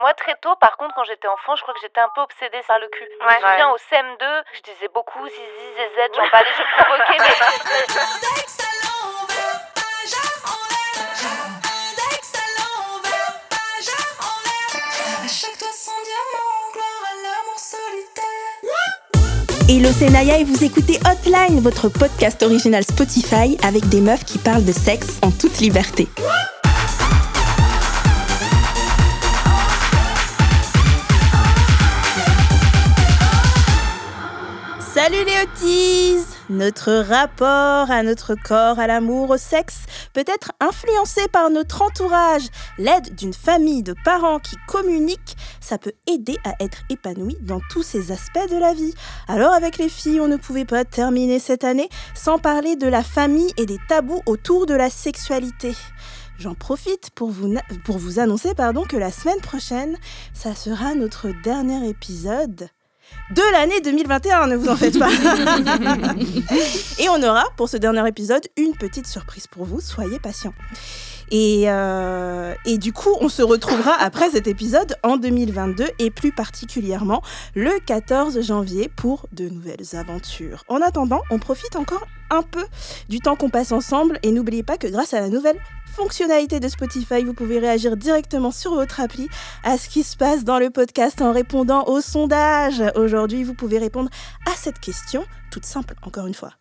Moi, très tôt, par contre, quand j'étais enfant, je crois que j'étais un peu obsédée par le cul. Je me souviens au CM2, je disais beaucoup zizi, zézette, j'en parlais, je provoquais, mais. Hello, c'est Naya et vous écoutez Hotline, votre podcast original Spotify avec des meufs qui parlent de sexe en toute liberté. Notre rapport à notre corps, à l'amour, au sexe peut être influencé par notre entourage. L'aide d'une famille de parents qui communiquent, ça peut aider à être épanoui dans tous ces aspects de la vie. Alors avec les filles, on ne pouvait pas terminer cette année sans parler de la famille et des tabous autour de la sexualité. J'en profite pour vous, pour vous annoncer pardon, que la semaine prochaine, ça sera notre dernier épisode de l'année 2021, ne vous en faites pas. et on aura pour ce dernier épisode une petite surprise pour vous, soyez patients. Et, euh, et, du coup, on se retrouvera après cet épisode en 2022 et plus particulièrement le 14 janvier pour de nouvelles aventures. En attendant, on profite encore un peu du temps qu'on passe ensemble et n'oubliez pas que grâce à la nouvelle fonctionnalité de Spotify, vous pouvez réagir directement sur votre appli à ce qui se passe dans le podcast en répondant au sondage. Aujourd'hui, vous pouvez répondre à cette question, toute simple encore une fois.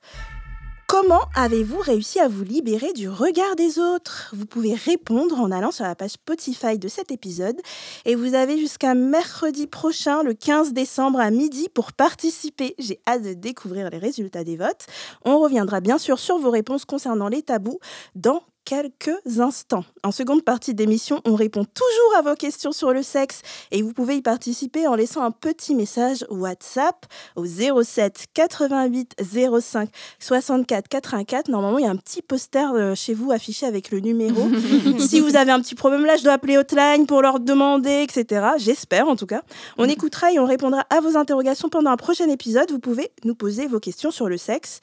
Comment avez-vous réussi à vous libérer du regard des autres? Vous pouvez répondre en allant sur la page Spotify de cet épisode et vous avez jusqu'à mercredi prochain, le 15 décembre à midi pour participer. J'ai hâte de découvrir les résultats des votes. On reviendra bien sûr sur vos réponses concernant les tabous dans quelques instants. En seconde partie d'émission, on répond toujours à vos questions sur le sexe et vous pouvez y participer en laissant un petit message WhatsApp au 07 88 05 64 84. Normalement, il y a un petit poster euh, chez vous affiché avec le numéro. si vous avez un petit problème là, je dois appeler Hotline pour leur demander, etc. J'espère en tout cas. On mm. écoutera et on répondra à vos interrogations pendant un prochain épisode. Vous pouvez nous poser vos questions sur le sexe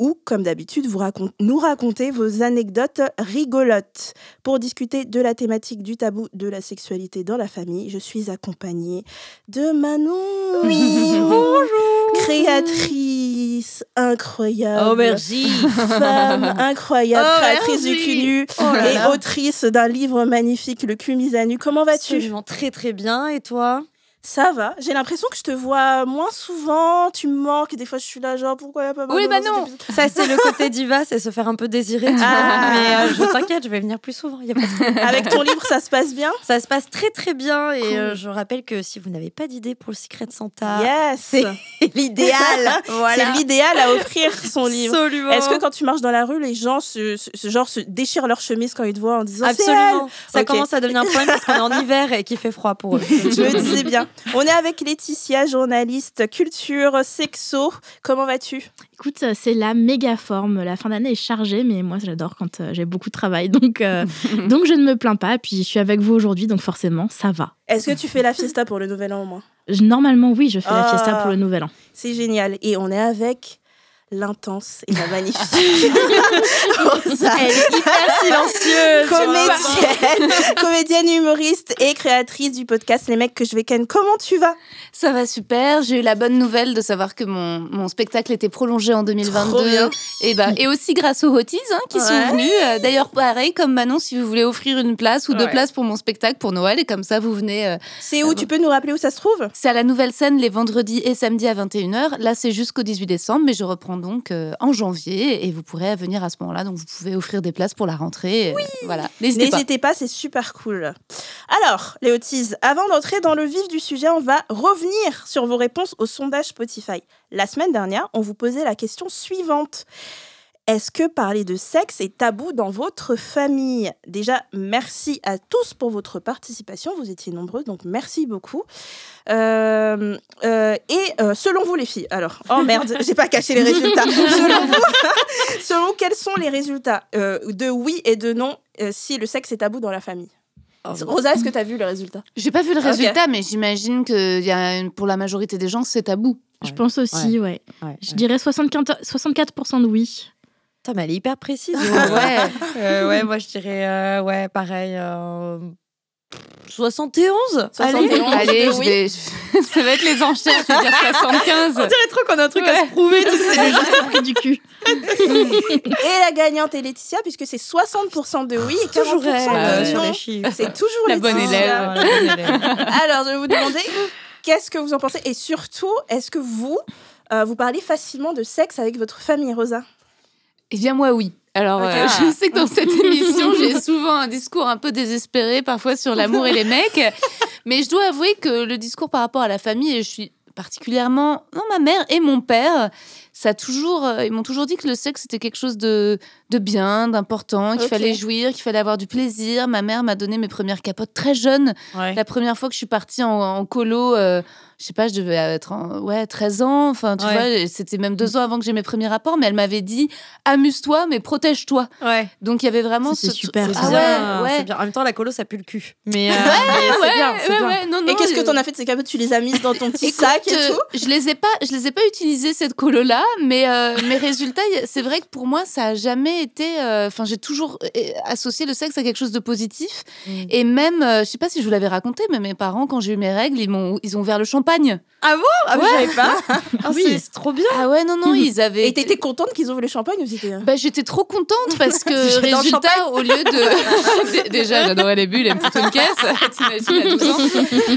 ou, comme d'habitude, vous nous racontez vos anecdotes rigolotes. Pour discuter de la thématique du tabou de la sexualité dans la famille, je suis accompagnée de Manon. Oui, bonjour. Créatrice incroyable. Oh, merci. Femme incroyable, oh, créatrice du cul oh et autrice d'un livre magnifique, Le cul mis à nu. Comment vas-tu? Absolument très très bien. Et toi? Ça va. J'ai l'impression que je te vois moins souvent. Tu me manques. Des fois, je suis là, genre, pourquoi il n'y a pas Oui, bah non. Ça, c'est le côté diva, c'est se faire un peu désirer. Ah. Mais euh, je t'inquiète, je vais venir plus souvent. Y a pas Avec ton livre, ça se passe bien? Ça se passe très, très bien. Et euh, je rappelle que si vous n'avez pas d'idée pour le Secret de Santa, yes. c'est l'idéal. C'est l'idéal à offrir son livre. Absolument. Est-ce que quand tu marches dans la rue, les gens se, genre, se déchirent leur chemise quand ils te voient en disant Absolument. Ça commence à devenir un problème parce qu'on est en hiver et qu'il fait froid pour eux. je me disais bien. On est avec Laetitia, journaliste culture, sexo. Comment vas-tu? Écoute, c'est la méga forme. La fin d'année est chargée, mais moi j'adore quand euh, j'ai beaucoup de travail. Donc, euh, donc je ne me plains pas. Puis je suis avec vous aujourd'hui, donc forcément, ça va. Est-ce que tu fais la fiesta pour le nouvel an au moins? Normalement, oui, je fais la fiesta pour le ah, nouvel an. C'est génial. Et on est avec l'intense et la magnifique. Elle est hyper silencieuse. Comédienne, comédienne, humoriste et créatrice du podcast Les mecs que je vais ken. Comment tu vas? Ça va super. J'ai eu la bonne nouvelle de savoir que mon, mon spectacle était prolongé en 2022. Et, bah, et aussi grâce aux Hoties hein, qui sont venus. Euh, d'ailleurs, pareil, comme Manon, si vous voulez offrir une place ou deux places pour mon spectacle pour Noël, et comme ça, vous venez. Euh, c'est où? Tu peux nous rappeler où ça se trouve? C'est à la Nouvelle Scène les vendredis et samedis à 21h. Là, c'est jusqu'au 18 décembre, mais je reprends donc euh, en janvier et vous pourrez venir à ce moment-là. Donc vous pouvez offrir des places pour la rentrée. Oui. voilà. N'hésitez pas, c'est super cool. Alors, Léotise, avant d'entrer dans le vif du sujet, on va revenir sur vos réponses au sondage Spotify. La semaine dernière, on vous posait la question suivante. Est-ce que parler de sexe est tabou dans votre famille? Déjà, merci à tous pour votre participation. Vous étiez nombreux, donc merci beaucoup. Euh, euh, et euh, selon vous, les filles, alors, oh merde, j'ai pas caché les résultats. selon vous, selon quels sont les résultats de oui et de non si le sexe est tabou dans la famille? Oh, Rosa, est-ce que tu as vu le résultat? J'ai pas vu le résultat, mais j'imagine que y a pour la majorité des gens, c'est tabou. Je pense aussi, ouais. Je dirais 64, 64 de oui mais elle est hyper précise. ouais. Euh, ouais, moi je dirais, euh, ouais, pareil. 71 Allez, Allez, je vais... ça va être les enchères, je vais dire 75. On dirait trop qu'on a un truc à se prouver, tu sais. C'est juste le prix du cul. Et la gagnante est Laetitia, puisque c'est 60% de oui et 40% Toujours sur les chiffres. C'est toujours La bonne Laetitia. élève. Voilà, bonne élève. Alors, je vais vous demander qu'est-ce que vous en pensez? Et surtout, est-ce que vous, euh, vous parlez facilement de sexe avec votre famille, Rosa? Eh bien, moi, oui. Alors, euh, je sais que dans cette émission, j'ai souvent un discours un peu désespéré, parfois sur l'amour et les mecs. Mais je dois avouer que le discours par rapport à la famille, et je suis particulièrement. Non, ma mère et mon père, ça a toujours. euh, Ils m'ont toujours dit que le sexe, c'était quelque chose de, de bien, d'important, qu'il fallait jouir, qu'il fallait avoir du plaisir. Ma mère m'a donné mes premières capotes très jeune. Ouais. La première fois que je suis partie en, en colo, euh, je sais pas, je devais être en, ouais, 13 ans. Enfin, tu Ouais. vois, c'était même deux ans avant que j'ai mes premiers rapports, mais elle m'avait dit amuse-toi, mais protège-toi. Ouais. Donc il y avait vraiment ce super, Ah bien, ouais, c'est ouais. bien. En même temps, la colo, ça pue le cul. Mais, euh, mais c'est Ouais, bien, c'est ouais, bien. ouais, non, Et non, qu'est-ce que je- t'en as fait de ces capotes? Tu les as mises dans ton petit Écoute, sac et euh, tout? je les ai pas, je les ai pas utilisées cette colo là, mais euh, mes résultats, c'est vrai que pour moi, ça a jamais été. euh, Enfin, j'ai toujours euh, associé le sexe à quelque chose de positif. Mm. Et même, euh, je sais pas si je vous l'avais raconté, mais mes parents, quand j'ai eu mes règles, ils m'ont, ils ont ouvert le champagne. Ah bon? Ah, mais je savais pas. Ah, Oui. c'est- trop bien. Ah ouais, non, non, ils avaient. Et t'étais contente qu'ils ouvrent le champagne ou c'était... euh, Bah, j'étais trop contente parce que résultat, au lieu de Dé- déjà j'adorais les bulles, elle me foutait une caisse, t'imagines à 12 ans.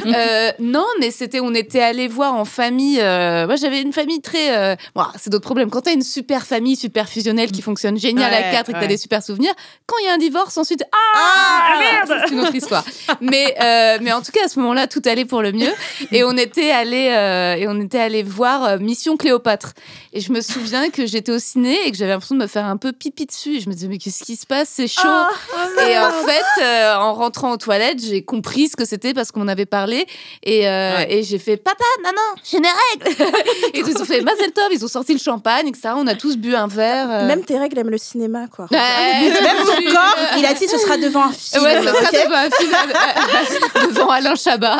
Euh, non, mais c'était on était allé voir en famille. euh, moi j'avais une famille très. euh, bon, c'est d'autres problèmes. Quand t'as une super famille super fusionnelle qui fonctionne génial à Ouais, quatre et que t'as ouais. des super souvenirs, quand il y a un divorce ensuite ah, merde, c'est une autre histoire. Mais euh, mais en tout cas à ce moment-là tout allait pour le mieux et on était allé euh, et on était allé voir euh, Mission Cléopâtre. Et je me souviens que j'étais au ciné et que j'avais l'impression de me faire un peu pipi dessus. Et je me disais, mais qu'est-ce qui se passe? C'est chaud. Ah, et en fait, euh, en rentrant aux toilettes, j'ai compris ce que c'était parce qu'on en avait parlé. Et, euh, Ouais. et j'ai fait, papa, maman, j'ai mes règles. et ils ont fait, Mazel Tov, ils ont sorti le champagne, etc. On a tous bu un verre. euh. Même tes règles aiment le cinéma, quoi. Ouais. Même ton corps, il a dit ce sera devant un film. Ouais, ça sera devant un film euh, devant Alain Chabat.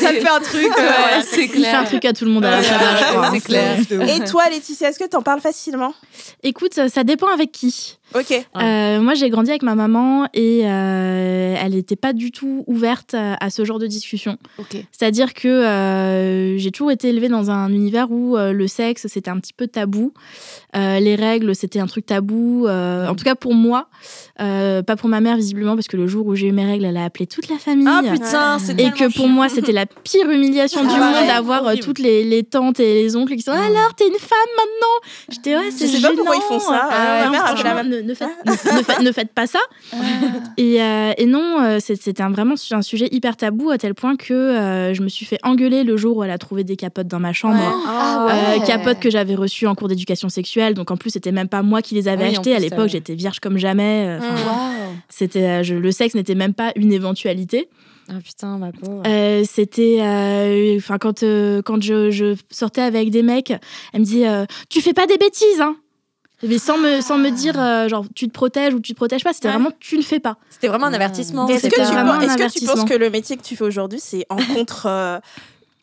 Ça me fait un truc. Ouais, euh, c'est Il fait un clair. truc à tout le monde à la Ouais, Shabbat, je crois. c'est clair. Et toi, Laetitia, est-ce que t'en parles facilement? Écoute, ça, ça dépend avec qui. Ok. Euh, moi, j'ai grandi avec ma maman et euh, elle n'était pas du tout ouverte à, ce genre de discussion. Ok. C'est-à-dire que euh, j'ai toujours été élevée dans un univers où euh, le sexe, c'était un petit peu tabou. Euh, les règles, c'était un truc tabou. euh, en tout cas, pour moi. Euh, pas pour ma mère, visiblement, parce que le jour où j'ai eu mes règles, elle a appelé toute la famille. Ah putain, c'est et que pour chiant. moi, c'était la pire humiliation du Ah monde ouais, d'avoir euh, toutes les, les tantes et les oncles qui sont alors t'es une femme maintenant? J'étais ouais, c'est sais pas pourquoi ils gênant. font ça. Ah, Euh, ouais, ma mère a fait franchement, la même. ne, faites, ne- ne faites- ne faites pas ça. Et, euh, et non, euh, c'était un- vraiment un sujet hyper tabou à tel point que euh, je me suis fait engueuler le jour où elle a trouvé des capotes dans ma chambre. Ah Euh, capotes que j'avais reçues en cours d'éducation sexuelle, donc en plus c'était même pas moi qui les avais Oui, achetées. À l'époque, j'étais vierge comme jamais. enfin. C'était, je- le sexe n'était même pas une éventualité. Ah putain, ma pauvre. Euh, c'était, euh, enfin quand euh, quand je, je sortais avec des mecs, elle me disait euh, tu fais pas des bêtises, hein. Mais sans me sans me dire euh, genre tu te protèges ou tu te protèges pas, c'était Ouais. vraiment tu ne fais pas. C'était vraiment un avertissement. Est-ce que, tu, penses- que tu avertissement. penses que le métier que tu fais aujourd'hui, c'est en contre. euh,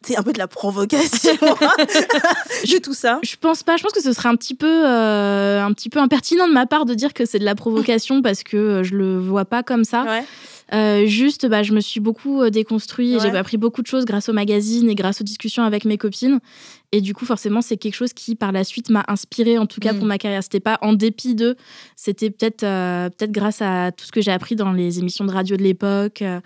c'est un peu de la provocation de tout ça? Je pense pas. Je pense que ce serait un petit peu, euh, un petit peu impertinent de ma part de dire que c'est de la provocation parce que je le vois pas comme ça. Ouais. Euh, juste, bah, je me suis beaucoup euh, déconstruit et Ouais. j'ai appris beaucoup de choses grâce au magazine et grâce aux discussions avec mes copines. Et du coup, forcément, c'est quelque chose qui, par la suite, m'a inspiré en tout cas Mm. pour ma carrière. C'était pas en dépit d'eux. C'était peut-être, euh, peut-être grâce à tout ce que j'ai appris dans les émissions de radio de l'époque. Euh,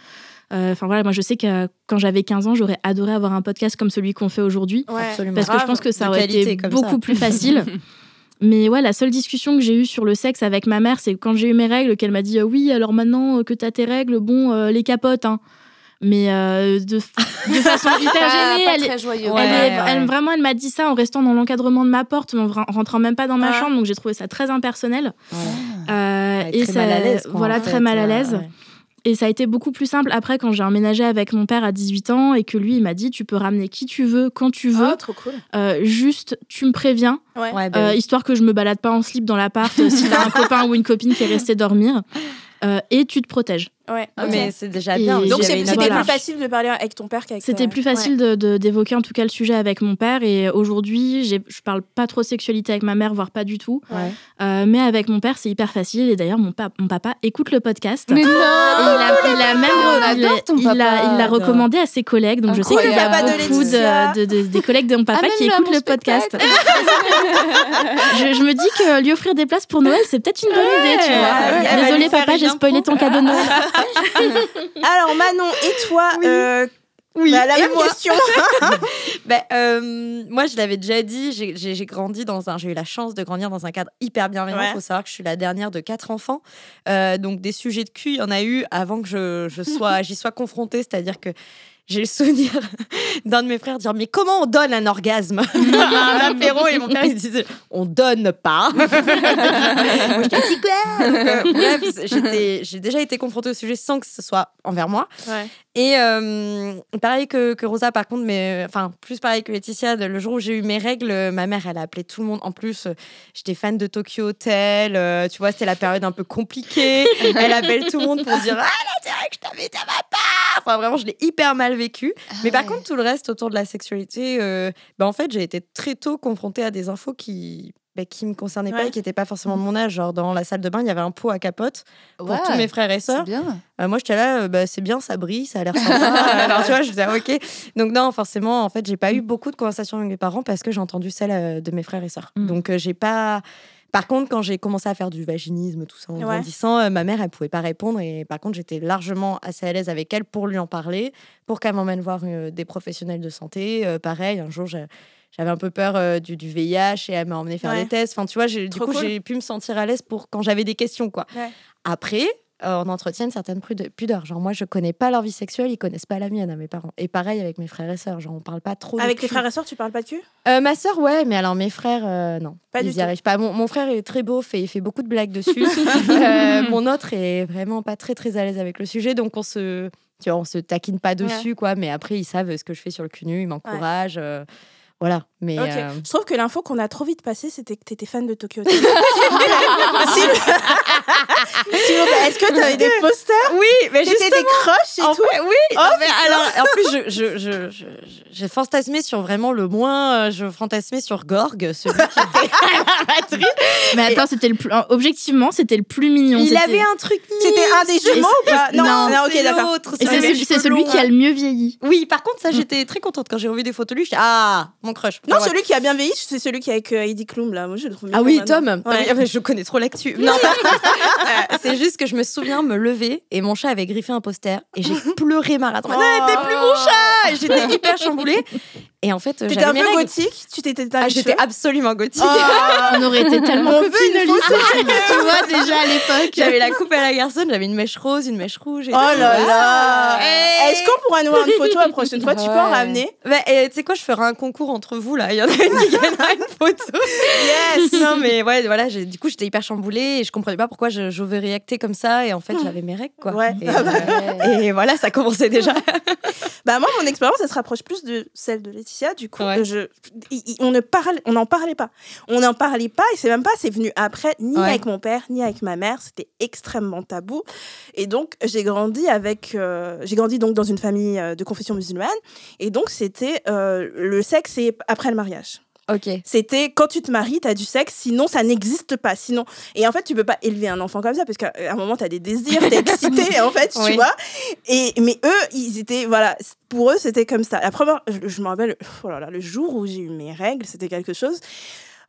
euh, Enfin voilà, moi je sais que quand j'avais 15 ans, j'aurais adoré avoir un podcast comme celui qu'on fait aujourd'hui. Ouais. Parce que je pense que ça De aurait qualité, été beaucoup ça. plus facile. Mais ouais, la seule discussion que j'ai eue sur le sexe avec ma mère, c'est quand j'ai eu mes règles, qu'elle m'a dit euh, Oui, alors maintenant que t'as tes règles, bon, euh, les capotes. Hein. Mais euh, de, de façon hyper gênée. pas elle, est- très joyeux. Ouais, elle est- ouais. elle- vraiment, elle m'a dit ça en restant dans l'encadrement de ma porte, mais en rentrant même pas dans ma Ah. chambre. Donc j'ai trouvé ça très impersonnel. Ouais. Euh, et très ça, mal à l'aise. quoi, voilà, très fait. mal à l'aise. Et ça a été beaucoup plus simple après quand j'ai emménagé avec mon père à 18 ans et que lui, il m'a dit Tu peux ramener qui tu veux, quand tu veux. Ah, trop cool. Euh, juste, tu me préviens, Ouais. Ouais, bah euh, histoire que je me balade pas en slip dans l'appart si t'as un copain ou une copine qui est resté dormir. Euh, et tu te protèges. Ouais. Mais c'est déjà bien. Donc c'était plus facile de parler avec ton père qu'avec C'était plus facile de d'évoquer en tout cas le sujet avec mon père. Et aujourd'hui, je parle pas trop sexualité avec ma mère, voire pas du tout. Euh, mais avec mon père, c'est hyper facile. Et d'ailleurs, mon, mon papa écoute le podcast. Mais non Il a, même il l'a recommandé à ses collègues. Donc je sais qu'il y a beaucoup de, des collègues de mon papa ah, qui écoutent le podcast. je, me dis que lui offrir des places pour Noël, c'est peut-être une bonne idée, tu vois. Désolé papa, j'ai spoilé ton cadeau de Noël. Alors Manon, et toi euh, oui, bah, la même question. ben, euh, moi, je l'avais déjà dit, j'ai grandi dans un, j'ai eu la chance de grandir dans un cadre hyper bienveillant. Il faut savoir que je suis la dernière de quatre enfants, euh, donc des sujets de cul, il y en a eu avant que je, je sois, j'y sois confrontée, c'est-à-dire que j'ai le souvenir d'un de mes frères dire mais comment on donne un orgasme un apéro et mon père il disait on donne pas. Moi je dis quoi? Euh, bref j'ai déjà été confrontée au sujet sans que ce soit envers moi. Et euh, pareil que, que, Rosa par contre mais enfin plus pareil que Laetitia le jour où j'ai eu mes règles ma mère elle a appelé tout le monde. En plus j'étais fan de Tokyo Hotel euh, tu vois c'était la période un peu compliquée. Elle appelle tout le monde pour dire ah la que je t'avais ça va pas enfin vraiment je l'ai hyper mal vécu. Ah mais par contre, tout le reste autour de la sexualité, euh, bah, en fait, j'ai été très tôt confrontée à des infos qui bah, qui me concernaient pas et qui n'étaient pas forcément de mon âge. Genre, dans la salle de bain, il y avait un pot à capote pour tous mes frères et sœurs. Euh, moi, j'étais là, euh, bah, c'est bien, ça brille, ça a l'air sympa. Alors, tu vois, je disais, ah, ok. Donc, non, forcément, en fait, j'ai pas eu beaucoup de conversations avec mes parents parce que j'ai entendu celle de mes frères et sœurs. Mm. Donc, j'ai pas. Par contre, quand j'ai commencé à faire du vaginisme, tout ça en grandissant, euh, ma mère, elle pouvait pas répondre. Et par contre, j'étais largement assez à l'aise avec elle pour lui en parler, pour qu'elle m'emmène voir euh, des professionnels de santé. Euh, pareil, un jour, j'avais un peu peur du, VIH et elle m'a emmené faire des tests. Enfin, tu vois, du coup, j'ai pu me sentir à l'aise pour quand j'avais des questions, quoi. Après, euh, on entretient une certaine pudeur. Genre, moi, je connais pas leur vie sexuelle, ils connaissent pas la mienne à mes parents. Et pareil avec mes frères et sœurs. Genre, on parle pas trop. Avec tes frères et sœurs, tu parles pas de cul? Euh, Ma sœur, ouais, mais alors mes frères, euh, non. Pas ils y arrivent pas. Mon, frère est très beau, fait, il fait beaucoup de blagues dessus. mon autre est vraiment pas très très à l'aise avec le sujet, donc on se, tu vois, on se taquine pas dessus, quoi. Mais après, ils savent ce que je fais sur le cul nu, ils m'encouragent. Voilà. Mais euh, Je trouve que l'info qu'on a trop vite passée, c'était que tu étais fan de Tokyo Hotel. Est-ce que tu avais des posters Oui, mais C'était des crushs et tout Oui. Oh, alors, en plus, je, je, je, j'ai fantasmé sur vraiment le moins. Euh, je fantasmais sur Gorg, celui qui était Mais attends, c'était le plus. Objectivement, c'était le plus mignon. Il avait un truc. C'était un des jumeaux ou pas Non, non, ok, d'accord. C'est celui qui a le mieux vieilli. Oui, par contre, ça, j'étais très contente quand j'ai revu des photos de lui. Ah, mon crush. Non, celui qui a bien vieilli, c'est celui qui est avec euh, Heidi Klum, là. Moi, je le trouve Ah oui, Tom. Ouais. Je connais trop l'actu. Non, euh, c'est juste que je me souviens me lever et mon chat avait griffé un poster et j'ai pleuré marathon. Oh. T'es plus mon chat J'étais hyper chamboulée. Et en fait, t'étais un peu gothique. Tu t'étais ah, J'étais absolument gothique. Oh. On aurait été tellement copines, Tu vois déjà à l'époque. J'avais la coupe à la garçonne, j'avais une mèche rose, une mèche rouge. Et oh là là Est-ce qu'on pourra nous voir une photo la prochaine fois Tu peux en ramener bah, Tu sais quoi, je ferai un concours entre vous là. Il y en a une qui gagnera une photo. Yes Non mais ouais, voilà. Du coup, j'étais hyper chamboulée et je comprenais pas pourquoi je, je réacter comme ça. Et en fait, j'avais mes règles quoi. Ouais. Et, euh, et voilà, ça commençait déjà. bah moi, mon expérience, elle se rapproche plus de celle de Laetitia. Du coup, je, on ne parle, on n'en parlait pas. On n'en parlait pas et c'est même pas, c'est venu après, ni avec mon père, ni avec ma mère. C'était extrêmement tabou. Et donc, j'ai grandi avec, euh, j'ai grandi donc dans une famille euh, de confession musulmane. Et donc, c'était euh, le sexe et après le mariage. Ok. C'était quand tu te maries, tu as du sexe, sinon ça n'existe pas. Sinon, et en fait, tu peux pas élever un enfant comme ça parce qu'à un moment, tu as des désirs, tu es excité, en fait, tu vois. Et mais eux, ils étaient voilà, pour eux, c'était comme ça. La première, je, me rappelle, oh là là, le jour où j'ai eu mes règles, c'était quelque chose.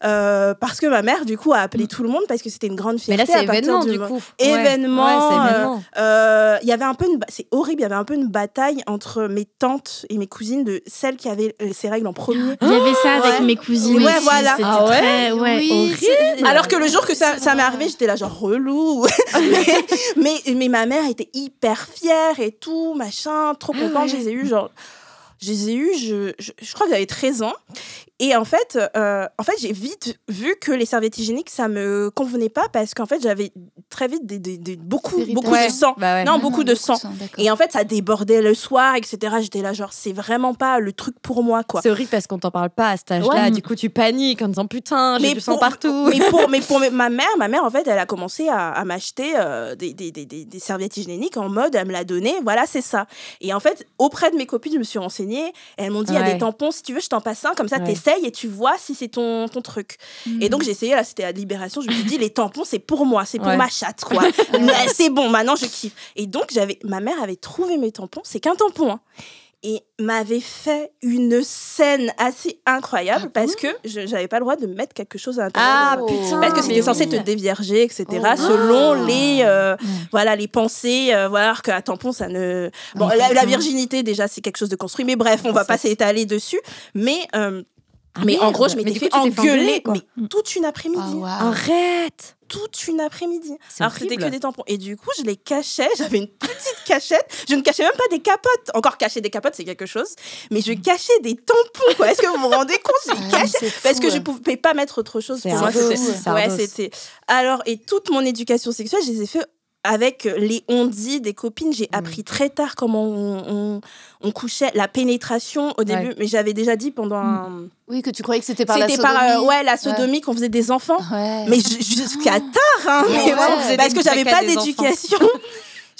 Euh, parce que ma mère, du coup, a appelé mm. tout le monde parce que c'était une grande fierté. Mais là, c'est événement, du, coup. Événement. Euh, euh, il y avait un peu une... C'est horrible, il y avait un peu une bataille entre mes tantes et mes cousines de celles qui avaient ces règles en premier. Il y avait ça avec mes cousines Ouais, voilà. Ah ouais très, ouais, horrible. Alors que le jour que ça, ça m'est arrivé, j'étais là genre relou. mais, mais, ma mère était hyper fière et tout, machin, trop ah contente. Je les ai eu genre je les ai eus, je, je, crois que j'avais 13 ans. Et en fait, euh, en fait j'ai vite vu que les serviettes hygiéniques, ça me convenait pas parce qu'en fait, j'avais très vite des, beaucoup, beaucoup de sang. Bah non, beaucoup de sang. et en fait, ça débordait le soir, etc. J'étais là, genre, c'est vraiment pas le truc pour moi, quoi. C'est horrible parce qu'on t'en parle pas à cet âge-là. Du coup, tu paniques en disant putain, j'ai du sang partout. Mais pour, mais pour ma mère, ma mère, en fait, elle a commencé à, m'acheter euh, des, des, des, des, serviettes hygiéniques en mode, elle me l'a donné, voilà, c'est ça. Et en fait, auprès de mes copines, je me suis renseignée. elles m'ont dit, il y a des tampons, si tu veux, je t'en passe un, comme ça, t'essayes et tu vois si c'est ton, ton truc. Et donc, j'ai essayé, là, c'était à Libération, je me suis dit, les tampons, c'est pour moi, c'est pour ma chatte, quoi. c'est bon, maintenant, je kiffe. Et donc, j'avais, ma mère avait trouvé mes tampons, c'est qu'un tampon, hein. Et m'avait fait une scène assez incroyable ah parce que je n'avais pas le droit de mettre quelque chose à l'intérieur. Ah putain Parce que c'était censé te dévierger, etc. selon les euh, voilà les pensées, euh, voilà qu'à tampon ça ne bon la, virginité déjà c'est quelque chose de construit, mais bref on va pas s'étaler dessus, mais euh, ah, mais en gros, je m'étais fait engueuler mais toute une après-midi. Ah, Arrête Toute une après-midi. Alors c'était que des tampons. Et du coup, je les cachais. J'avais une petite cachette. Je ne cachais même pas des capotes. Encore cacher des capotes, c'est quelque chose. Mais je cachais des tampons. Est-ce que vous vous rendez compte? Je les cachais. Parce que je ne pouvais pas mettre autre chose. Pour moi, c'était. Ouais, c'était. Alors, et toute mon éducation sexuelle, je les ai fait avec les on-dit des copines, j'ai appris très tard comment on, on, couchait, la pénétration au début, mais j'avais déjà dit pendant un... Oui, que tu croyais que c'était par la sodomie. C'était par, euh, ouais, la sodomie qu'on faisait des enfants. Mais jusqu'à tard, hein, parce que j'avais pas d'éducation.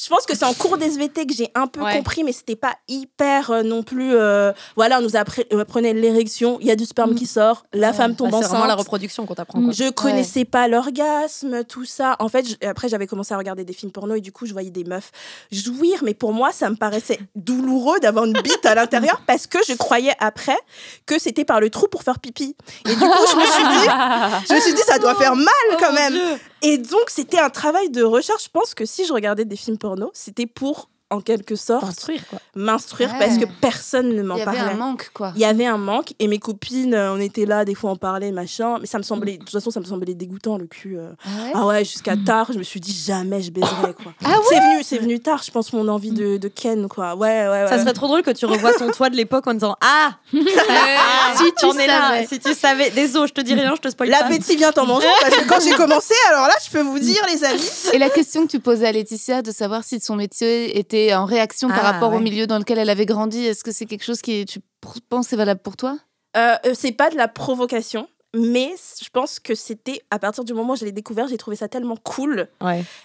Je pense que c'est en cours d'SVT que j'ai un peu compris, mais c'était pas hyper euh, non plus. Euh, voilà, on nous apprenait l'érection, il y a du sperme qui sort, la femme tombe enceinte. C'est vraiment la reproduction qu'on t'apprend. Je connaissais pas l'orgasme, tout ça. En fait, après, j'avais commencé à regarder des films porno et du coup, je voyais des meufs jouir, mais pour moi, ça me paraissait douloureux d'avoir une bite à l'intérieur parce que je croyais après que c'était par le trou pour faire pipi. Et du coup, je me suis dit, je me suis dit, ça doit faire mal oh quand même. Et donc, c'était un travail de recherche. Je pense que si je regardais des films porno, c'était pour en quelque sorte m'instruire parce que personne ne m'en parlait il y avait un manque quoi. Il y avait un manque et mes copines euh, on était là des fois on parlait machin mais ça me semblait de toute façon ça me semblait dégoûtant le cul euh. ah ouais, ah jusqu'à tard je me suis dit jamais je baiserais quoi. Ah ouais c'est venu c'est venu tard je pense mon envie de, de Ken quoi. Ouais, ouais, ça serait trop drôle que tu revois ton toit de l'époque en disant ah, ah si tu savais là, si tu savais. Désolé je te dis rien je te spoil pas. L'appétit vient en mangeant parce que quand j'ai commencé alors là je peux vous dire les amis. Et la question que tu posais à Laetitia de savoir si son métier était en réaction par ah, rapport au milieu dans lequel elle avait grandi Est-ce que c'est quelque chose qui, tu penses, est valable pour toi? Euh, euh, C'est pas de la provocation. Mais je pense que c'était à partir du moment où je l'ai découvert, j'ai trouvé ça tellement cool.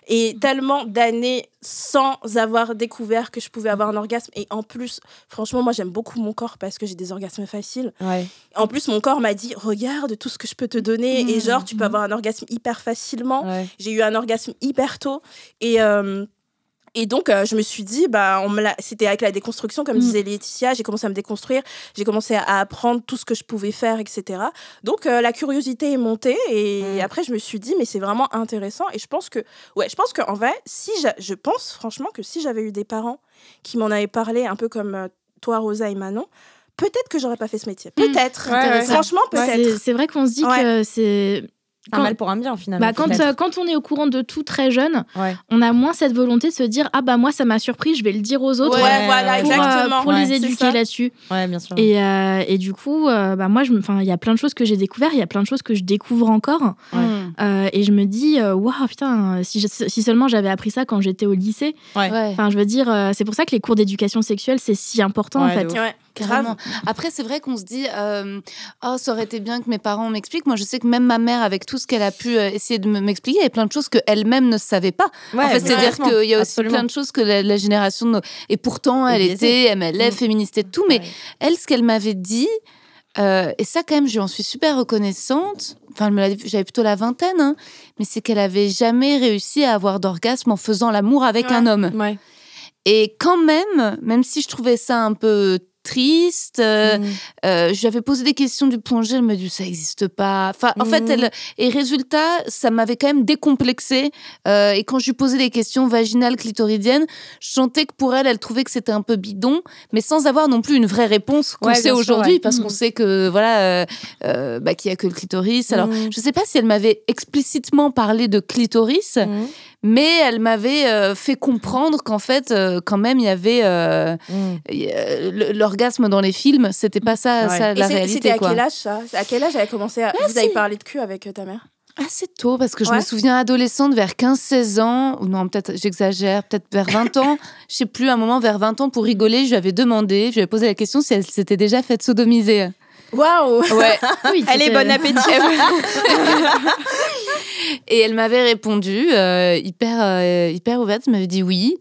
Et tellement d'années sans avoir découvert que je pouvais avoir un orgasme. Et en plus, franchement, moi, j'aime beaucoup mon corps parce que j'ai des orgasmes faciles. En plus, mon corps m'a dit Regarde tout ce que je peux te donner. Et genre, tu peux mmh. avoir un orgasme hyper facilement. J'ai eu un orgasme hyper tôt. Et. Euh, et donc, euh, je me suis dit, bah, c'était avec la déconstruction, comme mm. disait Laetitia, j'ai commencé à me déconstruire, j'ai commencé à apprendre tout ce que je pouvais faire, etc. Donc, euh, la curiosité est montée et mm. après, je me suis dit, mais c'est vraiment intéressant. Et je pense que, ouais, je pense qu'en vrai, si je pense franchement que si j'avais eu des parents qui m'en avaient parlé, un peu comme euh, toi, Rosa et Manon, peut-être que j'aurais pas fait ce métier. Mm. Peut-être. Franchement, peut-être. c'est vrai qu'on se dit que c'est un mal pour un bien finalement. Bah, quand, euh, quand on est au courant de tout très jeune, on a moins cette volonté de se dire ah bah moi ça m'a surpris, je vais le dire aux autres ouais, voilà, pour, euh, exactement. pour les éduquer là-dessus. Ouais, bien sûr. Et, euh, et du coup, bah moi il y a plein de choses que j'ai découvert, il y a plein de choses que je découvre encore. Et je me dis waouh putain si, si seulement j'avais appris ça quand j'étais au lycée. Enfin je veux dire c'est pour ça que les cours d'éducation sexuelle c'est si important en fait. Carrément. Après, c'est vrai qu'on se dit, oh, ça aurait été bien que mes parents m'expliquent. Moi, je sais que même ma mère, avec tout ce qu'elle a pu euh, essayer de m'expliquer, il y a plein de choses qu'elle-même ne savait pas. en fait, c'est-à-dire qu'il y a aussi plein de choses que la, génération. De Et pourtant, elle était MLF, mm. féministe et tout. Mais elle, ce qu'elle m'avait dit, euh, et ça, quand même, je lui en suis super reconnaissante. Enfin, j'avais plutôt la vingtaine, hein, mais c'est qu'elle avait jamais réussi à avoir d'orgasme en faisant l'amour avec un homme. Et quand même, même si je trouvais ça un peu triste. Euh, mmh. euh, je lui avais posé des questions du point G, elle me dit ça n'existe pas. Enfin, en fait, elle et résultat, ça m'avait quand même décomplexé. Euh, et quand je lui posais des questions vaginales, clitoridiennes, je sentais que pour elle, elle trouvait que c'était un peu bidon, mais sans avoir non plus une vraie réponse qu'on sait aujourd'hui, parce qu'on mmh. sait que voilà, bah, qu'il y a que le clitoris. Alors, je sais pas si elle m'avait explicitement parlé de clitoris mais elle m'avait euh, fait comprendre qu'en fait, euh, quand même, il y avait euh, mm. l'orgasme dans les films, c'était pas ça, ça la réalité. C'était à quel âge ça? À quel âge elle a commencé à... Vous avez parlé de cul avec ta mère? Assez tôt, parce que je me souviens adolescente, vers 15-16 ans, ou non, peut-être j'exagère, peut-être vers 20 ans, je sais plus, un moment vers 20 ans, pour rigoler, je lui avais demandé, je lui avais posé la question si elle s'était déjà faite sodomiser. Waouh Ouais. Oui, Elle est bonne appétit. Et elle m'avait répondu, euh, hyper, euh, hyper ouverte, elle m'avait dit oui.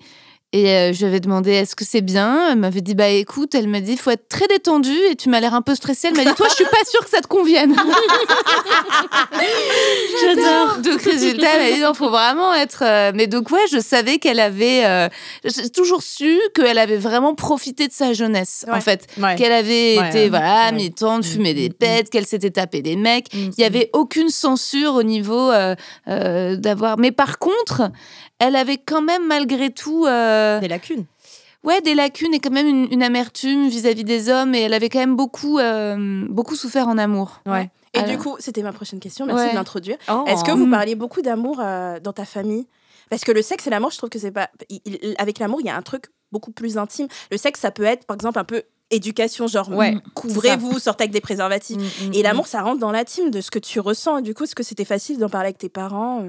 Et euh, je lui avais demandé est-ce que c'est bien? Elle m'avait dit bah écoute, elle m'a dit il faut être très détendue et tu m'as l'air un peu stressée. Elle m'a dit toi je suis pas sûre que ça te convienne. J'adore. Donc résultat, elle m'a dit non faut vraiment être. Euh, mais donc ouais, je savais qu'elle avait. Euh, j'ai toujours su qu'elle avait vraiment profité de sa jeunesse en fait, qu'elle avait été voilà fumé des mm, mm, mm. pètes, qu'elle s'était tapé des mecs. Il y avait aucune censure au niveau d'avoir. Mais par contre, elle avait quand même malgré tout euh, des lacunes. Ouais, des lacunes et quand même une, amertume vis-à-vis des hommes et elle avait quand même beaucoup, euh, beaucoup souffert en amour. Ouais. Et du coup, c'était ma prochaine question. Merci de l'introduire. Oh. Est-ce que vous parliez beaucoup d'amour euh, dans ta famille? Parce que le sexe et l'amour, je trouve que c'est pas. avec l'amour, il y a un truc beaucoup plus intime. Le sexe, ça peut être, par exemple, un peu éducation, genre ouais, couvrez-vous, sortez avec des préservatifs. Mm, mm, et l'amour, mm. ça rentre dans la team de ce que tu ressens. du coup, est-ce que c'était facile d'en parler avec tes parents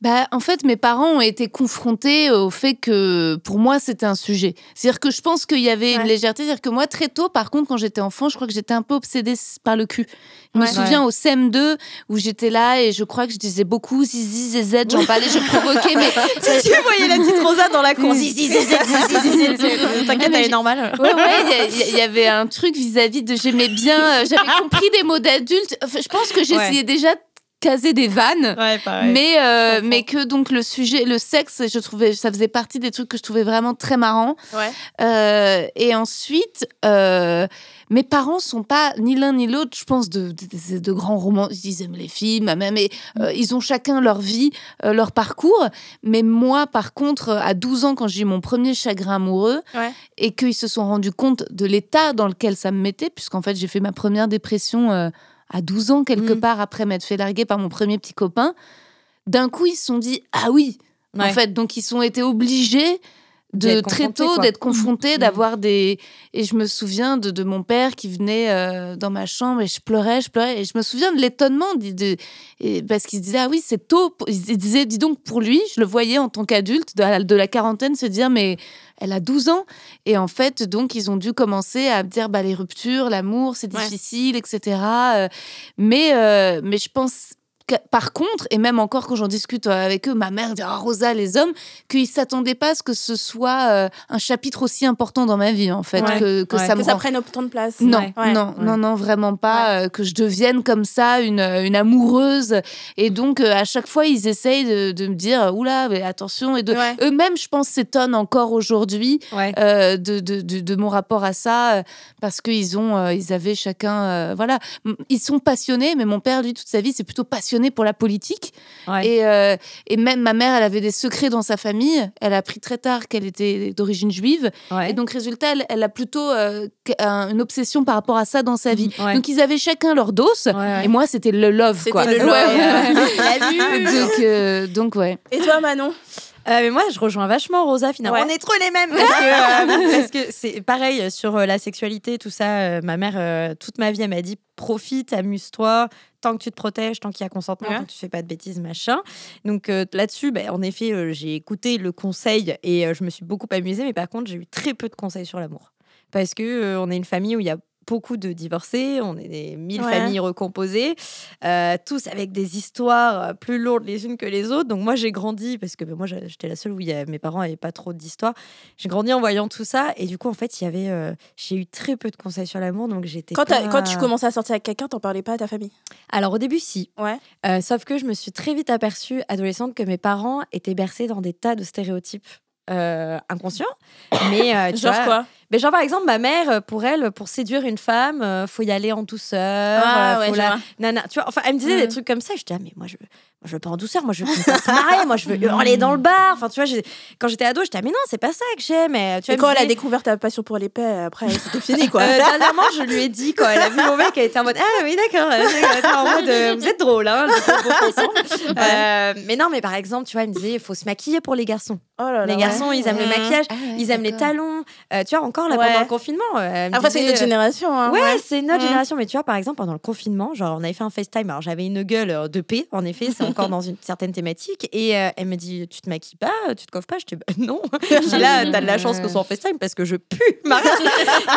bah, en fait, mes parents ont été confrontés au fait que pour moi, c'était un sujet. C'est-à-dire que je pense qu'il y avait une légèreté. C'est-à-dire que moi, très tôt, par contre, quand j'étais enfant, je crois que j'étais un peu obsédée par le cul. Je me souviens au CM2 où j'étais là et je crois que je disais beaucoup zizi, zézé, j'en parlais, je provoquais. Mais tu voyais la petite Rosa dans la cour, zizi, zézé, T'inquiète, elle est normale. Ouais, ouais, il y, avait un truc vis-à-vis de j'aimais bien, euh, j'avais compris des mots d'adultes. je pense que j'essayais déjà caser des vannes, mais euh, mais que donc le sujet, le sexe, je trouvais, ça faisait partie des trucs que je trouvais vraiment très marrants. Euh, et ensuite, euh, mes parents sont pas ni l'un ni l'autre, je pense, de, de, grands romans. Ils aiment les films, même, mais mm. ils ont chacun leur vie, leur parcours. Mais moi, par contre, à 12 ans, quand j'ai eu mon premier chagrin amoureux, et qu'ils se sont rendus compte de l'état dans lequel ça me mettait, puisqu'en fait, j'ai fait ma première dépression à 12 ans, quelque mm. part, après m'être fait larguer par mon premier petit copain, d'un coup, ils se sont dit Ah oui En fait, donc ils sont été obligés de très tôt d'être confrontés, mm. d'avoir des. Et je me souviens de, mon père qui venait euh, dans ma chambre et je pleurais, je pleurais. Et je me souviens de l'étonnement, de, parce qu'il se disait Ah oui, c'est tôt. Il se disait Dis donc, pour lui, je le voyais en tant qu'adulte de, de la quarantaine se dire Mais elle a 12 ans. Et en fait, donc, ils ont dû commencer à dire bah, les ruptures, l'amour, c'est difficile, etc. Euh, mais, euh, mais je pense par contre, et même encore quand j'en discute euh, avec eux, ma mère dit oh, Rosa, les hommes, qu'ils s'attendaient pas à ce que ce soit euh, un chapitre aussi important dans ma vie, en fait, que, que ça que ça prenne autant de place. Non, non, non, non, vraiment pas. Euh, que je devienne comme ça une, une amoureuse. Et donc, à chaque fois, ils essayent de, de me dire oula, mais attention. Et de eux-mêmes, je pense, s'étonnent encore aujourd'hui de, de, mon rapport à ça, parce qu'ils ont, ils avaient chacun, voilà, ils sont passionnés. Mais mon père, lui, toute sa vie, c'est plutôt passionné pour la politique. Et, euh, et, même ma mère, elle avait des secrets dans sa famille. Elle a appris très tard qu'elle était d'origine juive. Et donc, résultat, elle, a plutôt euh, une obsession par rapport à ça dans sa vie. Donc, ils avaient chacun leur dose. Et moi, c'était le love. C'était le love. donc, euh, donc, ouais. Et toi, Manon? Mais moi, je rejoins vachement Rosa finalement. On est trop les mêmes parce que c'est pareil sur la sexualité, tout ça. ma mère, toute ma vie, elle m'a dit profite, amuse-toi, tant que tu te protèges, tant qu'il y a consentement, tant que tu fais pas de bêtises, machin. Donc euh, là-dessus, bah, en effet, euh, j'ai écouté le conseil et euh, je me suis beaucoup amusée, mais par contre, j'ai eu très peu de conseils sur l'amour. Parce que on est une famille où il y a beaucoup de divorcés, on est des mille familles recomposées, euh, tous avec des histoires euh, plus lourdes les unes que les autres. Donc moi j'ai grandi, parce que ben, moi j'étais la seule où mes parents n'avaient pas trop d'histoires, j'ai grandi en voyant tout ça, et du coup en fait il y avait, euh, j'ai eu très peu de conseils sur l'amour, donc j'étais quand, quand tu commençais à sortir avec quelqu'un, t'en parlais pas à ta famille? Alors au début si, ouais. sauf que je me suis très vite aperçue, adolescente, que mes parents étaient bercés dans des tas de stéréotypes inconscients. Mais tu Genre quoi mais genre, par exemple, ma mère, euh, pour elle, pour séduire une femme, euh, faut y aller en douceur. Ah, euh, la... Nana. Tu vois, enfin, elle me disait des mm. trucs comme ça. Je disais, ah, mais moi, je je veux pas en douceur. Moi, je veux se marrer. moi, je veux hurler dans le bar. Enfin, tu vois, quand j'étais ado, j'étais, ah, mais non, c'est pas ça que j'aime. Et, tu vois, et quand elle a découvert ta passion pour l'épée, après, c'était fini, quoi. dernièrement, je lui ai dit, quand elle a vu mon mec, elle était en mode, ah oui, d'accord. en mode, vous êtes drôle, hein. mais non, mais par exemple, tu vois, elle me disait, il faut se maquiller pour les garçons. Oh les garçons, ils aiment le maquillage, ah ils aiment les talons. Euh, tu vois, encore là, pendant le confinement. Après, c'est une autre génération. Hein, ouais, c'est une autre mm. génération. Mais tu vois, par exemple, pendant le confinement, genre, on avait fait un FaceTime. Alors, j'avais une gueule de paix, en effet, c'est encore dans une certaine thématique. Et elle me dit Tu te maquilles pas Tu te coiffes pas Je dis bah, Non. Je là, t'as de la chance ce soit en FaceTime parce que je pue ma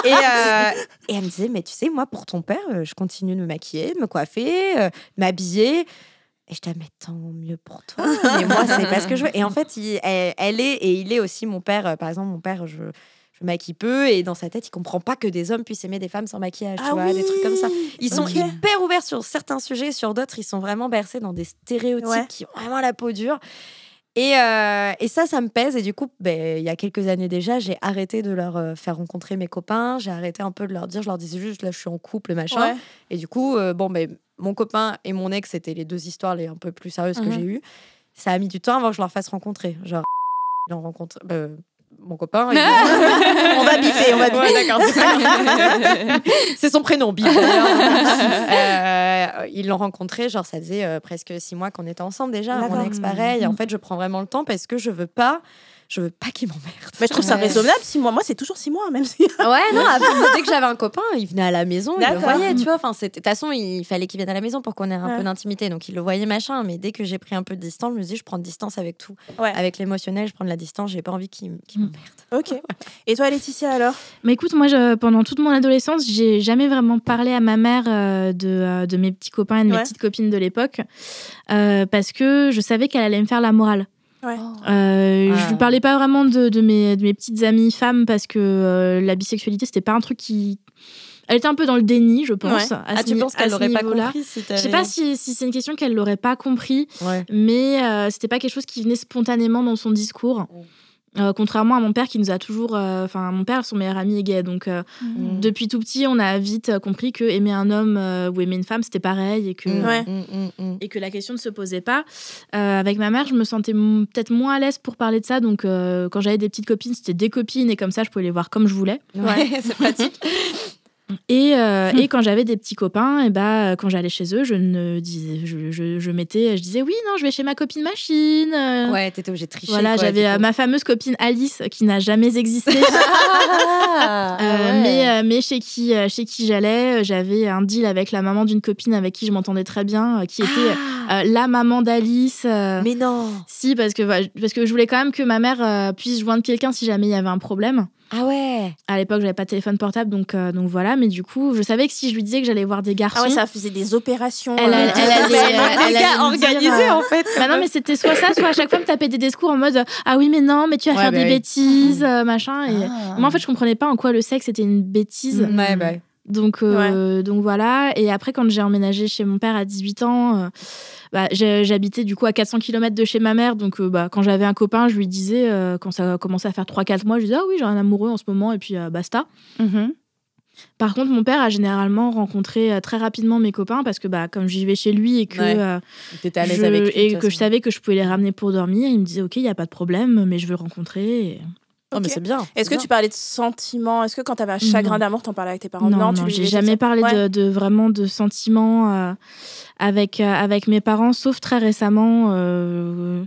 et, et elle me disait Mais tu sais, moi, pour ton père, je continue de me maquiller, de me coiffer, m'habiller. Et je disais, mais tant mieux pour toi. mais moi, c'est pas ce que je veux. Et en fait, elle, est, et il est aussi mon père. Euh, par exemple, mon père, je, je maquille peu. Et dans sa tête, il comprend pas que des hommes puissent aimer des femmes sans maquillage. tu ah vois, des trucs comme ça. Ils sont hyper ouverts sur certains sujets. Sur d'autres, ils sont vraiment bercés dans des stéréotypes qui ont vraiment la peau dure. Et, euh, et, ça, ça me pèse. Et du coup, ben, il y a quelques années déjà, j'ai arrêté de leur euh, faire rencontrer mes copains. J'ai arrêté un peu de leur dire, je leur disais juste, là, je suis en couple, machin. Et du coup, bon, ben, mon copain et mon ex, c'était les deux histoires les un peu plus sérieuses que mhm. j'ai eues. Ça a mis du temps avant que je leur fasse rencontrer. Genre, ils l'ont rencontré. Mon copain. on va biper, on va C'est son prénom, Bip. euh, ils l'ont rencontré, genre ça faisait euh, presque six mois qu'on était ensemble déjà. Mon ex, pareil. En fait, je prends vraiment le temps parce que je veux pas je veux pas qu'il m'emmerde. Mais je trouve ça raisonnable, six mois. Moi, c'est toujours six mois, même si. Ouais, non, dès que j'avais un copain, il venait à la maison, il le voyait, tu vois. Enfin, de toute façon, il fallait qu'il vienne à la maison pour qu'on ait un peu d'intimité. Donc, il le voyait, machin. Mais dès que j'ai pris un peu de distance, je me dis, je prends de distance avec tout. Avec l'émotionnel, je prends de la distance, j'ai pas envie qu'il mm. m'emmerde. Ok. Et toi, Laetitia, alors? Mais écoute, moi, je, pendant toute mon adolescence, j'ai jamais vraiment parlé à ma mère euh, de, euh, de, mes petits copains et de mes petites copines de l'époque. Euh, parce que je savais qu'elle allait me faire la morale. Ouais. Euh, Je lui parlais pas vraiment de, de, mes, de, mes, petites amies femmes parce que euh, la bisexualité, c'était pas un truc qui. Elle était un peu dans le déni, je pense. ah, tu penses qu'elle l'aurait pas compris si Je sais pas si, si c'est une question qu'elle l'aurait pas compris, mais euh, c'était pas quelque chose qui venait spontanément dans son discours. Euh, contrairement à mon père qui nous a toujours. Euh, enfin, mon père, son meilleur ami est gay. Donc, euh, mm. depuis tout petit, on a vite compris que aimer un homme ou aimer une femme, c'était pareil et que, mm. Mm, et que la question ne se posait pas. avec ma mère, je me sentais peut-être moins à l'aise pour parler de ça. Donc, quand j'avais des petites copines, c'était des copines et comme ça, je pouvais les voir comme je voulais. Ouais, c'est pratique. Et, euh, et, quand j'avais des petits copains, et bah, quand j'allais chez eux, je ne disais, je, je, je, mettais, je disais oui, non, je vais chez ma copine machine. Ouais, t'étais obligée de tricher. Voilà, j'avais euh, ma fameuse copine Alice qui n'a jamais existé. Ah, euh, mais, mais chez qui, chez qui j'allais, j'avais un deal avec la maman d'une copine avec qui je m'entendais très bien, qui était ah. la maman d'Alice. mais non. Si, parce que, parce que je voulais quand même que ma mère puisse joindre quelqu'un si jamais il y avait un problème. Ah ouais À l'époque, j'avais pas de téléphone portable, donc, euh, donc voilà. Mais du coup, je savais que si je lui disais que j'allais voir des garçons. Ah ouais, ça faisait des opérations. Elle, euh, elle, elle, elle organisé euh, en fait. Bah non, mais c'était soit ça, soit à chaque fois me taper des discours en mode Ah oui, mais non, mais tu vas faire des bah bêtises, machin. Et ah. moi, en fait, je comprenais pas en quoi le sexe était une bêtise. Ouais, bah. Donc, donc voilà. Et après, quand j'ai emménagé chez mon père à 18 ans, bah, j'habitais du coup à 400 km de chez ma mère. Donc, euh, bah, quand j'avais un copain, je lui disais, euh, quand ça commençait à faire 3-4 mois, je lui disais, ah oui, j'ai un amoureux en ce moment, et puis euh, basta. Mm-hmm. Par contre, mon père a généralement rencontré très rapidement mes copains parce que, bah, comme je vivais chez lui et que, je, et que je savais que je pouvais les ramener pour dormir, il me disait Ok, il n'y a pas de problème, mais je veux rencontrer. Oh, mais c'est bien. Est-ce que tu parlais de sentiments? Est-ce que quand tu avais un chagrin d'amour, tu en parlais avec tes parents? Non, non, j'ai jamais parlé de, vraiment de sentiments avec, euh, avec mes parents, sauf très récemment euh,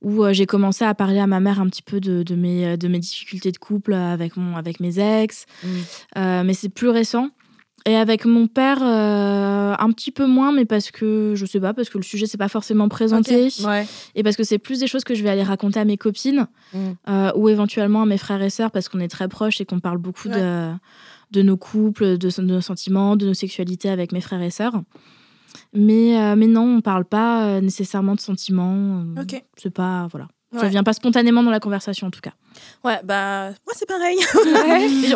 où euh, j'ai commencé à parler à ma mère un petit peu de, de, mes, de mes difficultés de couple avec, mon, avec mes ex. Mm. mais c'est plus récent. Et avec mon père, un petit peu moins, mais parce que, je sais pas, parce que le sujet s'est pas forcément présenté. Et parce que c'est plus des choses que je vais aller raconter à mes copines mm. ou éventuellement à mes frères et sœurs, parce qu'on est très proches et qu'on parle beaucoup de, de nos couples, de, de, nos sentiments, de nos sexualités avec mes frères et sœurs. Mais, euh, mais non, on parle pas euh, nécessairement de sentiments. Euh, ok. C'est pas. Voilà. Ça vient pas spontanément dans la conversation, en tout cas. Ouais, bah, moi, c'est pareil.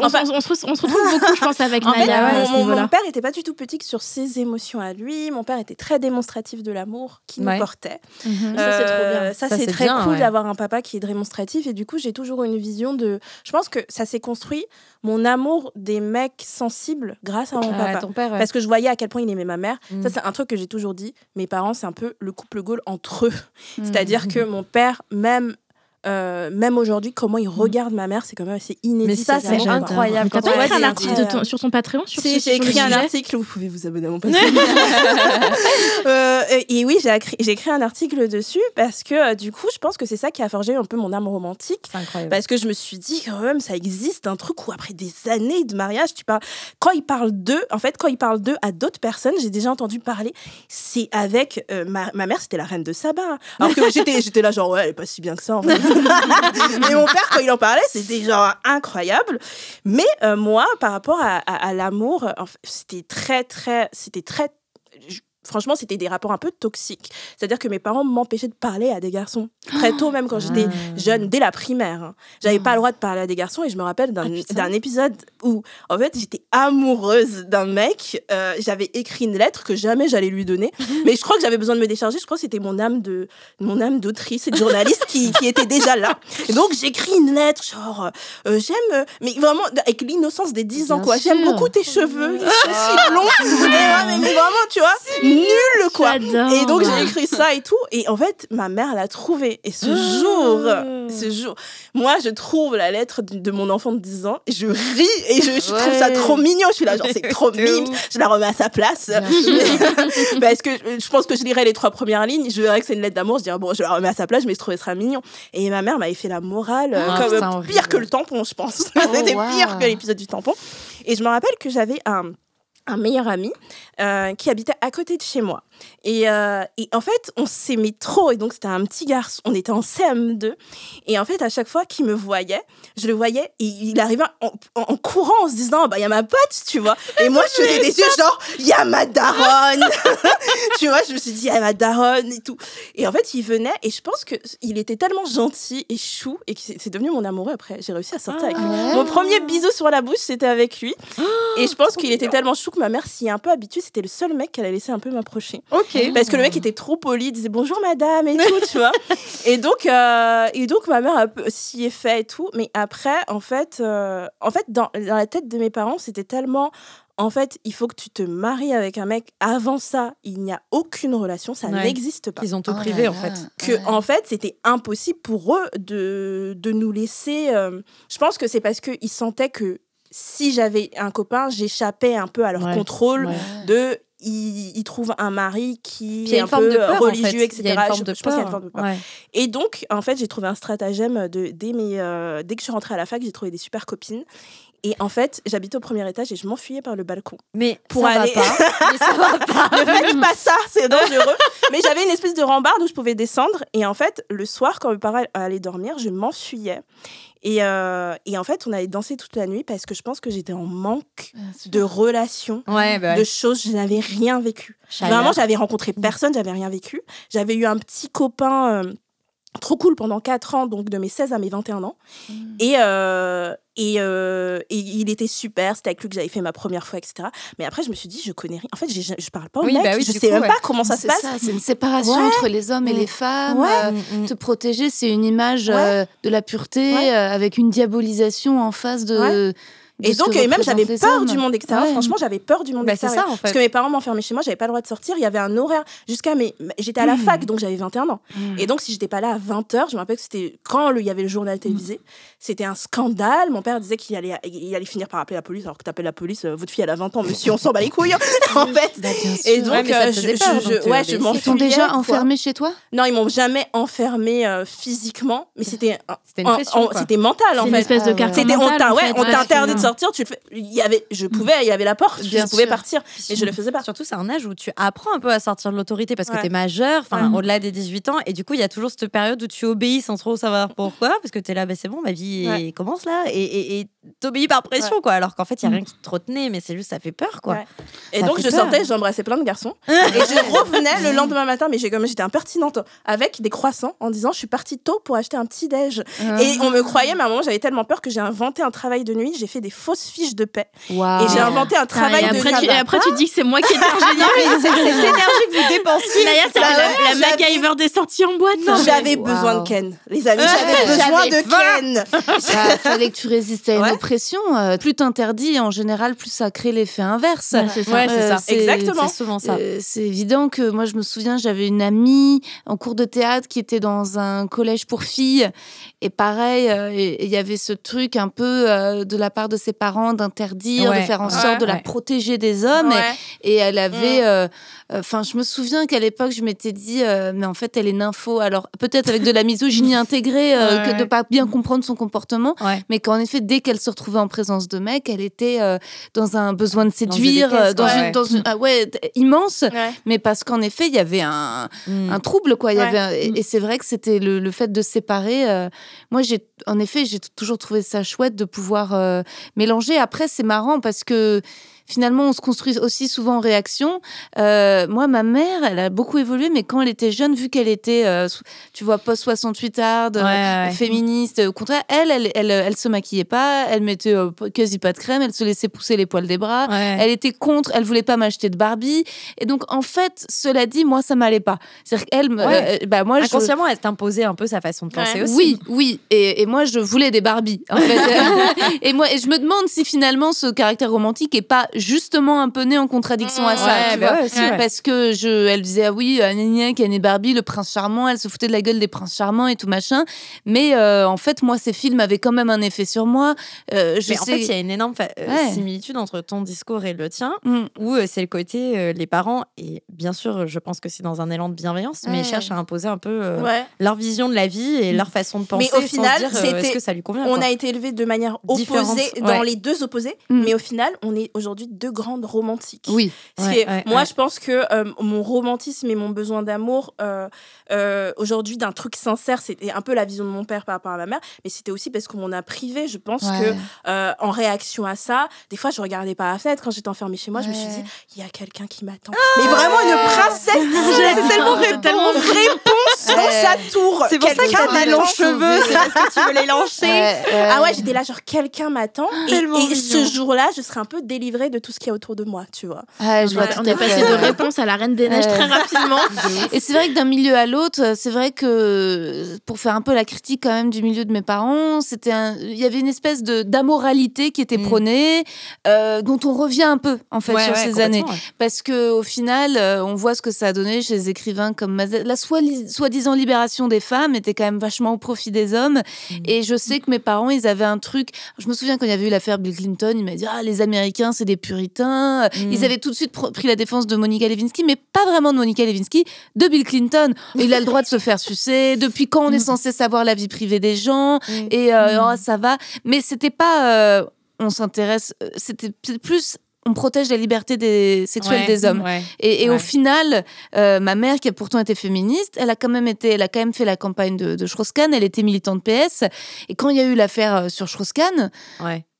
on, se, on, se, retrouve beaucoup, je pense, avec Naya. mon, père était pas du tout petit sur ses émotions à lui. Mon père était très démonstratif de l'amour qu'il nous portait. Mhm. ça, c'est trop bien. Ça, c'est très cool d'avoir un papa qui est démonstratif. Et du coup, j'ai toujours une vision de. Je pense que ça s'est construit, mon amour des mecs sensibles, grâce à mon papa. Ton père, Parce que je voyais à quel point il aimait ma mère. Ça, mhm. c'est un truc que j'ai toujours dit. Mes parents, c'est un peu le couple Gaulle entre eux. Mhm. C'est-à-dire que mon père, même euh, même aujourd'hui, comment il regarde ma mère, c'est quand même assez inédit. Mais ça, c'est incroyable. T'as pas écrit un article sur ton Patreon sur Si, j'ai écrit un article, vous pouvez vous abonner à mon Patreon. euh, et oui, j'ai écrit, écrit, un article dessus parce que euh, du coup, je pense que c'est ça qui a forgé un peu mon âme romantique. Incroyable. Parce que je me suis dit, quand même, ça existe un truc où après des années de mariage, tu parles. Quand il parle d'eux, en fait, quand il parle d'eux à d'autres personnes, j'ai déjà entendu parler, c'est avec. Euh, ma, ma, mère, c'était la reine de Saba. Hein. Alors que j'étais, j'étais là, genre, ouais, elle est pas si bien que ça, en fait. Mais mon père, quand il en parlait, c'était genre incroyable. Mais euh, moi, par rapport à, à, à l'amour, c'était très, très. C'était très franchement, c'était des rapports un peu toxiques. C'est-à-dire que mes parents m'empêchaient de parler à des garçons. Très tôt, même quand j'étais ah. jeune, dès la primaire. Hein. J'avais pas le droit de parler à des garçons et je me rappelle d'un ah, épisode où, en fait, j'étais amoureuse d'un mec. Euh, j'avais écrit une lettre que jamais j'allais lui donner. mais je crois que j'avais besoin de me décharger. Je crois que c'était mon âme de mon âme d'autrice et de journaliste qui, qui, était déjà là. Et donc, j'écris une lettre, genre, euh, j'aime, euh, mais vraiment, avec l'innocence des 10 ans, quoi. J'aime beaucoup tes cheveux. Ils sont si longs. mais, mais, vraiment, tu vois nul quoi. Et donc j'ai écrit ça et tout. Et en fait, ma mère l'a trouvé. Et ce ah. jour, ce jour, moi je trouve la lettre de, mon enfant de 10 ans et je ris et je, trouve ça trop mignon. Je suis là, genre c'est trop mime. Je la remets à sa place. Parce que je pense que je lirai les trois premières lignes. Je verrai que c'est une lettre d'amour. Je dirais, bon, je la remets à sa place, mais je trouvais ça mignon. Et ma mère m'avait fait la morale, euh, ah, comme, pire que le tampon, je pense. C'était oh, pire que l'épisode du tampon. Et je me rappelle que j'avais un un meilleur ami euh, qui habitait à côté de chez moi. Et, euh, et en fait, on s'aimait trop. Et donc, c'était un petit garçon. On était en CM2. Et en fait, à chaque fois qu'il me voyait, je le voyais et il arrivait en, courant en se disant Bah, il y a ma pote, tu vois. Et moi, je faisais des yeux genre Il y a ma daronne. tu vois, je me suis dit Il y a ma daronne et tout. Et en fait, il venait et je pense qu'il était tellement gentil et chou et que c'est devenu mon amoureux après. J'ai réussi à sortir avec lui. Ah. Mon premier bisou sur la bouche, c'était avec lui. et je pense qu'il était tellement chou que ma mère s'y est un peu habituée. C'était le seul mec qu'elle a laissé un peu m'approcher. Ok. Parce que le mec était trop poli, il disait bonjour madame et tout, tu vois. Et donc, euh, et donc ma mère s'y est fait et tout. Mais après, en fait, euh, en fait dans, dans la tête de mes parents, c'était tellement en fait, il faut que tu te maries avec un mec. Avant ça, il n'y a aucune relation, ça n'existe pas. Ils ont tout oh privé, en fait. Que, en fait, c'était impossible pour eux de, de nous laisser. Euh, je pense que c'est parce qu'ils sentaient que si j'avais un copain, j'échappais un peu à leur contrôle de il, trouve un mari qui est un peu religieux, etc. Il y a une forme de peur. Et donc, en fait, j'ai trouvé un stratagème de, dès, mes, euh, dès que je suis rentrée à la fac, j'ai trouvé des super copines. Et en fait, j'habite au premier étage et je m'enfuyais par le balcon. Mais pour aller. Va pas. Mais ça va pas. ne faites pas ça, c'est dangereux. Mais j'avais une espèce de rambarde où je pouvais descendre. Et en fait, le soir, quand mes parents allaient dormir, je m'enfuyais. Et, euh, et, en fait, on allait danser toute la nuit parce que je pense que j'étais en manque ah, de relations, bah de choses. Je n'avais rien vécu. Vraiment, j'avais rencontré personne, j'avais rien vécu. J'avais eu un petit copain. Euh, trop cool pendant 4 ans, donc de mes 16 à mes 21 ans. Mmh. Et, euh, et, euh, et, il était super, c'était avec lui que j'avais fait ma première fois, etc. Mais après, je me suis dit, je connais rien. En fait, je parle pas au mec, bah je sais même pas comment ça se passe. C'est une séparation entre les hommes et les femmes. Euh, mm, mm. te protéger, c'est une image de la pureté avec une diabolisation en face de et donc, même, j'avais peur du monde extérieur. Franchement, j'avais peur du monde bah, extérieur. Ça, en fait. Parce que mes parents m'enfermaient chez moi, j'avais pas le droit de sortir. Il y avait un horaire jusqu'à mes. J'étais à la mmh. fac, donc j'avais 21 ans. Mmh. Et donc, si j'étais pas là à 20h, je me rappelle que c'était quand il y avait le journal télévisé, mmh. c'était un scandale. Mon père disait qu'il allait, il allait finir par appeler la police, alors que t'appelles la police, euh, votre fille, elle a 20 ans, monsieur, on s'en bat les couilles, en fait. Bah, et donc, ouais, euh, je, ouais, je m'en Ils t'ont déjà enfermé chez toi? Non, ils m'ont jamais enfermé euh, physiquement, mais c'était. C'était mental, en fait. une espèce de carte C'était on t'interdit de sortir, tu le fais il y avait, je pouvais, il y avait la porte, je pouvais partir, mais je le faisais pas. Surtout, c'est un âge où tu apprends un peu à sortir de l'autorité parce que tu es majeur, enfin, au-delà des 18 ans, et du coup, il y a toujours cette période où tu obéis sans trop savoir pourquoi, parce que tu es là, bah, c'est bon, ma vie commence là, et t'obéis par pression, quoi, alors qu'en fait, il y a mm. rien qui te retenait, mais c'est juste, ça fait peur, quoi. Et donc, je sortais, j'embrassais plein de garçons, et je revenais le lendemain matin, mais comme j'étais impertinente, avec des croissants, en disant, je suis partie tôt pour acheter un petit déj. Ah. Et on me croyait, mais à un moment, j'avais tellement peur que j'ai inventé un travail de nuit, j'ai fait des fausses fiches de paix. Et j'ai inventé un travail et après, de tu, Et après, tu dis que c'est moi qui ai ingénieur. c'est cette énergie que vous dépensiez. D'ailleurs, c'est la, la MacGyver des sorties en boîte. J'avais besoin de Ken, les amis. J'avais besoin de Ken. Il fallait que tu résiste à une oppression. Euh, plus t'interdis, en général, plus ça crée l'effet inverse. c'est ça. Euh, Exactement. C'est souvent ça. c'est évident que moi, je me souviens, j'avais une amie en cours de théâtre qui était dans un collège pour filles. Et pareil, il y avait ce truc un peu de la part de ses parents d'interdire, de faire en sorte de la protéger des hommes. Et, elle avait. Mm. Enfin, je me souviens qu'à l'époque, je m'étais dit, mais en fait, elle est nympho. Alors, peut-être avec de la misogynie intégrée, que de pas bien comprendre son comportement, mais qu'en effet, dès qu'elle se retrouvait en présence de mecs, elle était euh, dans un besoin de séduire, dans, une, dans une, ah ouais, immense, mais parce qu'en effet, il y avait un, mm. un trouble, quoi. Il y avait et, c'est vrai que c'était le, le, fait de séparer. Euh, moi, j'ai, en effet, j'ai toujours trouvé ça chouette de pouvoir euh, mélanger. Après, c'est marrant parce que finalement, on se construit aussi souvent en réaction. Euh, moi, ma mère, elle a beaucoup évolué, mais quand elle était jeune, vu qu'elle était, euh, tu vois, post-68 hard, féministe, au contraire, elle, elle, elle, elle, se maquillait pas, elle mettait euh, quasi pas de crème, elle se laissait pousser les poils des bras, elle était contre, elle voulait pas m'acheter de Barbie. Et donc, en fait, cela dit, moi, ça m'allait pas. C'est-à-dire qu'elle, bah, moi, inconsciemment, elle t'imposait un peu sa façon de penser aussi. Oui, oui. Et, et, moi, je voulais des Barbies, en fait. et moi, et je me demande si finalement ce caractère romantique est pas justement un peu née en contradiction à ça, tu bah vois, parce que je, elle disait ah oui, Anania, Annie Barbie, le prince charmant, elle se foutait de la gueule des princes charmants et tout machin, mais euh, en fait moi ces films avaient quand même un effet sur moi. Euh, je mais en fait il y a une énorme euh, similitude entre ton discours et le tien, mm. où c'est le côté les parents et bien sûr je pense que c'est dans un élan de bienveillance, mais ils cherchent à imposer un peu leur vision de la vie et leur façon de penser. Mais au final, est-ce que ça lui convient On a été élevé de manière opposée dans les deux opposés, mais au final on est aujourd'hui deux grandes romantiques. Oui. moi, je pense que euh, mon romantisme et mon besoin d'amour, euh, euh, aujourd'hui, d'un truc sincère, c'était un peu la vision de mon père par rapport à ma mère, mais c'était aussi parce qu'on m'en a privé. Je pense que en réaction à ça, des fois, je regardais pas la fenêtre quand j'étais enfermée chez moi. Je me suis dit, il y a quelqu'un qui m'attend. Ah mais vraiment une princesse C'est tellement, tellement réponse dans sa tour. C'est pour ça qu'elle a des longs cheveux. C'est parce que tu veux les lancer. Ah ouais, j'étais là, genre, quelqu'un m'attend. Et, et ce jour-là, je serai un peu délivrée de tout ce qu'il y a autour de moi, tu vois. Ah, je vois on est passé de réponse à la Reine des Neiges très rapidement. Et c'est vrai que d'un milieu à l'autre, c'est vrai que pour faire un peu la critique quand même du milieu de mes parents, c'était il y avait une espèce de d'amoralité qui était mm. prônée, euh, dont on revient un peu en fait sur ces années, parce que au final, euh, on voit ce que ça a donné chez les écrivains comme Mazet. La soi-disant libération des femmes était quand même vachement au profit des hommes. Mm. Et je sais que mes parents, ils avaient un truc. Je me souviens quand il y avait eu l'affaire Bill Clinton, ils m'ont dit ah les Américains c'est des puritains. Ils mm. avaient tout de suite pris la défense de Monica Lewinsky, mais pas vraiment de Monica Lewinsky, de Bill Clinton. Il a le droit de se faire sucer. Depuis quand on est mm. censé savoir la vie privée des gens? Mm. Et euh, oh, ça va. Mais c'était pas. Euh, on s'intéresse. Euh, c'était plus on protège la liberté des, sexuelle des hommes. Et, au final, ma mère, qui a pourtant été féministe, elle a quand même été, elle a quand même fait la campagne de, de Strauss-Kahn. Elle était militante PS. Et quand il y a eu l'affaire sur Strauss-Kahn,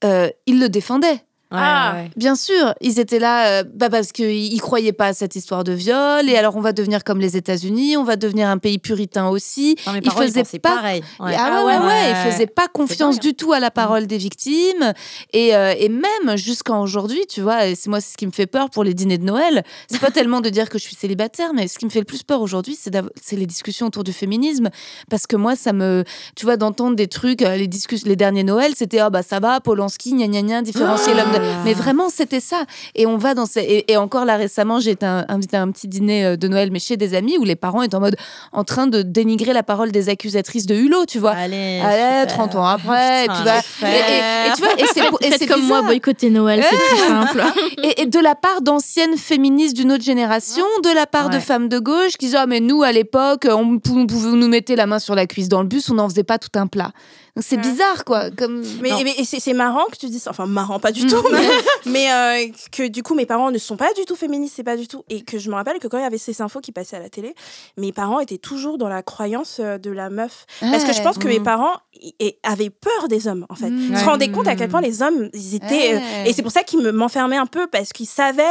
il le défendait ah, bien sûr, ils étaient là euh, bah parce qu'ils croyaient pas à cette histoire de viol. Et alors, on va devenir comme les États-Unis, on va devenir un pays puritain aussi. ils faisaient pas pareil. Ah, ah ouais, ouais, ils faisaient pas confiance du tout à la parole des victimes. Et, euh, et même jusqu'à aujourd'hui, tu vois, et c'est moi ce qui me fait peur pour les dîners de Noël. C'est pas tellement de dire que je suis célibataire, mais ce qui me fait le plus peur aujourd'hui, c'est les discussions autour du féminisme. Parce que moi, ça me, tu vois, d'entendre des trucs, euh, les discussions, les derniers Noël, c'était ah bah ça va, Polanski, gna gna gna, différencier l'homme de mais vraiment, c'était ça. Et on va dans ces... et, encore là récemment, j'ai été invité à un petit dîner euh, de Noël, mais chez des amis où les parents étaient en mode en train de dénigrer la parole des accusatrices de Hulot, tu vois. Allez, Allez 30 ans après, et, tu vois, et, tu vois, et c'est comme moi boycotter Noël, c'est plus simple. et, de la part d'anciennes féministes d'une autre génération, de la part de femmes de gauche qui disent ah mais nous à l'époque, on, on pouvait nous mettre la main sur la cuisse dans le bus, on n'en faisait pas tout un plat. C'est bizarre, quoi. Comme... Mais, mais c'est marrant que tu dises, enfin marrant, pas du tout, mais, euh, que du coup mes parents ne sont pas du tout féministes, c'est pas du tout. Et que je me rappelle que quand il y avait ces infos qui passaient à la télé, mes parents étaient toujours dans la croyance euh, de la meuf. Parce que je pense que mes parents avaient peur des hommes, en fait. Ils se rendaient compte à quel point les hommes, ils étaient. Euh, et c'est pour ça qu'ils m'enfermaient un peu, parce qu'ils savaient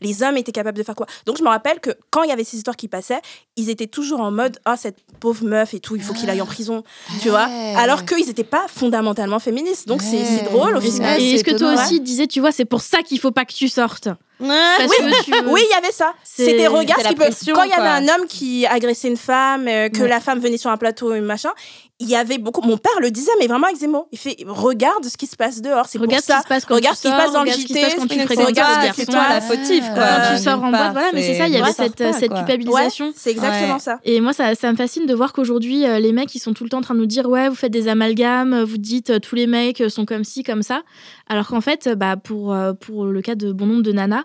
les hommes étaient capables de faire quoi. Donc je me rappelle que quand il y avait ces histoires qui passaient, ils étaient toujours en mode, ah, cette pauvre meuf et tout, il faut qu'il aille en prison, tu vois. Alors que ils n'étaient pas fondamentalement féministes. Donc c'est drôle au final. Et est-ce que toi aussi disais, tu vois, c'est pour ça qu'il faut pas que tu sortes Parce que Oui, il y avait ça. C'était regarde qui peut... Quand il y avait un homme qui agressait une femme, euh, que la femme venait sur un plateau et machin, il y avait beaucoup. Mon père le disait, mais vraiment avec des mots. Il fait regarde ce qui se passe dehors. C'est regarde pour ça. Ce qui se passe quand regarde ce qui se passe dans le JT. Quand tu regarde c'est toi la fautive. Quoi. Quand tu sors en boîte, voilà. Mais c'est ça, il y avait cette, cette culpabilisation. c'est exactement ça. Et moi, ça, ça me fascine de voir qu'aujourd'hui, euh, les mecs, ils sont tout le temps en train de nous dire ouais, vous faites des amalgames, vous dites euh, tous les mecs sont comme ci, comme ça. Alors qu'en fait, bah, pour, euh, pour le cas de bon nombre de nanas,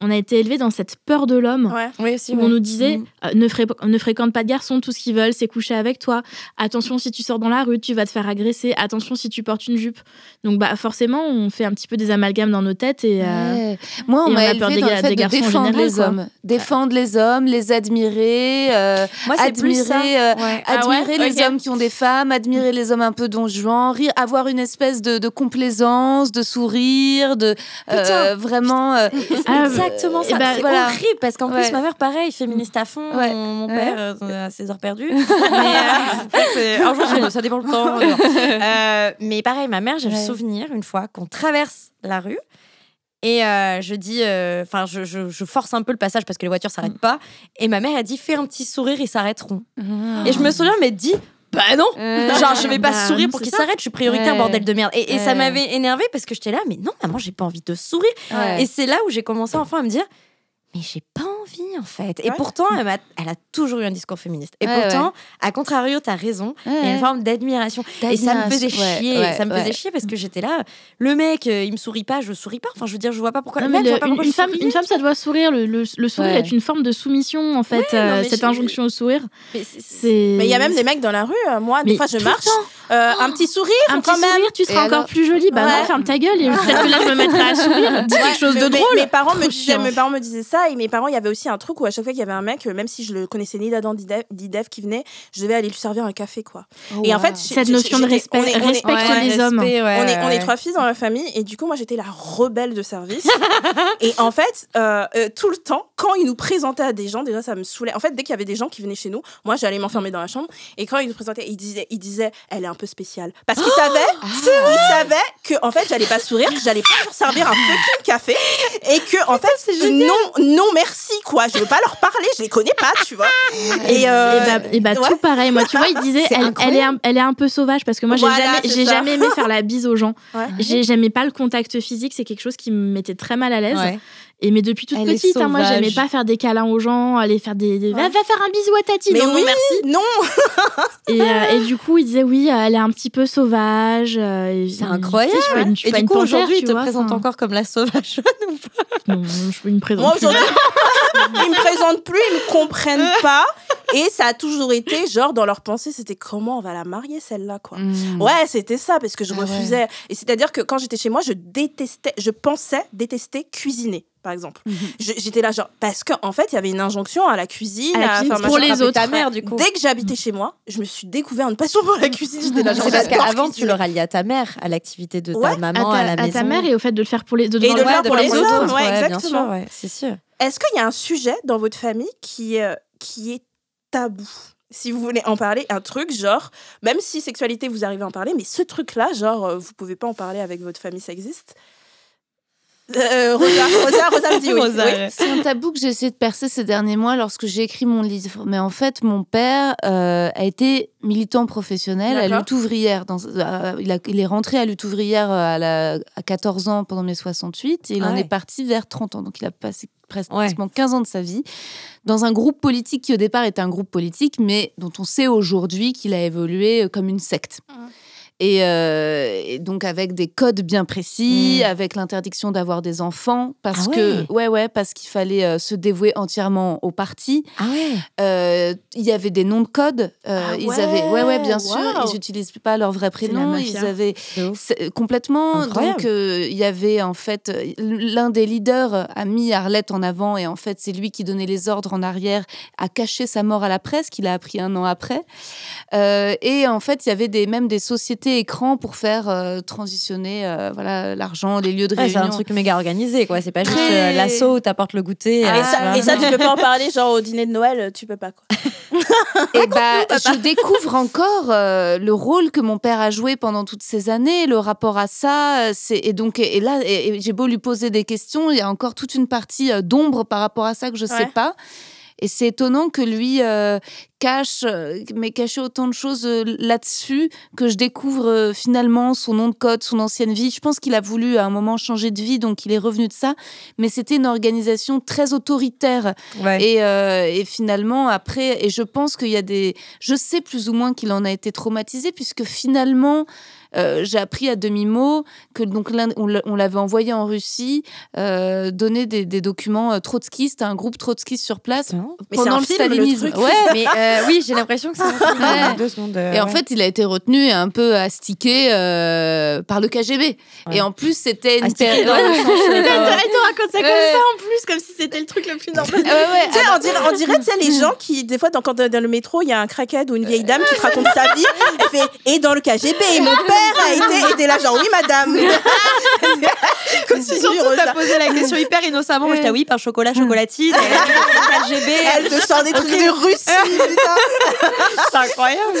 on a été élevés dans cette peur de l'homme. Ouais. où on nous disait mm. ne, ne fréquente pas de garçons, tout ce qu'ils veulent, c'est coucher avec toi. Attention, si tu sors dans la rue, tu vas te faire agresser. Attention si tu portes une jupe. Donc bah forcément, on fait un petit peu des amalgames dans nos têtes et euh, moi on m'a élevé dans le fait de défendre les hommes, défendre les hommes, les admirer, euh, moi, admirer, euh, ah admirer les hommes qui ont des femmes, admirer les hommes un peu dont rire, avoir une espèce de, de complaisance, de sourire, de vraiment. Exactement ça. Bah, c'est horrible parce qu'en plus ma mère pareil, féministe à fond, mon, père a ses heures perdues. mais, un jour ça dépend le temps. Euh, mais pareil, ma mère, j'ai le souvenir une fois qu'on traverse la rue et euh, je dis, euh, enfin, je, je, force un peu le passage parce que les voitures s'arrêtent mm. pas. Et ma mère a dit, fais un petit sourire, ils s'arrêteront. Ah. Et je me souviens, mais dit, bah non, genre je vais pas bah, sourire pour qu'ils s'arrêtent, je suis prioritaire, bordel de merde. Et, ça m'avait énervé parce que j'étais là, mais non, maman, j'ai pas envie de sourire. Et c'est là où j'ai commencé enfin à me dire, mais j'ai pas envie en fait. Et pourtant, elle a, elle a, toujours eu un discours féministe. Et pourtant, à contrario, tu as raison, il y a une forme d'admiration. Et ça me faisait chier. ça me faisait chier parce que j'étais là, le mec, euh, il me sourit pas, je souris pas. Enfin, je veux dire, je vois pas pourquoi. Non, mais une, femme, une femme, ça doit sourire. Le, le, sourire est une forme de soumission en fait. Euh, cette injonction au sourire. Mais il y a même des mecs dans la rue. Euh, moi, des fois, je marche. Un petit sourire, un petit sourire, tu seras encore plus jolie. Bah non, ferme ta gueule. Et peut-être que là, je me mettrai à sourire. Dis quelque chose de drôle. Mes parents me disaient, mes parents me disaient ça. Et mes parents, il y avait aussi un truc où à chaque fois qu'il y avait un mec, même si je le connaissais ni d'Adam ni d'Eve qui venait, je devais aller lui servir un café, quoi. Oh, et en fait, cette notion de respect, respecte les hommes. on, est, on est trois filles dans la famille et du coup, moi, j'étais la rebelle de service. et en fait, euh, euh, tout le temps, quand ils nous présentaient à des gens, déjà, ça me saoulait. En fait, dès qu'il y avait des gens qui venaient chez nous, moi, j'allais m'enfermer dans la chambre. Et quand ils nous présentaient, ils disaient, ils disaient elle est un peu spéciale. Parce qu'ils savaient, ah. ils savaient que, en fait, j'allais pas sourire, que j'allais pas leur servir un fucking café. Et que, en fait, non, non, merci, quoi. Je veux pas leur parler, je les connais pas, tu vois. Et, euh, et bah, tout pareil. Moi, tu vois, il disait, elle, elle, est un, elle est un peu sauvage parce que moi, j'ai jamais, j'ai jamais aimé faire la bise aux gens. J'aimais pas le contact physique, c'est quelque chose qui me mettait très mal à l'aise. Et mais depuis toute petite, hein, moi j'aimais pas faire des câlins aux gens, aller faire des, Va, faire un bisou à Tati. Mais non, oui, merci. Non. et, euh, et, du coup, il disait oui, elle est un petit peu sauvage. Euh, c'est incroyable. Tu sais, et du coup, aujourd'hui, il te présente encore comme la sauvage ou pas? Non, je me présente. Moi, plus. ils me présentent plus, ils me comprennent pas. Et ça a toujours été, genre, dans leur pensée, c'était comment on va la marier, celle-là, quoi. Hmm. Ouais, c'était ça, parce que je ah refusais. Et c'est-à-dire que quand j'étais chez moi, je détestais, je pensais détester cuisiner par exemple. Mhm. J'étais là, genre, parce qu'en en fait, il y avait une injonction à la cuisine, à, pour les autres. Ta mère, du coup. Dès que j'habitais chez moi, je me suis découvert une passion pour la cuisine. J'étais là, C'est parce qu'avant, tu le ralliais à ta mère, à l'activité de ta maman, à, la maison. À ta mère et au fait de le faire pour les, de, et de le faire pour, les, autres. Ouais, exactement. c'est sûr. Est-ce qu'il y a un sujet dans votre famille qui, euh, qui est tabou? Si vous voulez en parler, un truc genre, même si sexualité vous arrivez à en parler, mais ce truc-là, genre, euh, vous pouvez pas en parler avec votre famille, ça existe? Euh, Rosa, Rosa, Rosa me dit oui. C'est un tabou que j'ai essayé de percer ces derniers mois lorsque j'ai écrit mon livre. Mais en fait, mon père euh, a été militant professionnel à lutte ouvrière. Dans, euh, il, a, il, est rentré à lutte ouvrière à, la, à 14 ans pendant mai 68 et il en est parti vers 30 ans. Donc il a passé presque 15 ans de sa vie dans un groupe politique qui au départ était un groupe politique, mais dont on sait aujourd'hui qu'il a évolué comme une secte. Mmh. Euh, et, donc avec des codes bien précis, mmh. avec l'interdiction d'avoir des enfants, parce ah que ouais ouais, parce qu'il fallait euh, se dévouer entièrement au parti. Ah ouais. Euh, il y avait des noms de code. Ah ils avaient ouais ouais bien sûr. Ils n'utilisent pas leur vrai prénom. Ils avaient complètement. Donc il y avait en fait l'un des leaders a mis Arlette en avant et en fait c'est lui qui donnait les ordres en arrière, a caché sa mort à la presse qu'il a appris un an après. et en fait il y avait des même des sociétés écran pour faire euh, transitionner euh, voilà l'argent, les lieux de réunion. c'est un truc méga organisé, quoi. C'est pas juste euh, l'assaut où t'apportes le goûter. Ah, et, ça, et, ça, tu peux pas en parler, genre au dîner de Noël, tu peux pas, quoi. et bah, je découvre encore le rôle que mon père a joué pendant toutes ces années, le rapport à ça. C'est et donc et, là, j'ai beau lui poser des questions, il y a encore toute une partie d'ombre par rapport à ça que je sais pas. Et c'est étonnant que lui euh, cache, euh, mais cache autant de choses euh, là-dessus que je découvre finalement son nom de code, son ancienne vie. Je pense qu'il a voulu à un moment changer de vie, donc il est revenu de ça. Mais c'était une organisation très autoritaire. Et, et, finalement, après, et je pense qu'il y a des. Je sais plus ou moins qu'il en a été traumatisé, puisque finalement, euh, j'ai appris à demi-mot que donc on l'avait envoyé en Russie euh, donner des, documents euh, trotskistes à un groupe trotskiste sur place pendant le stalinisme. ouais. mais oui, j'ai l'impression que c'est un Deux secondes, et en fait, il a été retenu et un peu astiqué par le KGB. Et en plus, c'était une période. Elle te raconte ça comme ça en plus, comme si c'était le truc le plus normal. tu sais, on dirait, on dirait les gens qui, des fois, dans, quand dans le métro, il y a un crackhead ou une vieille dame qui te raconte sa vie. Elle fait Et dans le KGB, mon père a été, était là, genre, oui, madame. Surtout, t'as posé la question hyper innocemment. Moi, j'étais, oui, pain chocolat, chocolatine. KGB. Elle te sort des trucs de Russie, C'est incroyable.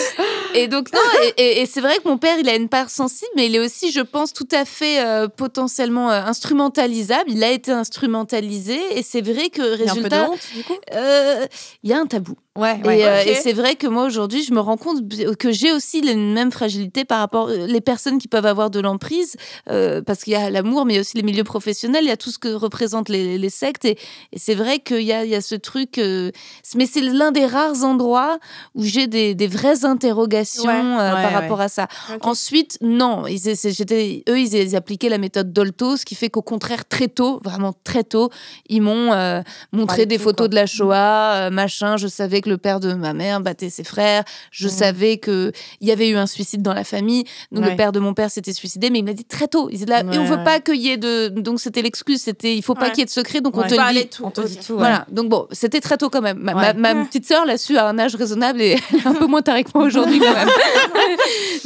Et donc, non, et, c'est vrai que mon père, il a une part sensible, mais il est aussi, je pense, tout à fait euh, potentiellement euh, instrumentalisable. Il a été instrumentalisé, et c'est vrai que, résultat. Il y a un peu de honte, du coup? euh, Il y a un tabou. Ouais, et, c'est vrai que moi aujourd'hui, je me rends compte que j'ai aussi les mêmes fragilités par rapport les personnes qui peuvent avoir de l'emprise, parce qu'il y a l'amour, mais aussi les milieux professionnels, il y a tout ce que représentent les, sectes, et, c'est vrai qu'il y a, il y a ce truc. mais c'est l'un des rares endroits où j'ai des, des vraies interrogations euh, par rapport à ça. Ensuite, non, ils, eux, ils, appliquaient la méthode Dolto, ce qui fait qu'au contraire, très tôt, vraiment très tôt, ils m'ont euh, montré des photos de la Shoah, euh, machin. Je savais que le père de ma mère battait ses frères. Je savais qu'il y avait eu un suicide dans la famille. Donc, le père de mon père s'était suicidé, mais il m'a dit très tôt. Il là, et on veut pas qu'il y ait de. Donc, c'était l'excuse, c'était il faut pas qu'il y ait de secret, donc on te le dit. On te dit tout. Voilà. Donc, bon, c'était très tôt quand même. Ma, petite sœur l'a su à un âge raisonnable et un peu moins taré que moi aujourd'hui quand même.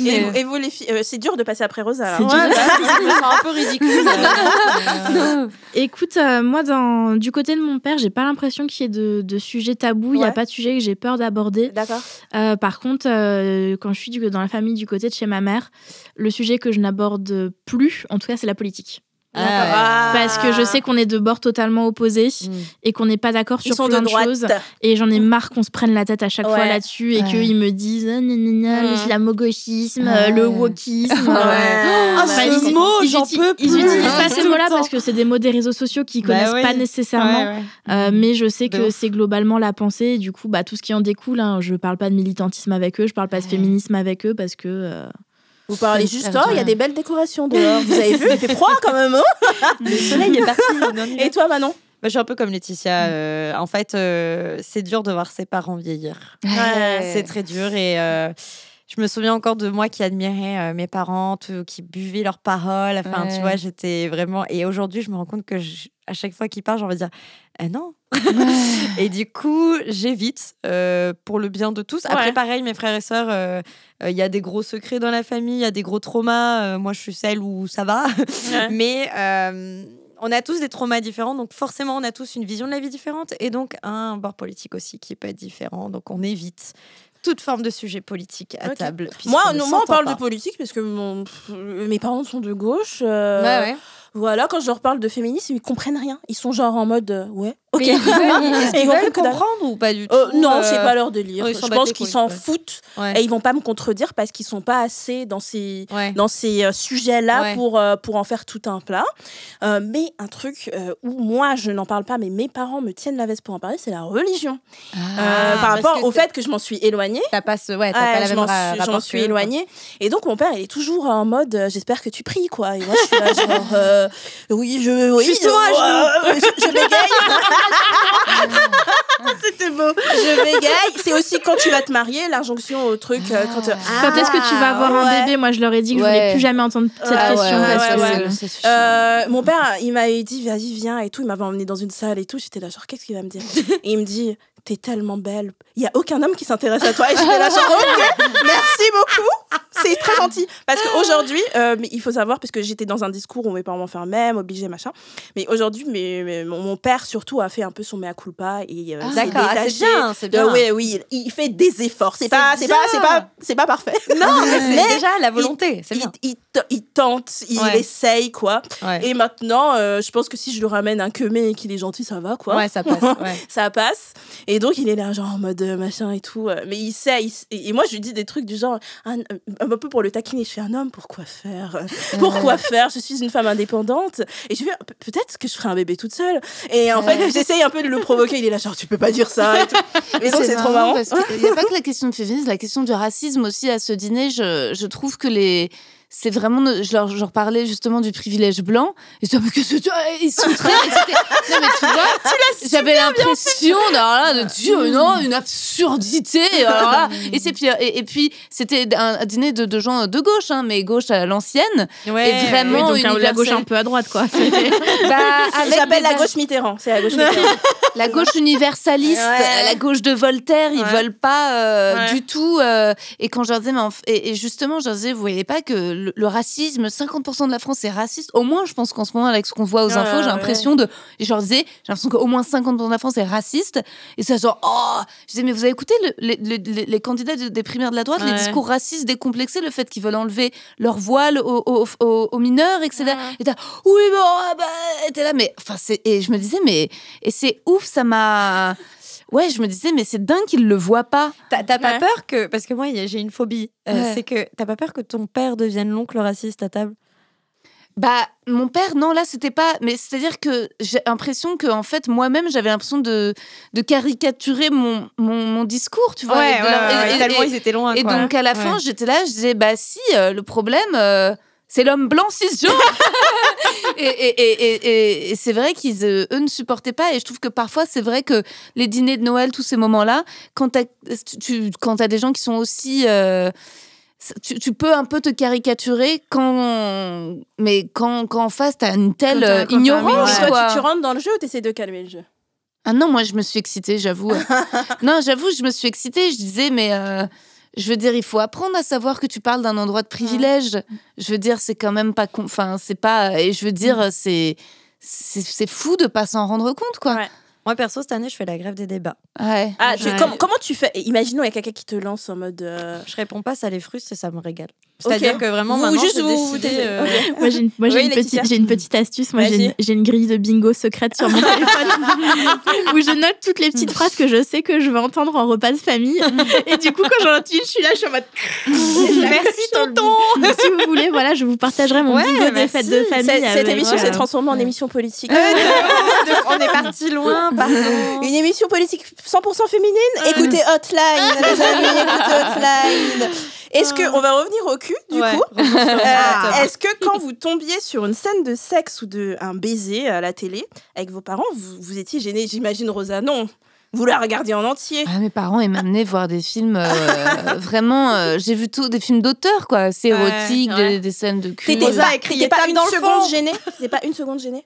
et, vous, les filles, euh, c'est dur de passer après Rosa. C'est un peu ridicule. Écoute, euh, moi, dans, du côté de mon père, j'ai pas l'impression qu'il y ait de, de sujets tabous. Il n'y a pas de sujet que j'ai peur d'aborder. D'accord. Euh, par contre, quand je suis dans la famille du côté de chez ma mère, le sujet que je n'aborde plus, en tout cas, c'est la politique. Ah. Parce que je sais qu'on est de bords totalement opposés mm. et qu'on n'est pas d'accord sur plein de, choses. Et j'en ai marre qu'on se prenne la tête à chaque fois là-dessus et qu'ils me disent ah, mm. l'islamo-gauchisme, le wokisme. Ah, ce mot, j'en peux Ils utilisent pas ces mots-là parce que c'est des mots des réseaux sociaux qu'ils bah connaissent pas nécessairement. Euh, mais je sais que c'est globalement la pensée. Et du coup, bah, tout ce qui en découle, hein, je parle pas de militantisme avec eux, je parle pas de féminisme avec eux parce que. Euh, vous parlez juste, oh, il y a des belles décorations dehors. Vous avez vu, il fait froid quand même. Hein le soleil est parti. Et toi, Manon bah, je suis un peu comme Laetitia. Euh, en fait, euh, c'est dur de voir ses parents vieillir. C'est très dur. Et euh, je me souviens encore de moi qui admirais mes parents, qui buvaient leurs paroles. Enfin, tu vois, j'étais vraiment. Et aujourd'hui, je me rends compte que à chaque fois qu'ils parlent, j'ai envie de dire eh non. et du coup, j'évite euh, pour le bien de tous. Après, pareil, mes frères et sœurs, euh, euh, il y a des gros secrets dans la famille, il y a des gros traumas. moi, je suis celle où ça va. Mais on a tous des traumas différents, donc forcément, on a tous une vision de la vie différente et donc un bord politique aussi qui peut être différent. Donc, on évite toute forme de sujet politique à table. Moi, moi on parle de politique parce que mon, mes parents sont de gauche. ouais. Voilà, quand je leur parle de féminisme, ils comprennent rien. Ils sont genre en mode euh, ouais, ok. Est-ce qu'ils veulent comprendre ou pas du tout euh, Non, c'est pas leur délire. je pense qu'ils s'en foutent et ils vont pas me contredire parce qu'ils sont pas assez dans ces dans ces euh, sujets-là pour pour en faire tout un plat. mais un truc où moi je n'en parle pas, mais mes parents me tiennent la veste pour en parler, c'est la religion. Ah, par rapport au fait que je m'en suis éloignée. T'as pas ce, ouais, pas la je m'en suis, suis éloignée. Et donc mon père, il est toujours en mode j'espère que tu pries quoi. Et moi je suis là genre euh, oui, je. Oui, Juste moi, je, je, bégaye. C'était beau. Je bégaye. C'est aussi quand tu vas te marier, l'injonction au truc. Euh, quand, ah, quand est-ce que tu vas avoir un bébé? Moi, je leur ai dit que je voulais plus jamais entendre cette question. Euh, mon père, il m'avait dit, vas-y, viens et tout. Il m'avait emmené dans une salle et tout. J'étais là, genre, qu'est-ce qu'il va me dire? Et il me dit, t'es tellement belle. Il y a aucun homme qui s'intéresse à toi. Et j'étais là, genre, ok, merci beaucoup. C'est très gentil. Parce qu'aujourd'hui, euh, il faut savoir, parce que j'étais dans un discours où mes parents m'ont fait un même, obligé, machin. Mais aujourd'hui, mais, mon, père, surtout, a fait un peu son mea culpa. Et, euh, ah, D'accord, ah, c'est bien, c'est bien. oui, oui, il, fait des efforts. C'est pas, c'est pas, c'est pas, c'est pas parfait. Non, mais c'est déjà la volonté. C'est bien. Il, il, tente, il essaye, quoi. Et maintenant, euh, je pense que si je lui ramène un quemé et qu'il est gentil, ça va, quoi. Ouais, ça passe. ça passe. Et donc, il est là, genre, en mode machin et tout. Mais il sait, et moi, je lui dis des trucs du genre, un, un peu pour le taquiner. Je fais un homme, pourquoi faire? Pourquoi faire? Je suis une femme indépendante. Et je fais peut-être que je ferai un bébé toute seule. Et en fait, j'essaye un peu de le provoquer. Il est là, genre, tu peux pas dire ça. Et, donc, c'est trop marrant. Il n'y a pas que la question de féminisme, la question du racisme aussi à ce dîner. Je, je trouve que les c'est vraiment je leur, je leur, parlais justement du privilège blanc. Et je mais que c'est ils sont très non mais tu vois j'avais l'impression là, de dire non une absurdité alors là, et c'est puis et, puis c'était un, dîner de, de, gens de gauche hein, mais gauche à l'ancienne. Ouais, et vraiment donc la gauche un peu à droite quoi. Bah, j'appelle la gauche Mitterrand c'est la gauche Mitterrand. La gauche universaliste la gauche de Voltaire ils veulent pas euh, du tout euh, et quand je leur disais mais et, et, justement je leur disais vous voyez pas que le, racisme, 50% de la France est raciste. Au moins, je pense qu'en ce moment, avec ce qu'on voit aux infos, j'ai l'impression de. Et je leur disais, j'ai l'impression qu'au moins 50% de la France est raciste. Et ça, genre, oh Je disais, mais vous avez écouté les, candidats des primaires de la droite, les discours racistes décomplexés, le fait qu'ils veulent enlever leur voile aux, mineurs, etc. Et t'as, oui, bon, ah bah, t'es là, mais. Enfin, et je me disais, mais. Et c'est ouf, ça m'a ouais, je me disais, mais c'est dingue qu'il le voit pas. T'as pas peur que, parce que moi, j'ai une phobie, euh, c'est que t'as pas peur que ton père devienne l'oncle raciste à table? Bah, mon père, non, là, c'était pas. Mais c'est-à-dire que j'ai l'impression que, en fait, moi-même, j'avais l'impression de, de caricaturer mon, mon, discours, tu vois. Ouais, et, tellement ils étaient loin. Et donc, à la fin, j'étais là, je disais, bah, si, euh, le problème. Euh, c'est l'homme blanc cisgenre. et, et, et, c'est vrai qu'ils, euh, eux, ne supportaient pas. Et je trouve que parfois, c'est vrai que les dîners de Noël, tous ces moments-là, quand tu as des gens qui sont aussi. Euh, tu, peux un peu te caricaturer quand. Mais quand, quand en face, tu as une telle euh, ignorance. Toi, tu, rentres dans le jeu ou tu essaies de calmer le jeu? Ah non, moi, je me suis excitée, j'avoue. non, j'avoue, je me suis excitée. Je disais, mais. Je veux dire, il faut apprendre à savoir que tu parles d'un endroit de privilège. Je veux dire, c'est quand même pas. Enfin, c'est pas. Et je veux dire, mm. c'est. C'est fou de pas s'en rendre compte, quoi. Moi, perso, cette année, je fais la grève des débats. Ouais. Ah, comment tu fais? Imaginons, il y a quelqu'un qui te lance en mode. Euh, je réponds pas, ça les frustre et ça me régale. C'est-à-dire que vraiment, vous, maintenant, juste vous, euh, Moi, j'ai une, une, petite, une petite astuce. Moi, j'ai une, grille de bingo secrète sur mon téléphone où je note toutes les petites phrases que je sais que je vais entendre en repas de famille. et du coup, quand j'en entends une, je suis là, je suis en mode. Merci, tonton. Si vous voulez, voilà, je vous partagerai mon bingo des fêtes de famille. Cette émission s'est transformée en émission politique. On est parti loin, Une émission politique 100% féminine Écoutez Hotline, les amis, écoutez Hotline est-ce que, on va revenir au cul, du coup. Euh, est-ce que quand vous tombiez sur une scène de sexe ou de un baiser à la télé avec vos parents, vous, vous étiez gêné J'imagine, Rosa, non vous la regardiez en entier. Ah, mes parents ils m'amenaient voir des films euh, vraiment. Euh, j'ai vu tout des films d'auteur quoi, c'est érotique, des, scènes de cul. T'étais pas, écrit, pas, une seconde gênée? C'était pas une seconde gênée?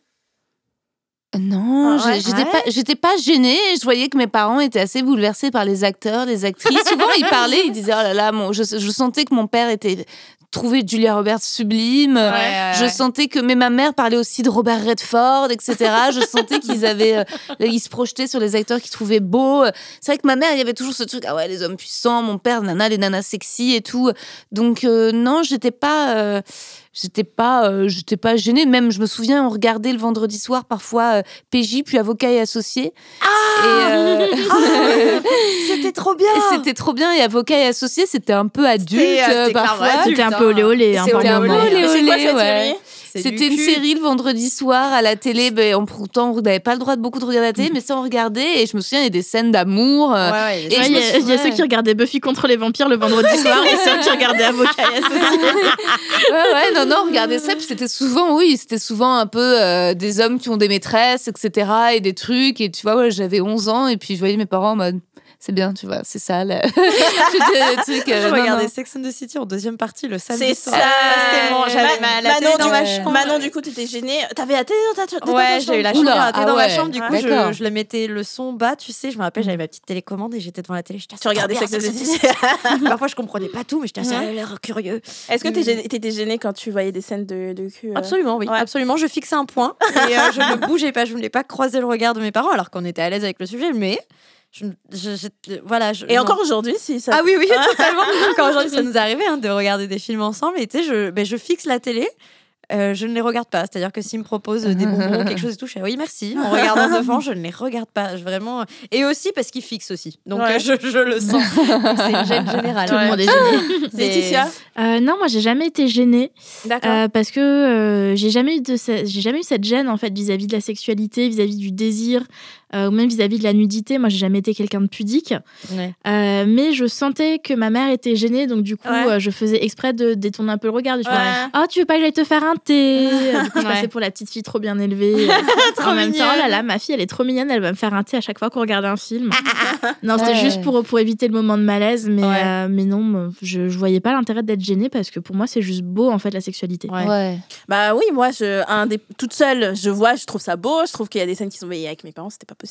Non, ah j'étais pas, j'étais pas gênée. Je voyais que mes parents étaient assez bouleversés par les acteurs, les actrices. Souvent, ils parlaient, ils disaient oh là là, je, je sentais que mon père était trouvé Julia Roberts sublime. je sentais que, mais ma mère parlait aussi de Robert Redford, etc. je sentais qu'ils avaient, euh, ils se projetaient sur les acteurs qu'ils trouvaient beaux. C'est vrai que ma mère, il y avait toujours ce truc, ah ouais, les hommes puissants, mon père, nana, les nanas sexy et tout. Donc, euh, non, j'étais pas, euh, j'étais pas euh, j'étais pas gênée. Même je me souviens on regardait le vendredi soir parfois euh, PJ puis avocat et associé. Ah, euh, ah c'était trop bien. C'était trop bien. Et avocat et associé c'était un peu adulte parfois. c'était un peu olé olé un peu olé olé ouais c'était une série le vendredi soir à la télé. Ben, pourtant, on n'avait pas le droit de beaucoup de regarder la télé, mais ça, on regardait. Et je me souviens, il y a des scènes d'amour. Et il y, a ceux qui regardaient Buffy contre les vampires le vendredi soir et ceux qui regardaient Avocat ouais, ouais, non, non, regardez ça. c'était souvent, oui, c'était souvent un peu euh, des hommes qui ont des maîtresses, etc. et des trucs. Et tu vois, ouais, j'avais 11 ans et puis je voyais mes parents en mode c'est bien, tu vois, c'est ça. Là. truc, euh, je regardais Sex and the City en deuxième partie le samedi C'est ça. C'était bon, j'avais ma, Manon, dans ma chambre. Manon, du coup, tu étais gênée. T'avais la télé dans ta, chambre? Ouais, j'ai eu la chambre ah dans ma chambre. Du coup, je, je le mettais le son bas, tu sais. Je me rappelle, j'avais ma petite télécommande et j'étais devant la télé. Tu regardais Sex and the City. Parfois, je comprenais pas tout, mais j'étais assez l'air curieux. Est-ce que t'étais gênée quand tu voyais des scènes de, de cul euh? Absolument, oui. Absolument. Je fixais un point et euh, je ne bougeais pas. Je ne voulais pas croiser le regard de mes parents alors qu'on était à l'aise avec le sujet, mais je, voilà. et encore aujourd'hui, si ça. Ah oui, oui, totalement. encore aujourd'hui, ça nous arrivait hein, de regarder des films ensemble. Et tu sais, je, ben, je fixe la télé. Euh, je ne les regarde pas. C'est-à-dire que s'ils me proposent des bonbons, quelque chose et tout, je fais oui, merci. En regardant devant, je ne les regarde pas. Je, vraiment. Et aussi parce qu'ils fixent aussi. Donc euh, je, je, le sens. C'est une gêne générale. Tout le monde est gêné. Laetitia euh, Non, moi, j'ai jamais été gênée. D'accord. parce que j'ai jamais eu de j'ai jamais eu cette gêne en fait vis-à-vis de la sexualité, vis à -vis du désir. Euh, ou même vis-à-vis de la nudité. Moi, j'ai jamais été quelqu'un de pudique, euh, mais je sentais que ma mère était gênée, donc du coup, euh, je faisais exprès de détourner un peu le regard. Je oh, tu veux pas que j'aille te faire un thé? Du coup, je passais pour la petite fille trop bien élevée. en même temps, oh là là, ma fille, elle est trop mignonne, elle va me faire un thé à chaque fois qu'on regarde un film. non, c'était juste pour, pour éviter le moment de malaise, mais, mais non, je, je voyais pas l'intérêt d'être gênée parce que pour moi, c'est juste beau en fait la sexualité. Ouais. Bah oui, moi, je, un des, toute seule, je vois, je trouve ça beau, je trouve qu'il y a des scènes qui sont veillées avec mes parents, c'était pas possible.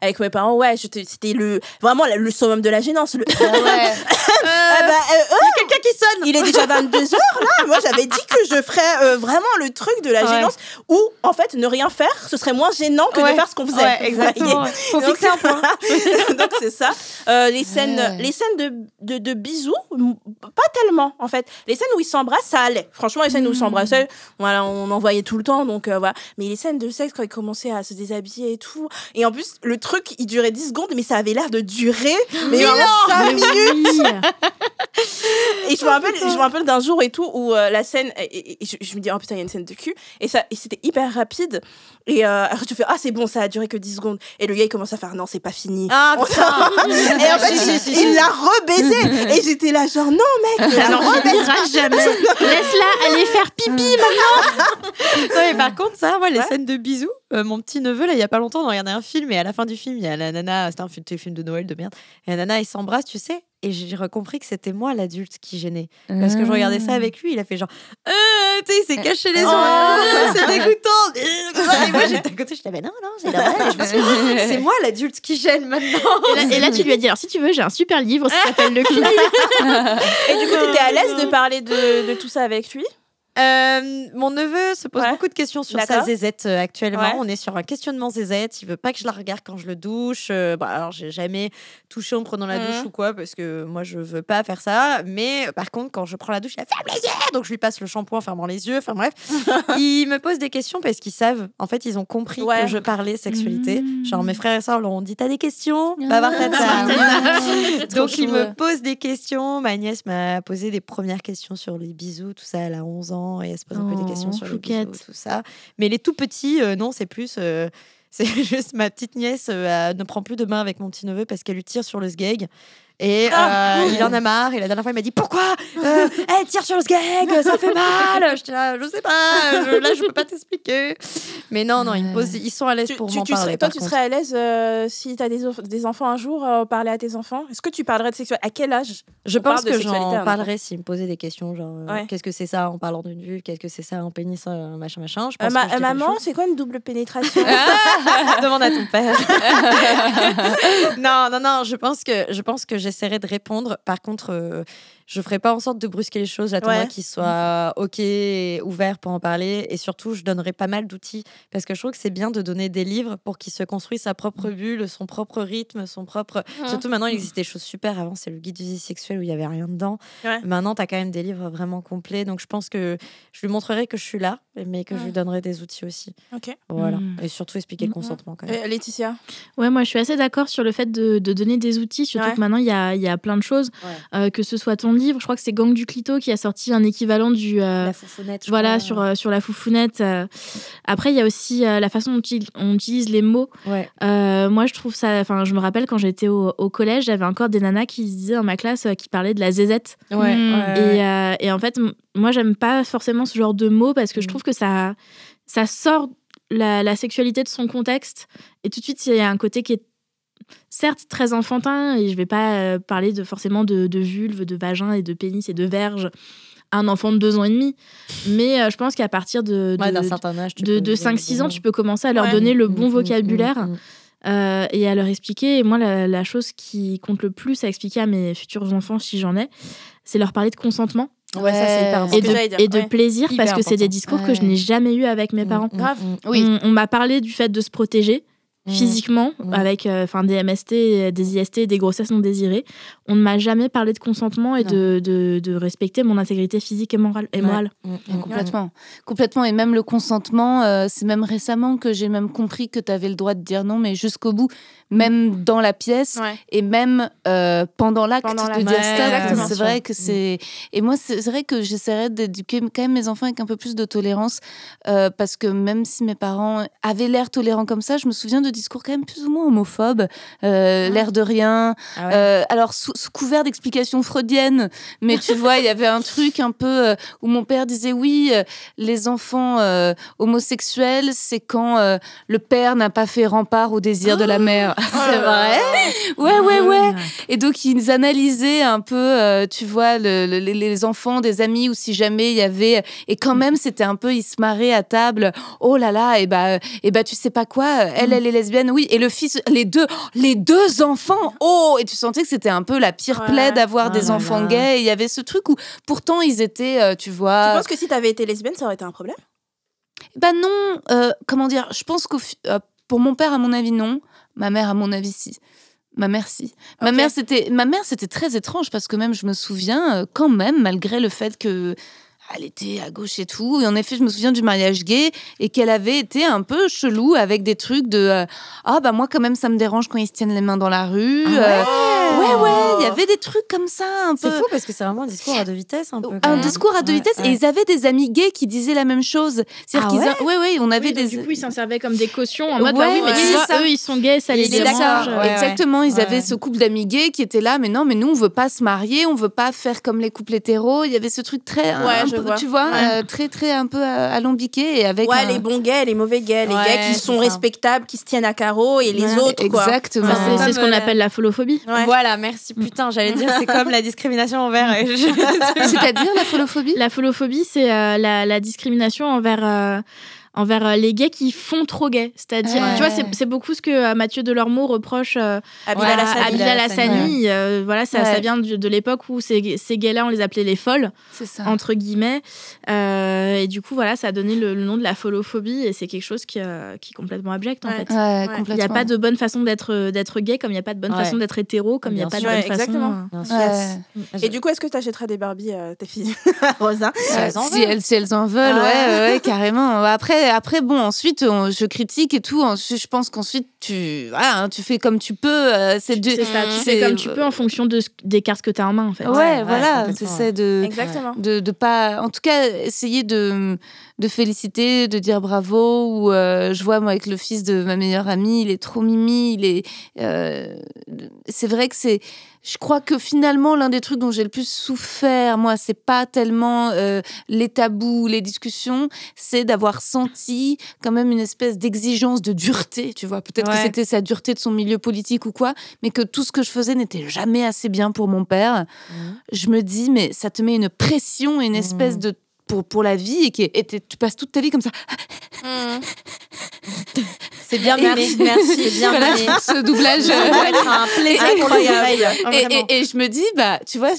Avec mes parents, ouais, c'était le vraiment le summum de la gênance. Le... Ah ouais. Ah bah, euh, il y a quelqu'un qui sonne. Il est déjà 22 h là. Moi, j'avais dit que je ferais euh, vraiment le truc de la gênance où en fait ne rien faire, ce serait moins gênant que de faire ce qu'on faisait. Ouais, exactement. Faut fixer un point. Donc c'est ça. Euh, les scènes, les scènes de, de, de, bisous, pas tellement en fait. Les scènes où ils s'embrassent, ça allait. Franchement, les scènes où ils s'embrassaient, voilà, on en voyait tout le temps. Donc voilà. Mais les scènes de sexe quand ils commençaient à se déshabiller et tout. Et en plus, le truc, il durait 10 secondes, mais ça avait l'air de durer mais 5 minutes. et je me rappelle, je me rappelle d'un jour et tout où euh, la scène, et, je, me dis, oh putain, il y a une scène de cul. Et, ça, et c'était hyper rapide. Et euh, après, tu fais, ah, c'est bon, ça a duré que 10 secondes. Et le gars, il commence à faire, non, c'est pas fini. Ah, putain. et en fait, il l'a rebaisé. Et j'étais là, genre, non, mec, elle ne rebaisera jamais. Laisse-la aller faire pipi maintenant. non, mais par contre, ça, moi, les scènes de bisous, euh, mon petit neveu, là, il y a pas longtemps, on regardait un film. Et à la fin du film, il y a la nana, c'était un film de Noël de merde. Et la nana, ils s'embrassent, tu sais et j'ai recompris que c'était moi l'adulte qui gênait. Parce que je regardais ça avec lui, il a fait genre, euh, tu sais, il s'est caché les yeux, oh. c'est dégoûtant. et moi j'étais à côté, je disais, non, non, c'est normal. c'est moi l'adulte qui gêne maintenant. Et là, tu lui as dit, alors si tu veux, j'ai un super livre, ça s'appelle Le cul. et du coup, tu étais à l'aise de parler de, de tout ça avec lui? Euh, mon neveu se pose beaucoup de questions sur sa zézette euh, actuellement. On est sur un questionnement zézette. Il veut pas que je la regarde quand je le douche. Euh, bah, alors, j'ai jamais touché en prenant la douche mmh. ou quoi parce que moi, je veux pas faire ça. Mais par contre, quand je prends la douche, il a ferme les yeux. Donc, je lui passe le shampoing en fermant les yeux. Enfin, bref. il me pose des questions parce qu'ils savent. En fait, ils ont compris que je parlais sexualité. Genre, mes frères et sœurs leur ont dit T'as des questions? Va voir ta Donc, il me pose des questions. Ma nièce m'a posé des premières questions sur les bisous, tout ça. Elle a 11 ans et elle se pose un peu des questions oh, sur le bisous, tout ça. Mais les tout petits, euh, non, c'est plus. Euh, c'est juste ma petite nièce euh, ne prend plus de main avec mon petit neveu parce qu'elle lui tire sur le sgeg. Et ah. euh, il en a marre. Et la dernière fois, il m'a dit Pourquoi euh, Elle tire sur le sgeg, ça fait mal. Je là, je sais pas, je, là, je peux pas t'expliquer. Mais non, non, ils, ils sont à l'aise pour m'en parler. toi, tu serais à l'aise euh, si tu as des, des, enfants un jour, parler à tes enfants? Est-ce que tu parlerais de sexualité? À quel âge Je pense que j'en parlerais s'ils me posaient des questions, genre Qu'est-ce que c'est ça en parlant d'une vue Qu'est-ce que c'est ça en pénis Machin, machin. Je pense maman, c'est quoi une double pénétration? Demande à ton père. non, non, non, je pense que, je pense que j'essaierai de répondre. Par contre, euh, je ferai pas en sorte de brusquer les choses. J'attendrai ouais. qu'ils soient OK et ouverts pour en parler. Et surtout, je donnerai pas mal d'outils parce que je trouve que c'est bien de donner des livres pour qu'ils se construisent sa propre mm. bulle, son propre rythme, son propre. Mm. Surtout maintenant, il existe des choses super. Avant, c'est le guide de vie sexuelle où il y avait rien dedans. Maintenant, tu as quand même des livres vraiment complets. Donc, je pense que je lui montrerai que je suis là, mais que je lui donnerai des outils aussi. Ok. Voilà. Mm. Et surtout expliquer le consentement. Quand même. Laetitia? Ouais, moi, je suis assez d'accord sur le fait de, de, donner des outils. Surtout que maintenant, il y a, y a, plein de choses. Euh, que ce soit ton livre, je crois que c'est Gang du Clito qui a sorti un équivalent du. Euh, la foufounette. Voilà, sur, euh, sur la foufounette. Euh. Après, il y a aussi la façon dont on utilise les mots. moi, je trouve ça. Enfin, je me rappelle quand j'étais au, au collège, j'avais encore des nanas qui disaient dans ma classe qui parlaient de la zézette. Ouais. Et, et, en fait, moi, j'aime pas forcément ce genre de mots parce que je mm. trouve que ça, ça sort la, la, sexualité de son contexte. Et tout de suite, il y a un côté qui est certes très enfantin et je vais pas parler de forcément de, de vulve, de vagin et de pénis et de verge un enfant de deux ans et demi. Mais je pense qu'à partir de, certain âge, de, de 5-6 ans, tu peux commencer à leur donner le bon mmh, mmh, vocabulaire. Euh, et à leur expliquer. Et moi, la, chose qui compte le plus à expliquer à mes futurs enfants, si j'en ai, c'est leur parler de consentement. Ouais, ça Et de, et de plaisir, parce que c'est des discours que je n'ai jamais eu avec mes mmh, parents. Grave. Oui. on m'a parlé du fait de se protéger. Mmh. physiquement, mmh. avec euh, enfin des MST, des IST, des grossesses non désirées. On ne m'a jamais parlé de consentement et de, de, de, respecter mon intégrité physique et morale. Et morale. Mmh, complètement. Complètement. Et même le consentement, euh, c'est même récemment que j'ai même compris que tu avais le droit de dire non, mais jusqu'au bout, même dans la pièce et même euh, pendant l'acte de dire stop. C'est vrai que c'est. Et moi, c'est vrai que j'essaierais d'éduquer quand même mes enfants avec un peu plus de tolérance parce que même si mes parents avaient l'air tolérants comme ça, je me souviens de discours quand même plus ou moins homophobe, euh, ah. l'air de rien. Ah euh, alors, sous, couvert d'explications freudiennes, mais tu vois, il y avait un truc un peu euh, où mon père disait oui, les enfants homosexuels, c'est quand le père n'a pas fait rempart au désir de la mère. c'est vrai Ouais, ouais, ouais. Et donc, ils analysaient un peu, tu vois, les enfants des amis ou si jamais il y avait. Et quand même, c'était un peu, ils se marraient à table. Oh là là, et bah, et bah tu sais pas quoi, elle, elle est lesbienne, oui. Et le fils, les deux, les deux enfants, oh Et tu sentais que c'était un peu la pire plaie d'avoir des enfants gays. Il y avait ce truc où pourtant ils étaient, euh, tu vois. Tu penses que si tu avais été lesbienne, ça aurait été un problème? Bah non. Euh, comment dire? Je pense que euh, pour mon père, à mon avis, non. Ma mère, à mon avis, si. Ma mère, si. Ma mère, c'était, ma mère, c'était très étrange parce que même, je me souviens, quand même, malgré le fait que elle était à gauche et tout. Et en effet, je me souviens du mariage gay et qu'elle avait été un peu chelou avec des trucs de euh, ah bah moi quand même ça me dérange quand ils se tiennent les mains dans la rue. Ah euh, ouais. ouais il y avait des trucs comme ça un peu. C'est fou parce que c'est vraiment un discours à deux vitesses un peu. Un discours à deux vitesses et ils avaient des amis gays qui disaient la même chose. C'est-à-dire ah qu'ils ouais ouais on avait des du coup ils s'en servaient comme des cautions en mode bah oui mais tu eux ils sont gays ça les dérange. Exactement, ils avaient ce couple d'amis gays qui étaient là mais non mais nous on veut pas se marier, on veut pas faire comme les couples hétéros, il y avait ce truc très tu vois euh, très très un peu alambiqué et avec ouais les bons gays les mauvais gays les gays qui sont respectables qui se tiennent à carreau et les autres exactement. C'est ce qu'on appelle la folophobie voilà merci. Putain j'allais dire c'est comme la discrimination envers c'est-à-dire la folophobie la folophobie c'est euh, la, la, discrimination envers euh, envers euh, les gays qui font trop gay. C'est-à-dire, tu vois, c'est beaucoup ce que euh, Mathieu Delormeau reproche euh, à Bilal Hassani. voilà, ça, ça, vient de, l'époque où ces, ces gays-là, on les appelait les folles, entre guillemets. et du coup, voilà, ça a donné le, nom de la folophobie et c'est quelque chose qui, qui, est complètement abject, en fait. Il n'y a pas de bonne façon d'être d'être gay comme il n'y a pas de bonne façon d'être hétéro, comme il n'y a pas de bonne exactement. façon. Et du coup, est-ce que tu achèterais des Barbie à tes filles, Rosa. Si, elles si, elles, en veulent, ouais, ouais, carrément. Après, après, bon, ensuite, je critique et tout. Je pense qu'ensuite, tu, hein, tu fais comme tu peux. Euh, c'est ça, tu fais comme tu peux en fonction de, des cartes que tu as en main, en fait. Ouais, voilà. Tu de, de, de pas. En tout cas, essayer de de féliciter, de dire bravo. Ou euh, je vois moi avec le fils de ma meilleure amie, il est trop mimi. Il est. Euh, c'est vrai que c'est. Je crois que finalement l'un des trucs dont j'ai le plus souffert, moi, c'est pas tellement euh, les tabous, les discussions, c'est d'avoir senti quand même une espèce d'exigence de dureté. Tu vois, peut-être que c'était sa dureté de son milieu politique ou quoi, mais que tout ce que je faisais n'était jamais assez bien pour mon père. Mmh. Je me dis, mais ça te met une pression, une espèce mmh. de pour, pour la vie et, qui, et tu passes toute ta vie comme ça. Mmh. C'est bien merci, merci, bien voilà, ce doublage va être un plaisir incroyable. Et, et, je me dis, bah, tu vois,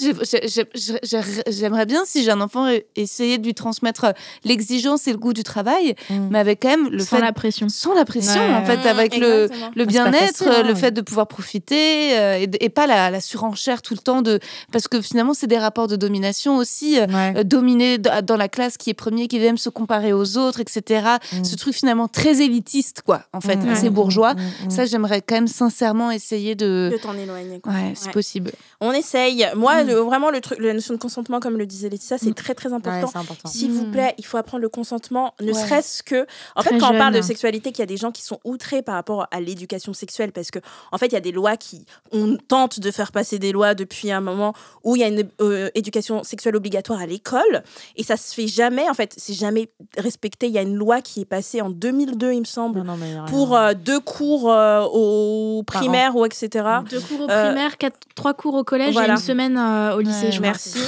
j'aimerais bien si j'ai un enfant essayer de lui transmettre l'exigence et le goût du travail, mmh. mais avec quand même le sans fait, la pression, sans la pression en fait, avec le, le bien-être, le hein. fait de pouvoir profiter euh, et, pas la, la, surenchère tout le temps de, parce que finalement c'est des rapports de domination aussi, euh, dominer dans la classe qui est premier, qui aime se comparer aux autres, etc. Mm. Ce truc finalement très élitiste, quoi, en fait, mm. assez bourgeois. Mm. Ça, j'aimerais quand même sincèrement essayer de. De t'en éloigner. Quoi. Ouais, c'est possible. On essaye. Moi, vraiment, le truc, la notion de consentement, comme le disait Laetitia, c'est très, très important. S'il vous plaît, il faut apprendre le consentement, ne serait-ce que. En fait, quand on parle de sexualité, qu'il y a des gens qui sont outrés par rapport à l'éducation sexuelle, parce que, en fait, il y a des lois qui. On tente de faire passer des lois depuis un moment où il y a une euh, éducation sexuelle obligatoire à l'école, et ça se fait jamais, en fait, c'est jamais respecté. Il y a une loi qui est passée en 2002, il me semble, pour pour deux cours au primaire ou etc. Deux cours au primaire, quatre, trois cours au collège et une semaine au lycée. je merci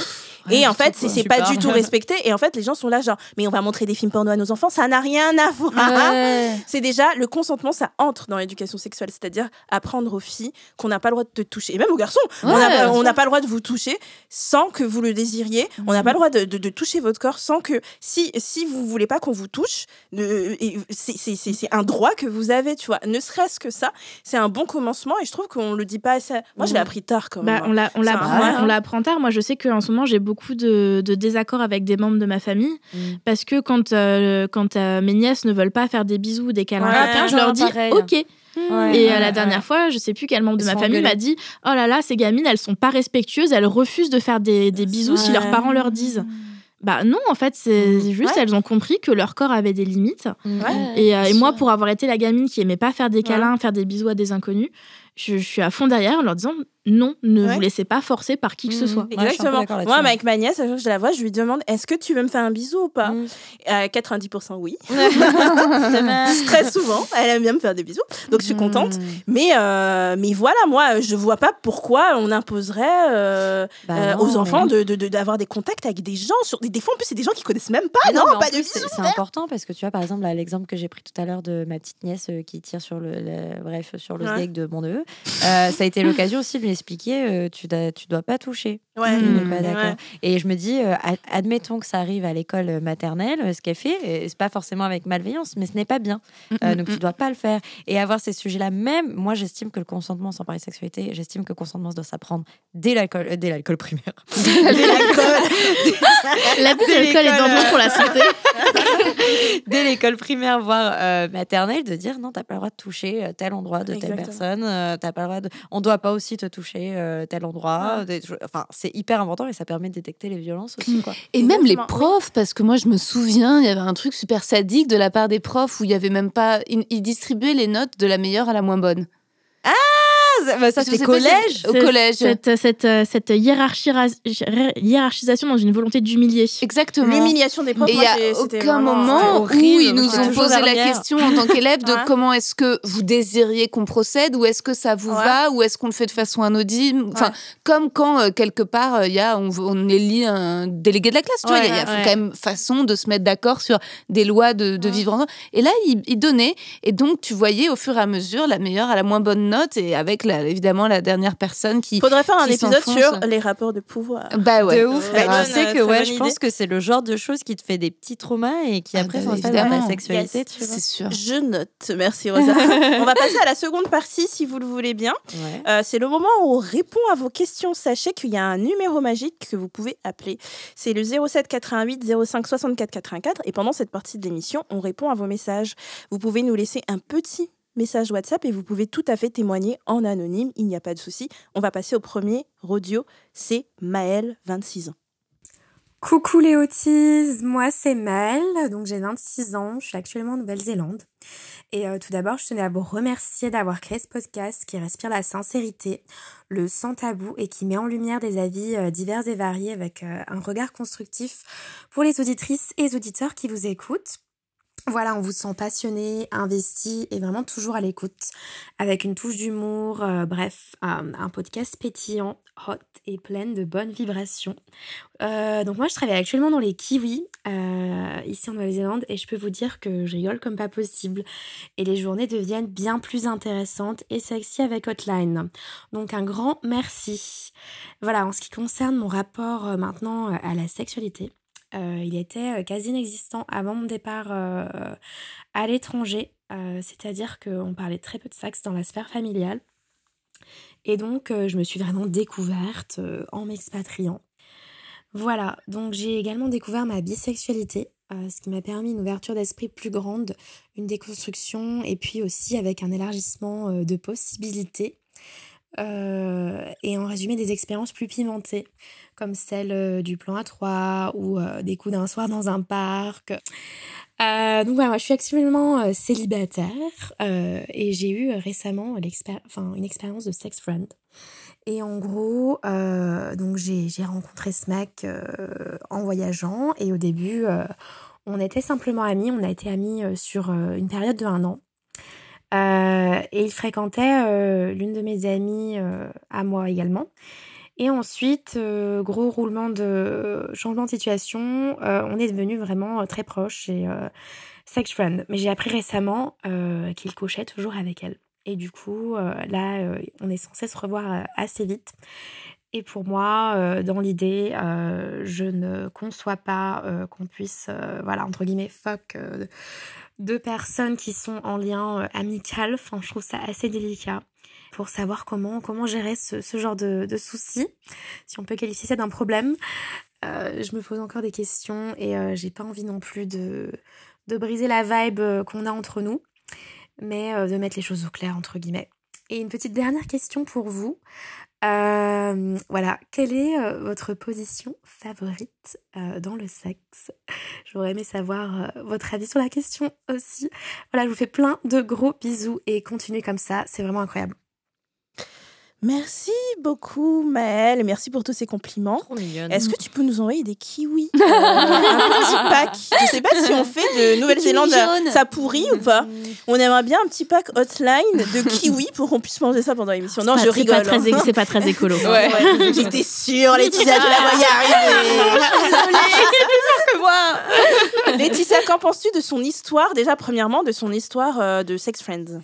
et en fait, c'est pas du tout respecté. Et en fait, les gens sont là, genre, mais on va montrer des films porno à nos enfants, ça n'a rien à voir. C'est déjà le consentement, ça entre dans l'éducation sexuelle, c'est-à-dire apprendre aux filles qu'on n'a pas le droit de te toucher, et même aux garçons, on n'a pas le droit de vous toucher sans que vous le désiriez. On n'a pas le droit de, de, toucher votre corps sans que, si, si vous voulez pas qu'on vous touche, c'est un droit que vous avez, tu vois. Ne serait-ce que ça, c'est un bon commencement et je trouve qu'on le dit pas assez. Moi, je l'ai appris tard quand bah, même. Bah, on l'apprend tard. Moi, je sais qu'en ce moment, j'ai beaucoup beaucoup de, désaccords avec des membres de ma famille mm. parce que quand, euh, quand euh, mes nièces ne veulent pas faire des bisous ou des câlins je leur dis OK. et euh, la dernière fois, je sais plus quel membre de ma famille m'a dit Oh là là, ces gamines, elles sont pas respectueuses, elles refusent de faire des, des bisous si leurs parents leur disent. Bah non, en fait, c'est mm. juste, elles ont compris que leur corps avait des limites. Et, et moi, pour avoir été la gamine qui aimait pas faire des câlins, faire des bisous à des inconnus, je, je suis à fond derrière en leur disant non, ne vous laissez pas forcer par qui que ce mmh. soit. Exactement. Moi, avec ma nièce, je la vois, je lui demande est-ce que tu veux me faire un bisou ou pas 90% oui. Très souvent, elle aime bien me faire des bisous, donc je suis contente. Mmh. Mais, euh, mais voilà, moi, je vois pas pourquoi on imposerait euh, bah euh, aux enfants d'avoir de, de, des contacts avec des gens. Sur... Des, fois, en plus, c'est des gens qui connaissent même pas. non, pas de bisous. C'est important parce que tu vois, par exemple, l'exemple que j'ai pris tout à l'heure de ma petite nièce qui tire sur le, bref, sur le ouais. de mon neveu, ça a été l'occasion aussi de lui expliquer, euh, tu, tu dois pas toucher. Ouais. Mmh. pas d'accord. Et je me dis, euh, admettons que ça arrive à l'école maternelle, ce qu'elle fait, c'est pas forcément avec malveillance, mais ce n'est pas bien. Mmh, euh, mmh, donc tu dois pas le faire. Et avoir ces sujets-là, même, moi j'estime que le consentement sans parler de sexualité, j'estime que le consentement doit s'apprendre dès l'alcool, dès l'alcool primaire. dès l'alcool. L'abus de l'alcool est dangereux pour la santé. dès l'école primaire, voire maternelle, de dire non, t'as pas le droit de toucher tel endroit de telle personne, t'as pas le droit de... on doit pas aussi te toucher euh, tel endroit. Enfin, c'est hyper important et ça permet de détecter les violences aussi. Quoi. Et même les profs, parce que moi je me souviens, il y avait un truc super sadique de la part des profs où il y avait même pas. Ils distribuaient les notes de la meilleure à la moins bonne. Ah bah, ça c'est collège. Au collège. Cette, cette, euh, cette hiérarchisation dans une volonté d'humilier. Exactement. L'humiliation des profs. Et il n'y a aucun moment où ils nous ont posé la question en tant qu'élèves de comment est-ce que vous désiriez qu'on procède, ou est-ce que ça vous va, ou est-ce qu'on le fait de façon anodine. Enfin, comme quand euh, quelque part il y a, on, on élit un délégué de la classe. Tu vois, il y a, quand même façon de se mettre d'accord sur des lois de, de vivre ensemble. Et là, ils il donnaient. Et donc, tu voyais au fur et à mesure la meilleure à la moins bonne note, et avec évidemment la dernière personne qui. Faudrait faire un épisode sur les rapports de pouvoir. Bah ouais. De ouf. Bah, tu sais que ouais, je pense que c'est le genre de choses qui te fait des petits traumas et qui ah après bah, s'installe dans la sexualité. C'est sûr. Je note. Merci Rosa. on va passer à la seconde partie si vous le voulez bien. Euh, c'est le moment où on répond à vos questions. Sachez qu'il y a un numéro magique que vous pouvez appeler. C'est le 07 88 05 64 84 et pendant cette partie de l'émission, on répond à vos messages. Vous pouvez nous laisser un petit message WhatsApp et vous pouvez tout à fait témoigner en anonyme, il n'y a pas de souci. On va passer au premier radio, c'est Maëlle, 26 ans. Coucou les autistes, moi c'est Maëlle, donc j'ai 26 ans, je suis actuellement en Nouvelle-Zélande. Et euh, tout d'abord, je tenais à vous remercier d'avoir créé ce podcast qui respire la sincérité, le sans tabou et qui met en lumière des avis euh, divers et variés avec euh, un regard constructif pour les auditrices et auditeurs qui vous écoutent. Voilà, on vous sent passionné, investi et vraiment toujours à l'écoute, avec une touche d'humour, euh, bref, un podcast pétillant, hot et plein de bonnes vibrations. Euh, donc moi, je travaille actuellement dans les kiwis, euh, ici en Nouvelle-Zélande, et je peux vous dire que je rigole comme pas possible. Et les journées deviennent bien plus intéressantes et sexy avec Hotline. Donc un grand merci. Voilà, en ce qui concerne mon rapport maintenant à la sexualité, euh, il était euh, quasi inexistant avant mon départ euh, à l'étranger, c'est-à-dire qu'on parlait très peu de sexe dans la sphère familiale. Et donc, je me suis vraiment découverte en m'expatriant. Voilà, donc j'ai également découvert ma bisexualité, ce qui m'a permis une ouverture d'esprit plus grande, une déconstruction et puis aussi avec un élargissement de possibilités. Et en résumé des expériences plus pimentées comme celle euh, du plan A3 ou euh, des coups d'un soir dans un parc. Euh, donc voilà, moi je suis actuellement célibataire et j'ai eu récemment une expérience de sex friend. Et en gros, donc j'ai rencontré ce mec en voyageant et au début, on était simplement amis, on a été amis sur une période de un an. Et il fréquentait l'une de mes amies à moi également. Et ensuite, gros roulement de changement de situation, on est devenu vraiment très proches et sex friend. Mais j'ai appris récemment qu'il couchait toujours avec elle. Et du coup, là, on est censé se revoir assez vite. Et pour moi, euh, dans l'idée, euh, je ne conçois pas euh, qu'on puisse, voilà, entre guillemets, fuck deux personnes qui sont en lien amical. Enfin, je trouve ça assez délicat pour savoir comment, comment gérer ce, ce genre de, de soucis, si on peut qualifier ça d'un problème. je me pose encore des questions et j'ai pas envie non plus de, de briser la vibe qu'on a entre nous, mais de mettre les choses au clair, entre guillemets. Et une petite dernière question pour vous. Euh, voilà, quelle est euh, votre position favorite euh, dans le sexe? J'aurais aimé savoir votre avis sur la question aussi. Voilà, je vous fais plein de gros bisous et continuez comme ça, c'est vraiment incroyable. Merci beaucoup, Maëlle. Merci pour tous ces compliments. Est-ce que tu peux nous envoyer des kiwis euh, Un petit pack? Je sais pas si on fait de Nouvelle-Zélande ça pourrit ou pas. On aimerait bien un petit pack hotline de kiwis pour qu'on puisse manger ça pendant l'émission. Non, je rigole. Hein. C'est pas très écolo. J'étais sûre, Laetitia, je la voyais arriver. C'est plus fort que moi. Laetitia, qu'en penses-tu de son histoire? Déjà, premièrement, de son histoire euh, de Sex Friends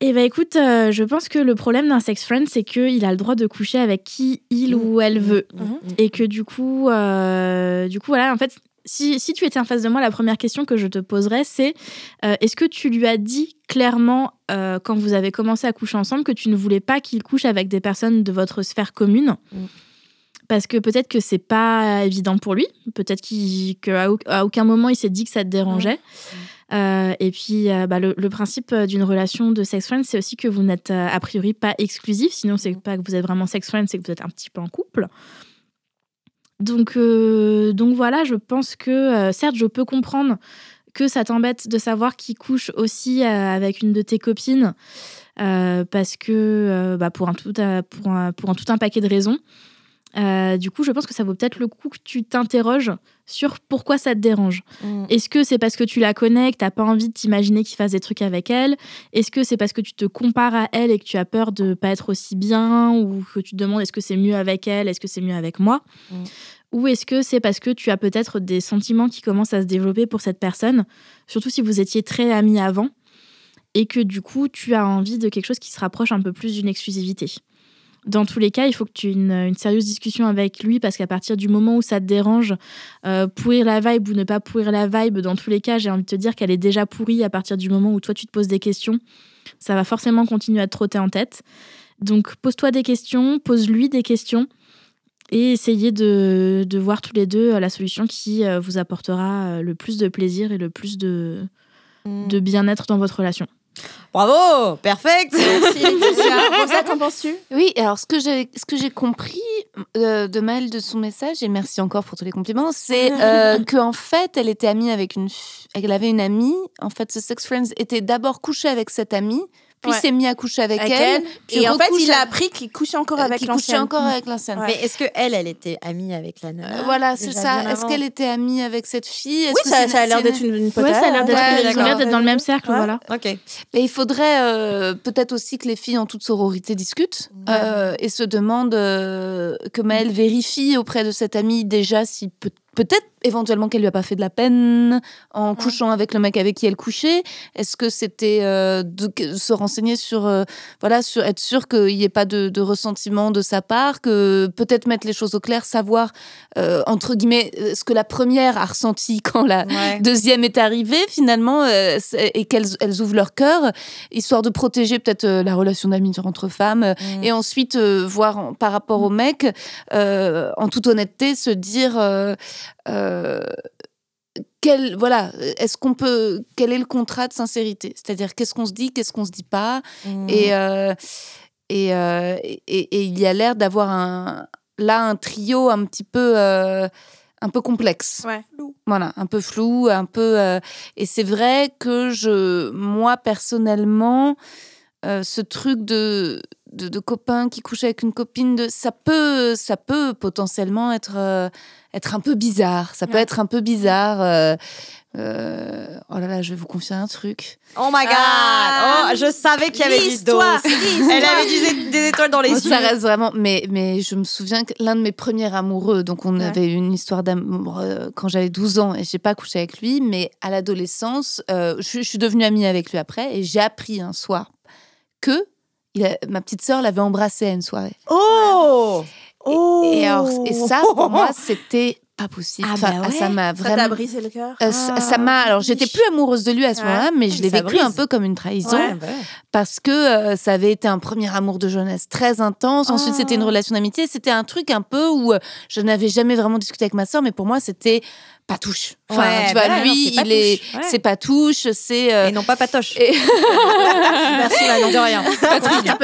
eh bien, écoute, euh, je pense que le problème d'un sex friend, c'est qu'il a le droit de coucher avec qui il ou elle veut. Mmh. Mmh. Mmh. Et que du coup, euh, du coup, voilà, en fait, si, si, tu étais en face de moi, la première question que je te poserais, c'est euh, est-ce que tu lui as dit clairement, quand vous avez commencé à coucher ensemble, que tu ne voulais pas qu'il couche avec des personnes de votre sphère commune? Parce que peut-être que c'est pas évident pour lui, peut-être qu'à aucun moment il s'est dit que ça te dérangeait. Et puis, euh, bah, le, principe euh, d'une relation de sex friend, c'est aussi que vous n'êtes a priori pas exclusif. Sinon, c'est pas que vous êtes vraiment sex friend, c'est que vous êtes un petit peu en couple. Donc, donc voilà, je pense que certes, je peux comprendre que ça t'embête de savoir qu'il couche aussi avec une de tes copines, parce que bah, pour, un tout, pour, un, pour un tout un paquet de raisons. Euh, du coup, je pense que ça vaut peut-être le coup que tu t'interroges sur pourquoi ça te dérange. Mm. Est-ce que c'est parce que tu la connais, que tu n'as pas envie de t'imaginer qu'il fasse des trucs avec elle? Est-ce que c'est parce que tu te compares à elle et que tu as peur de pas être aussi bien Ou que tu te demandes est-ce que c'est mieux avec elle Est-ce que c'est mieux avec moi? Mm. Ou est-ce que c'est parce que tu as peut-être des sentiments qui commencent à se développer pour cette personne, surtout si vous étiez très amis avant, et que du coup tu as envie de quelque chose qui se rapproche un peu plus d'une exclusivité? Dans tous les cas, il faut que tu aies une, sérieuse discussion avec lui parce qu'à partir du moment où ça te dérange, euh, pourrir la vibe ou ne pas pourrir la vibe, dans tous les cas, j'ai envie de te dire qu'elle est déjà pourrie à partir du moment où toi tu te poses des questions. Ça va forcément continuer à te trotter en tête. Donc pose-toi des questions, pose-lui des questions et essayez de, voir tous les deux euh, la solution qui euh, vous apportera le plus de plaisir et le plus de, mm. de bien-être dans votre relation. Bravo, perfect. Merci Rosa, qu'en penses-tu? Oui, alors ce que j'ai ce que j'ai compris euh, de Maëlle de son message et merci encore pour tous les compliments, c'est euh, que en fait, elle était amie avec une elle avait une amie, en fait ce sex friends était d'abord couché avec cette amie puis s'est mis à coucher avec, elle. et en fait, il a appris qu'il couchait encore avec l'ancienne. couchait encore avec l'ancienne. Mais est-ce que elle, elle était amie avec la nana? Voilà, c'est ça. Est-ce qu'elle était amie avec cette fille? Oui, ça, a l'air d'être une, une pote. ça a l'air d'être dans le même cercle, voilà. Ok. Mais il faudrait euh, peut-être aussi que les filles en toute sororité discutent euh, et se demandent euh, que Maëlle vérifie auprès de cette amie déjà si peut peut-être éventuellement qu'elle lui a pas fait de la peine en couchant avec le mec avec qui elle couchait. Est-ce que c'était euh, de, se renseigner sur, euh, voilà, sur être sûr qu'il n'y ait pas de, ressentiment de sa part, que peut-être mettre les choses au clair, savoir euh, entre guillemets ce que la première a ressenti quand la deuxième est arrivée finalement et qu'elles elles ouvrent leur cœur, histoire de protéger peut-être la relation d'amitié entre femmes mm. et ensuite voir par rapport au mec, en toute honnêteté, se dire quel, voilà, est-ce qu'on peut, quel est le contrat de sincérité? C'est-à-dire, qu'est-ce qu'on se dit, qu'est-ce qu'on se dit pas? Mmh. euh, euh, et, et, il y a l'air d'avoir un, là un trio un petit peu, un peu complexe. Voilà, un peu flou, un peu. et c'est vrai que je, moi personnellement, ce truc de, de, de, copain qui couche avec une copine, de, ça peut, ça peut potentiellement être être un peu bizarre. Ça peut être un peu bizarre. Euh, euh, oh là là, je vais vous confier un truc. Oh my god! Ah, oh, je savais qu'il y avait du dos. Elle avait des étoiles dans les yeux. Ça reste vraiment. Mais, mais je me souviens que l'un de mes premiers amoureux, donc on avait une histoire d'amour euh, quand j'avais 12 ans et j'ai pas couché avec lui, mais à l'adolescence, euh, je, suis devenue amie avec lui après et j'ai appris un soir que ma petite sœur l'avait embrassé à une soirée. Oh! Et, et, ça, pour moi, c'était pas possible. Ah bah ça m'a vraiment. Ça t'a brisé le cœur? Euh, ça m'a. Alors j'étais plus amoureuse de lui à ce moment-là, mais je l'ai vécu un peu comme une trahison bah parce que euh, ça avait été un premier amour de jeunesse très intense. Ensuite, c'était une oh. relation d'amitié. C'était un truc un peu où euh, je n'avais jamais vraiment discuté avec ma soeur, mais pour moi, c'était pas touche. Enfin, tu vois, bah lui, il est, c'est pas touche, c'est. Et non pas patoche. Merci Manon de rien.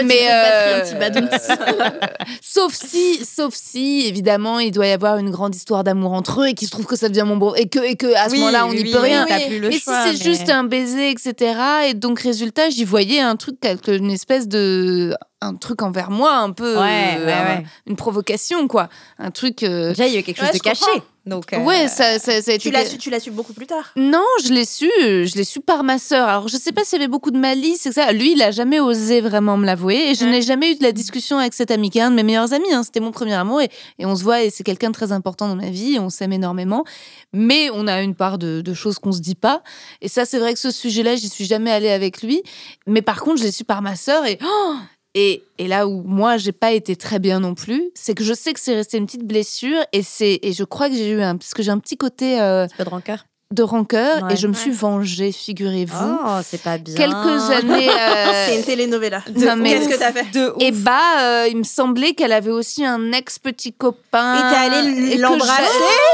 mais euh... sauf si, sauf si, évidemment, il doit y avoir une grande histoire d'amour entre eux et qu'il se trouve que ça devient mon beau et que et que à ce moment-là, on n'y peut rien. mais si c'est juste un baiser, etc. Et donc résultat, j'y voyais un truc, une espèce de un truc envers moi, un peu euh, une provocation, quoi. Un truc. Euh, Déjà, il y a eu quelque chose de caché. Donc, euh, Ouais, ça, ça, ça tu l'as su, tu l'as su beaucoup plus tard. Non, je l'ai su, je l'ai su par ma sœur. Alors, je sais pas s'il y avait beaucoup de malice, c'est ça. Lui, il a jamais osé vraiment me l'avouer, et je n'ai jamais eu de la discussion avec cet ami qui est un de mes meilleurs amis. Hein. C'était mon premier amour, et, et, on se voit, et c'est quelqu'un de très important dans ma vie, et on s'aime énormément. Mais on a une part de, de choses qu'on se dit pas, et ça, c'est vrai que ce sujet-là, j'y suis jamais allée avec lui. Mais par contre, je l'ai su par ma sœur, et oh, et, là où moi j'ai pas été très bien non plus, c'est que je sais que c'est resté une petite blessure et c'est et je crois que j'ai eu un parce que j'ai un petit côté euh, pas de rancœur de rancœur et je me suis vengée, figurez-vous. Oh, c'est pas bien. Quelques années. Euh... c'est une telenovela. Qu'est-ce que t'as fait de Et bah, euh, il me semblait qu'elle avait aussi un ex petit copain. Et t'es allée l'embrasser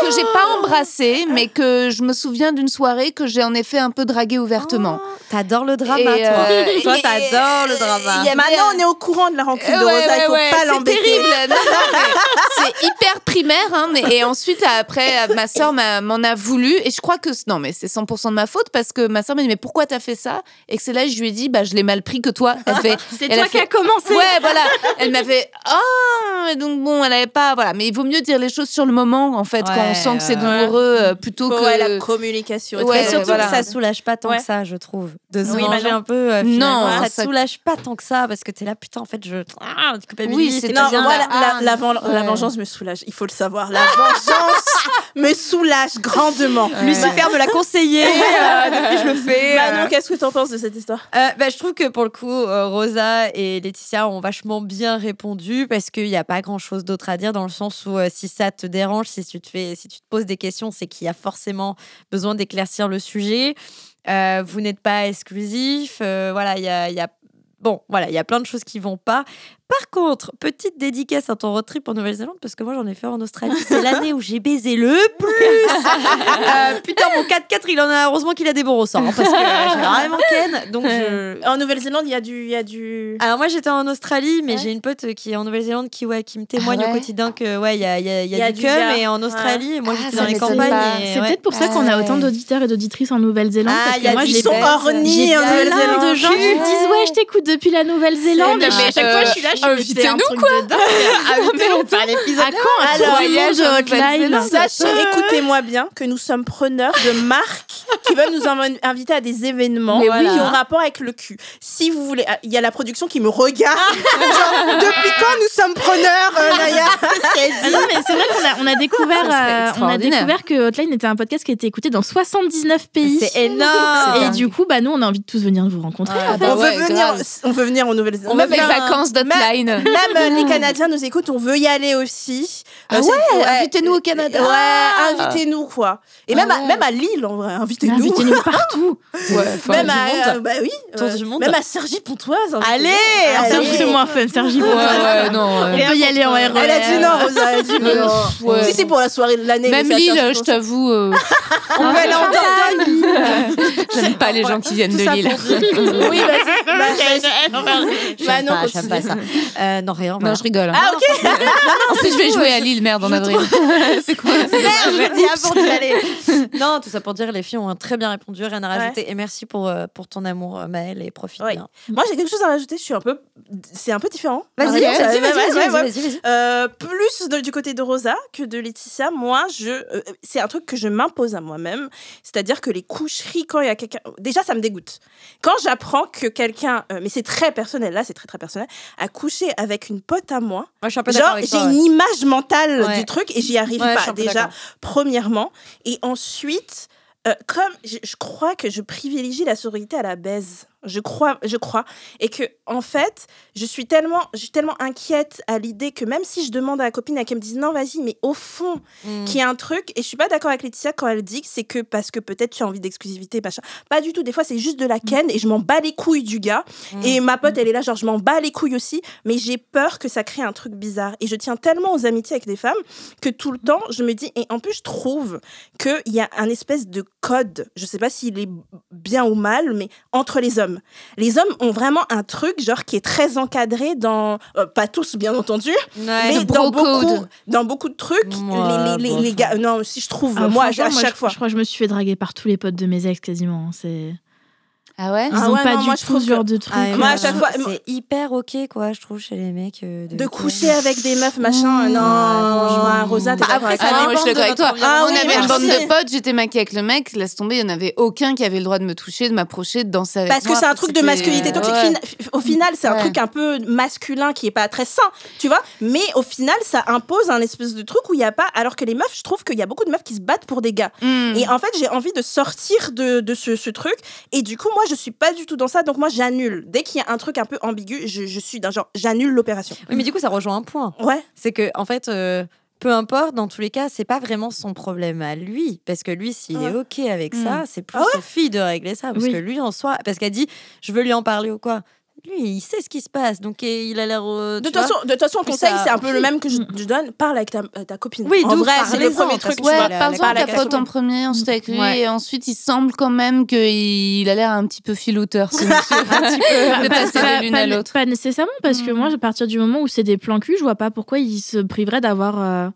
Que j'ai pas embrassé, mais que je me souviens d'une soirée que j'ai en effet un peu dragué ouvertement. Oh, t'adores le drama, toi. Euh, toi, t'adores le drama. Maintenant, on est au courant de la rancune de Rosa. il faut pas l'embêter. C'est terrible. c'est hyper primaire. Hein, mais, et ensuite, après, ma soeur m'en a voulu. Et je crois que non, mais c'est 100% de ma faute parce que ma soeur m'a dit mais pourquoi t'as fait ça? Et que c'est là que je lui ai dit bah je l'ai mal pris que toi. c'est toi qui as commencé. Ouais, voilà. Elle m'a fait oh et donc bon, elle avait pas voilà, mais il vaut mieux dire les choses sur le moment en fait quand on sent que c'est douloureux euh, plutôt que la communication. Ouais, surtout voilà. que ça soulage pas tant que ça, je trouve. De se manger un peu. Euh, non, ça, ça, soulage pas tant que ça parce que t'es là putain en fait je ah, oui, c'est non, moi la, la, la, vengeance me soulage. Il faut le savoir. La vengeance me soulage grandement. Lucifer me l'a conseillé euh, depuis je le fais. Manon, qu'est-ce que tu en penses de cette histoire? Euh, bah, Je trouve que pour le coup, euh, Rosa et Laetitia ont vachement bien répondu parce qu'il n'y a pas grand-chose d'autre à dire dans le sens où si ça te dérange, si tu te, fais, si tu te poses des questions, c'est qu'il y a forcément besoin d'éclaircir le sujet. vous n'êtes pas exclusif. voilà, il y a, y a Bon, voilà, il y a plein de choses qui vont pas. Par contre, petite dédicace à ton road trip en Nouvelle-Zélande, parce que moi j'en ai fait en Australie. C'est l'année où j'ai baisé le plus. Euh, putain, mon 4x4, il en a heureusement qu'il a des bons ressorts, hein, parce que j'ai vraiment ken. Donc En Nouvelle-Zélande, il y a du, il y a du. Alors moi j'étais en Australie, mais j'ai une pote qui est en Nouvelle-Zélande qui, ouais, qui me témoigne ah au quotidien que ouais, il y a, y a, y a du cum, et en Australie, moi ah, j'étais dans les campagnes. C'est peut-être pour ça qu'on a autant d'auditeurs et d'auditrices en Nouvelle-Zélande. Ah, parce que moi, ils sont ornis en Nouvelle-Zélande. de gens qui me disent ouais, je t'écoute depuis la Nouvelle-Zélande. Mais à chaque fois, je suis là, Invitez-nous quoi Invitez-nous l'épisode. À quand Alors, voyage hotline Sachez, écoutez-moi bien, que nous sommes preneurs de marques qui veulent nous inviter à des événements qui ont rapport avec le cul. Si vous voulez, il y a la production qui me regarde. genre, depuis quand nous sommes preneurs, euh, Naya? Non, mais c'est vrai qu'on a, on a découvert, euh, on a découvert que Hotline était un podcast qui était écouté dans 79 pays. C'est énorme. Et du coup, bah nous, on a envie de tous venir vous rencontrer. on, veut venir, on veut venir en Nouvelle-Zélande. On veut les vacances d'Hotline. Même, euh, les Canadiens nous écoutent, on veut y aller aussi. Ah ouais, invitez-nous au Canada. Ouais, ah. invitez-nous quoi. Et même, à, même à Lille, en vrai, invitez-nous. Invitez-nous partout. Ouais, même à, bah oui, même à Sergi Pontoise. Allez, c'est moins fun, Sergi Pontoise. non, on peut y aller en RER. Elle a dit non, Rosa, elle a dit non. Si c'est pour la soirée de l'année. Même Lille, je t'avoue. On ah, va aller en Dordogne. J'aime pas les gens qui viennent de Lille. Oui, vas-y. Bah non, j'aime pas ça. Euh, non, rien. Non, je rigole. Ah, ok. non, non, si je vais jouer à Lille, merde, en avril. c'est quoi Merde, je dis avant d'y aller. Non, tout ça pour dire, les filles ont très bien répondu, rien à rajouter. Et merci pour, euh, pour ton amour, euh, Maëlle, et profite bien. Moi, j'ai quelque chose à rajouter. Je suis un peu. C'est un peu différent. Vas-y, vas-y, Ouais, vas-y, ouais, vas-y, ouais, ouais. Euh, plus de- du côté de Rosa que de Laetitia, moi, je, euh, c'est un truc que je m'impose à moi-même. C'est-à-dire que les coucheries, quand il y a quelqu'un. Déjà, ça me dégoûte. Quand j'apprends que quelqu'un, euh, mais c'est très personnel, là, c'est très très personnel, a couché avec une pote à moi, Moi, je suis un peu genre, j'ai une image mentale Ouais. du truc et j'y arrive Ouais, pas. Déjà, premièrement. Et ensuite, euh, comme je, je crois que je privilégie la sororité à la baise. Je crois, je crois. Et que, en fait, je suis tellement, je suis tellement inquiète à l'idée que même si je demande à la copine et qu'elle me dise non, vas-y, mais au fond, Mm. qu'il y a un truc, et je suis pas d'accord avec Laetitia quand elle dit que c'est que parce que peut-être tu as envie d'exclusivité, machin. Pas du tout. Des fois, c'est juste de la ken et je m'en bats les couilles du gars. Mm. Et ma pote, elle est là, genre, je m'en bats les couilles aussi, mais j'ai peur que ça crée un truc bizarre. Et je tiens tellement aux amitiés avec des femmes que tout le temps, je me dis, et en plus, je trouve qu'il y a un espèce de code, je sais pas s'il est bien ou mal, mais entre les hommes. Les hommes ont vraiment un truc, genre, qui est très encadré dans, euh, pas tous, bien entendu, mais dans beaucoup, dans beaucoup de trucs, Ouais, les, les, les, gars, non, si je trouve, Ah, moi, à, chaque je, fois. Je crois que je me suis fait draguer par tous les potes de mes ex quasiment. C'est... Ah ouais Ils Ah ont ouais, pas non, du moi, je tout trouve ce genre que- de truc. Ah, et Moi, à moi, chaque fois- C'est hyper ok, quoi, je trouve, chez les mecs. euh, De coucher avec des meufs, machin, Mmh. non, franchement. Rosa, t'es après, ça moi Ah, moi, je suis d'accord avec de toi. Ah on oui, avait une bande de potes, j'étais maquillée avec le mec, laisse tomber, il n'y en avait aucun qui avait le droit de me toucher, de m'approcher, de danser avec Parce que moi. c'est un truc de masculinité toxique. Ouais. Fina- Au final, c'est un Ouais. truc un peu masculin qui est pas très sain, tu vois. Mais au final, ça impose un espèce de truc où il y a pas. Alors que les meufs, je trouve qu'il y a beaucoup de meufs qui se battent pour des gars. Mm. Et en fait, j'ai envie de sortir de, ce truc. Et du coup, moi, je suis pas du tout dans ça. Donc, moi, j'annule. Dès qu'il y a un truc un peu ambigu, je, je suis d'un genre, j'annule l'opération. Oui, mais du coup, ça rejoint un point. Ouais. C'est que, en fait, euh, peu importe, dans tous les cas, c'est pas vraiment son problème à lui. Parce que lui, s'il est Ouais. OK avec Mm. ça, c'est plus Ah aux filles de régler ça. Parce Oui. que lui, en soi, parce qu'elle dit, je veux lui en parler ou quoi. Lui, il sait ce qui se passe. Donc, euh, il a l'air. euh, De toute façon, de toute façon, conseil, ça- c'est un peu le même que je, je donne. Parle avec ta, ta copine. Oui, en vrai, c'est le premier truc. Ouais, parle-en ta en premier, ensuite avec lui, Ouais. et ensuite il semble quand même qu'il a l'air un petit peu filouteur, ce monsieur. de passer de l'une à pas- l'autre. pas nécessairement, parce que Mm. moi, à partir du moment où c'est des plans cul, je vois pas pourquoi ils se priveraient d'avoir euh,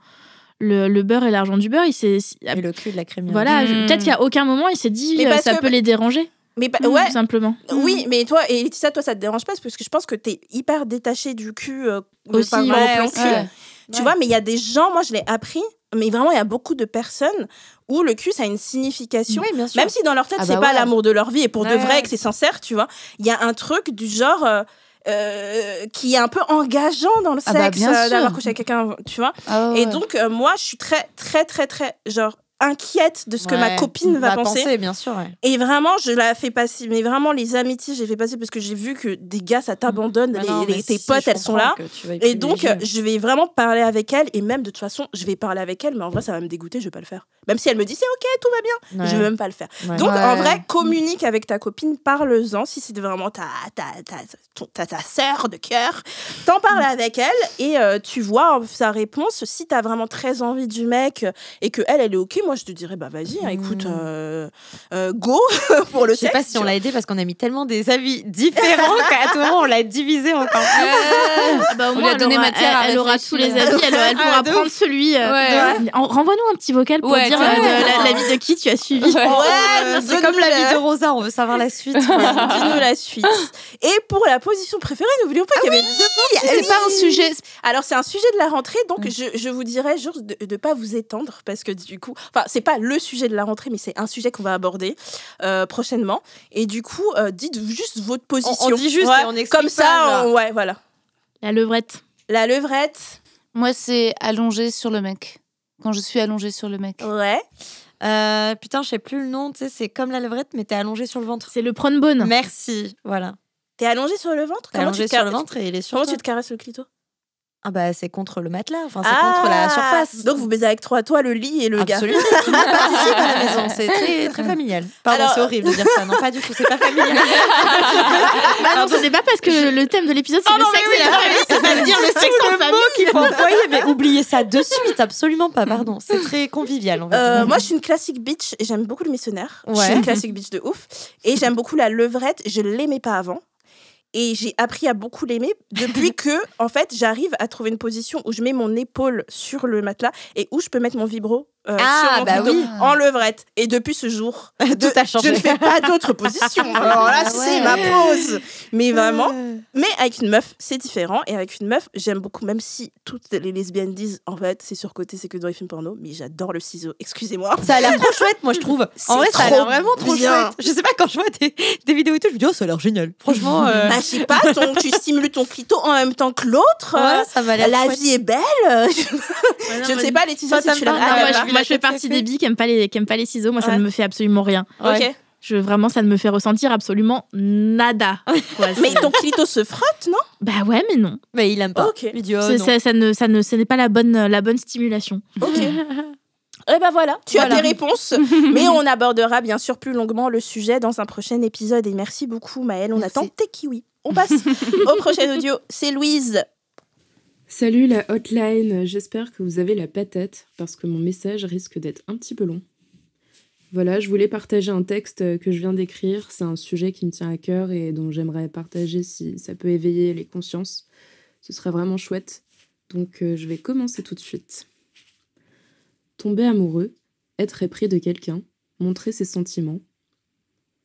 le, le beurre et l'argent du beurre. Il s'est- Et le cul de la crème. voilà, Mm. peut-être qu'à aucun moment il s'est dit euh, ça que- peut les déranger. Mais bah, ouais, Tout simplement. Oui, mais toi, et Laetitia, toi, ça te dérange pas parce que je pense que t'es hyper détachée du cul. euh, de Aussi, pas plan cul. Ouais. Tu Ouais. vois, mais il y a des gens, moi je l'ai appris, mais vraiment il y a beaucoup de personnes où le cul ça a une signification. Oui, bien sûr. Même si dans leur tête Ah c'est bah pas ouais. l'amour de leur vie et pour de vrai que c'est sincère, tu vois, il y a un truc du genre euh, euh, qui est un peu engageant dans le Ah sexe, bah, bien euh, sûr. d'avoir couché avec quelqu'un, tu vois. Ah Et donc euh, moi je suis très très très très genre inquiète de ce que ma Ouais. copine va penser. bien sûr. ouais. Et vraiment, je la fais passer. Mais vraiment, les amitiés, j'ai fait passer parce que j'ai vu que des gars, ça t'abandonne. Les- non, les- mais tes si, potes, elles sont là. Et donc, euh, je vais vraiment parler avec elle. Et même, de toute façon, je vais parler avec elle. Mais en vrai, ça va me dégoûter. Je vais pas le faire. Même si elle me dit, c'est OK, tout va bien. Je vais même pas le faire. Ouais. Donc, Ouais. en vrai, communique avec ta copine. Parle-en. Si c'est vraiment ta, ta, ta, ta, ta sœur de cœur, t'en parles avec elle. Et euh, tu vois sa réponse. Si t'as vraiment très envie du mec et que elle, elle est OK, moi, je te dirais, bah vas-y, hein, écoute, Mm. euh, euh, go pour le Je sais sexe. pas si on l'a aidé parce qu'on a mis tellement des avis différents qu'à tout moment on l'a divisé encore plus. Ah bah, au On lui a elle donné aura- matière à elle, elle aura tous les avis, elle, elle pourra Ah, de prendre celui. euh, Ouais. de- En- Renvoie-nous un petit vocal pour Ouais, dire euh, de la, la vie de qui tu as suivi. Ouais. Ouais, c'est comme la vie de Rosa, on veut savoir la suite. Dis-nous la suite. Et pour la position préférée, n'oublions pas qu'il y avait deux points. C'est pas un sujet. Alors, c'est un sujet de la rentrée, donc je, je vous dirais juste de ne pas vous étendre, parce que du coup, enfin, c'est pas le sujet de la rentrée, mais c'est un sujet qu'on va aborder euh, prochainement. Et du coup, euh, dites juste votre position. on dit juste Ouais, et on explique Comme ça, on- ouais, voilà. La levrette. La levrette, Moi, c'est allongé sur le mec. Quand je suis allongée sur le mec. ouais. Euh, putain, je sais plus le nom, tu sais, c'est comme la levrette, mais t'es allongé sur le ventre. C'est le prone bone. Merci, voilà. T'es allongé sur le ventre? T'es Comment allongé tu te sur le ventre et il est sur Comment toi. tu te caresses le clito? Ah bah c'est contre le matelas, enfin c'est contre la Ah, surface. Donc, vous baisez avec trois, toi, le lit et le gars. Absolument, tout le monde participe à la maison, c'est très, très familial. Pardon, Alors- c'est horrible de dire ça, non pas du tout, c'est pas familial. Bah non, ce n'est pas parce que le thème de l'épisode c'est le sexe et la famille, ça veut dire le sexe en famille. qu'il faut employer, mais oubliez ça de suite, absolument pas, pardon. C'est très convivial, on va Euh, moi, je suis une classique bitch et j'aime beaucoup le missionnaire. Je suis une classique bitch de ouf. Et j'aime beaucoup la levrette. Je l'aimais pas avant. Et j'ai appris à beaucoup l'aimer depuis que, en fait, j'arrive à trouver une position où je mets mon épaule sur le matelas et où je peux mettre mon vibro euh, ah, sur bah oui. en levrette. Et depuis ce jour, tout a changé. je ne fais pas d'autres positions. Alors là, ah c'est ma pose. Mais vraiment, mais avec une meuf, c'est différent. Et avec une meuf, j'aime beaucoup, même si toutes les lesbiennes disent, en fait, c'est surcoté, c'est que dans les films porno, mais j'adore le ciseau. Excusez-moi. Ça a l'air trop chouette, moi, je trouve. En vrai, ça a l'air vraiment trop chouette. Je sais pas, quand je vois des, vidéos et tout, je me dis, oh, ça a l'air génial. Franchement. Euh... Bah, je sais pas, tu stimules ton clito en même temps que l'autre. Ouais, ça va La vie est belle. je ne sais pas, les ciseaux, c'est tu moi, je fais partie des billes qui n'aiment pas, les, pas les ciseaux. Moi, ça ne me fait absolument rien. Ok. Je, vraiment, ça ne me fait ressentir absolument nada. mais ton clito se frotte, non? Bah ouais, mais non. Mais il aime pas. Ok. Il dit, oh, ça, ça, ne, ça ne, ce n'est pas la bonne, la bonne stimulation. Ok. Eh ben voilà, tu as tes réponses. Mais on abordera bien sûr plus longuement le sujet dans un prochain épisode. Et merci beaucoup, Maëlle. On attend tes kiwis. On passe au prochain audio. C'est Louise. Salut la hotline, j'espère que vous avez la patate parce que mon message risque d'être un petit peu long. Voilà, je voulais partager un texte que je viens d'écrire. C'est un sujet qui me tient à cœur et dont j'aimerais partager si ça peut éveiller les consciences. Ce serait vraiment chouette. Donc euh, je vais commencer tout de suite. Tomber amoureux, être épris de quelqu'un, montrer ses sentiments.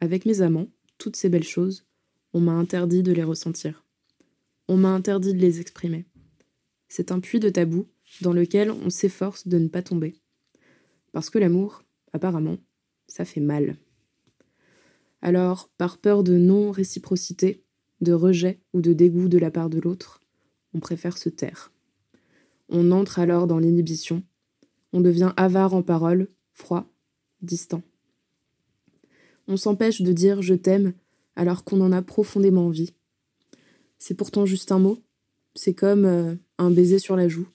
Avec mes amants, toutes ces belles choses, on m'a interdit de les ressentir. On m'a interdit de les exprimer. C'est un puits de tabou dans lequel on s'efforce de ne pas tomber. Parce que l'amour, apparemment, ça fait mal. Alors, par peur de non-réciprocité, de rejet ou de dégoût de la part de l'autre, on préfère se taire. On entre alors dans l'inhibition, on devient avare en paroles, froid, distant. On s'empêche de dire je t'aime alors qu'on en a profondément envie. C'est pourtant juste un mot, c'est comme euh, un baiser sur la joue.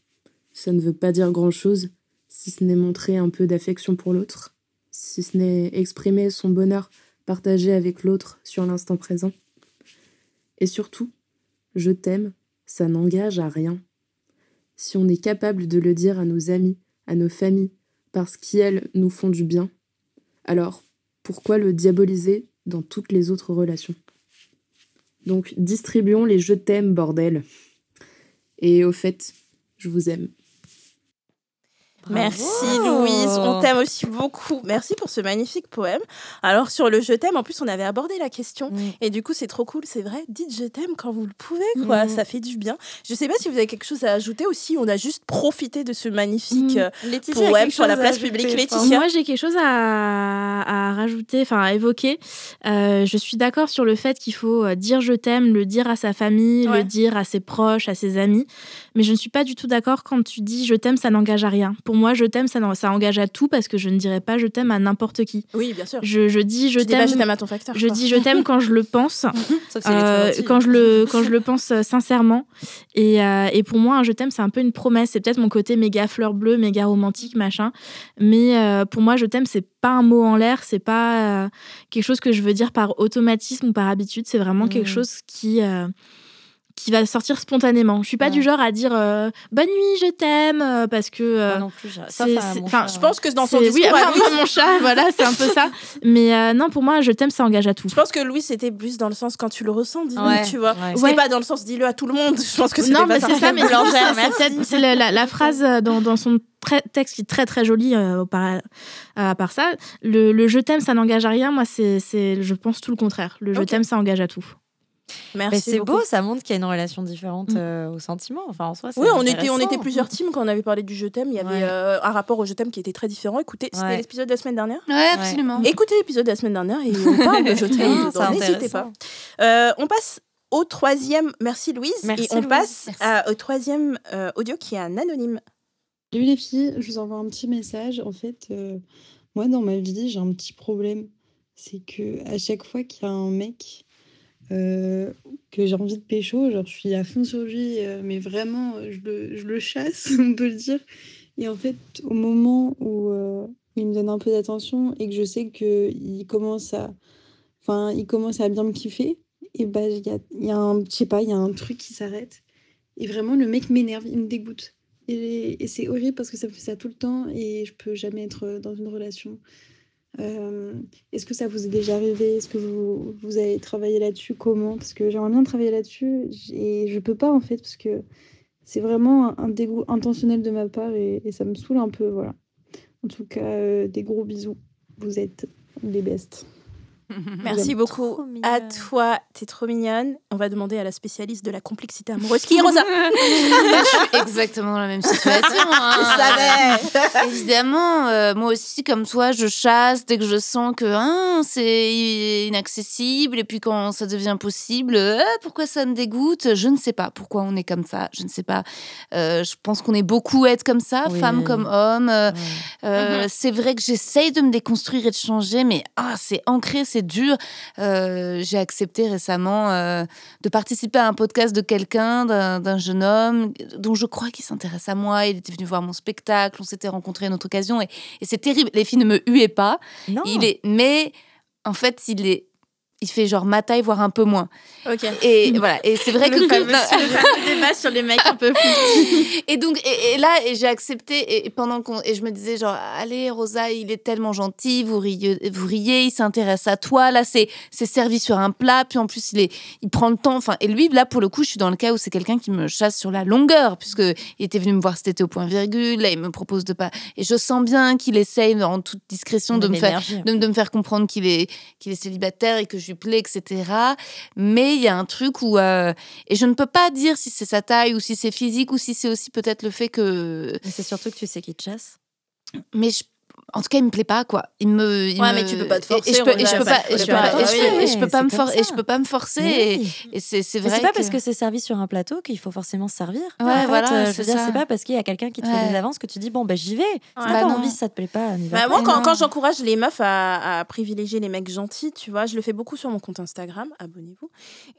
Ça ne veut pas dire grand-chose, si ce n'est montrer un peu d'affection pour l'autre, si ce n'est exprimer son bonheur partagé avec l'autre sur l'instant présent. Et surtout, je t'aime, ça n'engage à rien. Si on est capable de le dire à nos amis, à nos familles, parce qu'elles nous font du bien, alors pourquoi le diaboliser dans toutes les autres relations? Donc distribuons les je t'aime, bordel. Et au fait, je vous aime. Merci Louise, on t'aime aussi beaucoup. Merci pour ce magnifique poème. Alors sur le je t'aime, en plus on avait abordé la question et du coup c'est trop cool, c'est vrai. Dites je t'aime quand vous le pouvez, quoi. Ça fait du bien. Je sais pas si vous avez quelque chose à ajouter aussi. On a juste profité de ce magnifique euh, poème sur la place publique. Laetitia. Moi j'ai quelque chose à, rajouter, enfin à évoquer. Euh, je suis d'accord sur le fait qu'il faut euh, dire je t'aime, le dire à sa famille, le dire à ses proches, à ses amis. Mais je ne suis pas du tout d'accord quand tu dis je t'aime, ça n'engage à rien. Pour moi, je t'aime, ça, ça engage à tout parce que je ne dirais pas je t'aime à n'importe qui. Oui, bien sûr. Je, je dis je t'aime. Je t'aime à ton facteur. Je dis je t'aime quand je le pense, euh, quand je le quand je le pense euh, sincèrement. Et, euh, et pour moi, un je t'aime, c'est un peu une promesse. C'est peut-être mon côté méga fleur bleue, méga romantique, machin. Mais pour moi, je t'aime, c'est pas un mot en l'air, c'est pas quelque chose que je veux dire par automatisme ou par habitude. C'est vraiment quelque mm. chose qui qui va sortir spontanément. Je suis pas du genre à dire euh, bonne nuit, je t'aime euh, parce que euh, non plus. Enfin, je pense que dans son discours, oui, mon chat, voilà, c'est un peu ça. Mais non, pour moi, je t'aime, ça engage à tout. Je pense que Louis, c'était plus dans le sens quand tu le ressens, dis-le, tu vois. C'est pas dans le sens dis-le à tout le monde. Je pense que non, mais c'est ça. Mais c'est la, la, phrase dans, dans son texte qui est très très joli à part ça. Le, le je t'aime, ça n'engage à rien. Moi, c'est, je pense tout le contraire. Le je t'aime, ça engage à tout. Merci. c'est beau, ça montre qu'il y a une relation différente mm. euh, au sentiment. Enfin, en soi, oui, on était, on était plusieurs teams quand on avait parlé du je t'aime. Il y avait euh, un rapport au je t'aime qui était très différent. Écoutez, c'était l'épisode de la semaine dernière? Oui, absolument. Écoutez l'épisode de la semaine dernière et on parle de je t'aime. N'hésitez pas. Euh, on passe au troisième. Merci Louise. et on passe au troisième audio qui est un anonyme. Salut les filles, je vous envoie un petit message. En fait, moi dans ma vie, j'ai un petit problème. C'est que à chaque fois qu'il y a un mec euh, que j'ai envie de pécho, genre je suis à fond sur lui, euh, mais vraiment je le, je le, chasse, on peut le dire. Et en fait, au moment où euh, il me donne un peu d'attention et que je sais qu'il commence à, enfin, il commence à bien me kiffer, et bah il y a, y a, un, je sais pas, il y a un truc qui s'arrête. Et vraiment, le mec m'énerve, il me dégoûte. Et, et c'est horrible parce que ça me fait ça tout le temps et je peux jamais être dans une relation Est-ce que ça vous est déjà arrivé? Est-ce que vous, vous avez travaillé là-dessus? Comment? Parce que j'aimerais bien travailler là-dessus et je peux pas en fait parce que c'est vraiment un, dégoût intentionnel de ma part et, ça me saoule un peu. Voilà. En tout cas, des gros bisous. Vous êtes les bestes. Merci beaucoup à toi, t'es trop mignonne. On va demander à la spécialiste de la complexité amoureuse qui est Rosa. je suis exactement dans la même situation. Hein. Je savais. Évidemment, euh, moi aussi, comme toi, je chasse dès que je sens que hein, c'est inaccessible et puis quand ça devient possible, euh, pourquoi ça me dégoûte? Je ne sais pas pourquoi on est comme ça. Je ne sais pas. Euh, je pense qu'on est beaucoup à être comme ça, femmes comme hommes. Mhm. C'est vrai que j'essaye de me déconstruire et de changer, mais ah, c'est ancré, c'est dur. Euh, j'ai accepté récemment euh, de participer à un podcast de quelqu'un, d'un jeune homme, dont je crois qu'il s'intéresse à moi. Il était venu voir mon spectacle, on s'était rencontrés à une autre occasion. Et, c'est terrible. Les filles ne me huaient pas. Il est, mais en fait, il est il fait genre ma taille, voire un peu moins. Ok. Et voilà. Et c'est vrai que. Le débat sur les mecs un peu plus Et donc, et, là, et j'ai accepté. Et pendant qu'on. Et je me disais, genre, allez, Rosa, il est tellement gentil, vous riez, vous riez il s'intéresse à toi. Là, c'est servi sur un plat. Puis en plus, il, est, il prend le temps. Enfin, et lui, là, pour le coup, je suis dans le cas où c'est quelqu'un qui me chasse sur la longueur, puisque il était venu me voir cet été au point virgule. Là, il me propose de pas. Et je sens bien qu'il essaye, en toute discrétion, de me, faire, de, de, me faire comprendre qu'il est, qu'il est célibataire et que je plaît, etc. Mais il y a un truc où... Euh, et je ne peux pas dire si c'est sa taille ou si c'est physique ou si c'est aussi peut-être le fait que... C'est surtout que tu sais qu'il te chasse. Mais je en tout cas, il me plaît pas quoi. Il me, il ouais, mais tu peux pas te forcer. Et je peux, et je peux pas, je peux me forcer. Et je peux pas me forcer. Et, c'est, c'est vrai. C'est pas parce que c'est servi sur un plateau qu'il faut forcément se servir. Ouais, voilà. Euh, je veux dire, c'est pas parce qu'il y a quelqu'un qui te fait des avances que tu dis bon ben j'y vais. T'as pas envie, ça te plaît pas. Bah, moi, quand, quand j'encourage les meufs à, privilégier les mecs gentils, tu vois, je le fais beaucoup sur mon compte Instagram. Abonnez-vous.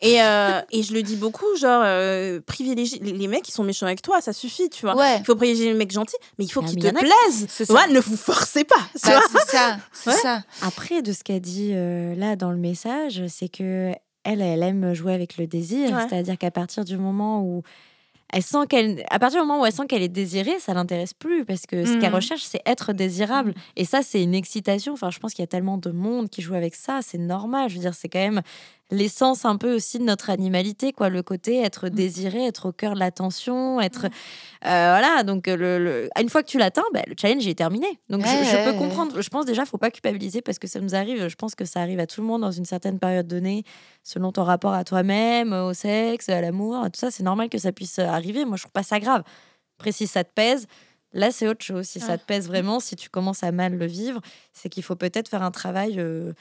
Et euh, et je le dis beaucoup, genre euh, privilégier les mecs qui sont méchants avec toi, ça suffit, tu vois. Il faut privilégier les mecs gentils, mais il faut qu'ils te plaisent. Ne vous forcez pas. Bah, c'est ça. Après, de ce qu'a dit euh, là dans le message, c'est que elle, elle aime jouer avec le désir. C'est-à-dire qu'à partir du moment où elle sent qu'elle, à partir du moment où elle sent qu'elle est désirée, ça l'intéresse plus parce que ce qu'elle mmh. recherche, c'est être désirable. Et ça, c'est une excitation. Enfin, je pense qu'il y a tellement de monde qui joue avec ça. C'est normal. Je veux dire, c'est quand même l'essence un peu aussi de notre animalité, quoi. Le côté être mmh. désiré, être au cœur de l'attention, être. Euh, voilà, donc le, une fois que tu l'atteins, bah, le challenge est terminé. Donc je, peux comprendre. Je pense déjà, faut pas culpabiliser parce que ça nous arrive. Je pense que ça arrive à tout le monde dans une certaine période donnée, selon ton rapport à toi-même, au sexe, à l'amour, tout ça. C'est normal que ça puisse arriver. Moi, je trouve pas ça grave. Après, si ça te pèse, Là, c'est autre chose. Si ça te pèse vraiment, si tu commences à mal le vivre, c'est qu'il faut peut-être faire un travail euh,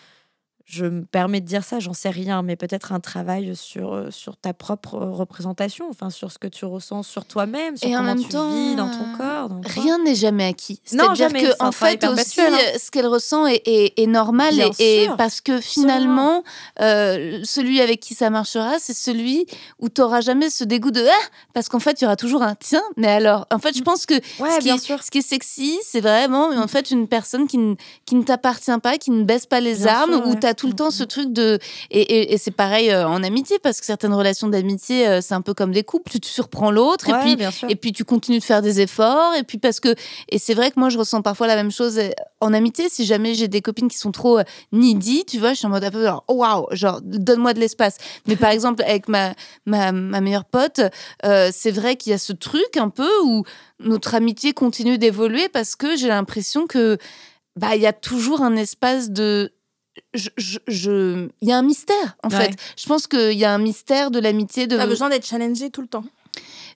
je me permets de dire ça, j'en sais rien, mais peut-être un travail sur, euh, sur ta propre représentation, enfin sur ce que tu ressens sur toi-même, sur comment tu vis dans ton corps. rien n'est jamais acquis. C'est-à-dire que en fait aussi, hein. euh, ce qu'elle ressent est, est, normal et, parce que finalement, euh, celui avec qui ça marchera, c'est celui où tu n'auras jamais ce dégoût de ah! parce qu'en fait, il y aura toujours un tiens. Mais alors, en fait, je pense que ce, qui est, ce, qui est, sexy, c'est vraiment en fait une personne qui, qui ne t'appartient pas, qui ne baisse pas les armes, où tu as tout le temps ce truc de. Et, c'est pareil euh, en amitié, parce que certaines relations d'amitié, euh, c'est un peu comme des couples. Tu surprends l'autre, et, puis, et puis tu continues de faire des efforts. Et puis parce que. Et c'est vrai que moi, je ressens parfois la même chose euh, en amitié. Si jamais j'ai des copines qui sont trop needy, tu vois, je suis en mode un peu genre, oh, waouh, genre, donne-moi de l'espace. Mais par exemple, avec ma, ma, ma meilleure pote, c'est vrai qu'il y a ce truc un peu où notre amitié continue d'évoluer parce que j'ai l'impression que bah il y a toujours un espace de je, il y a un mystère en fait. Je pense qu'il y a un mystère de l'amitié. De... as besoin d'être challengé tout le temps.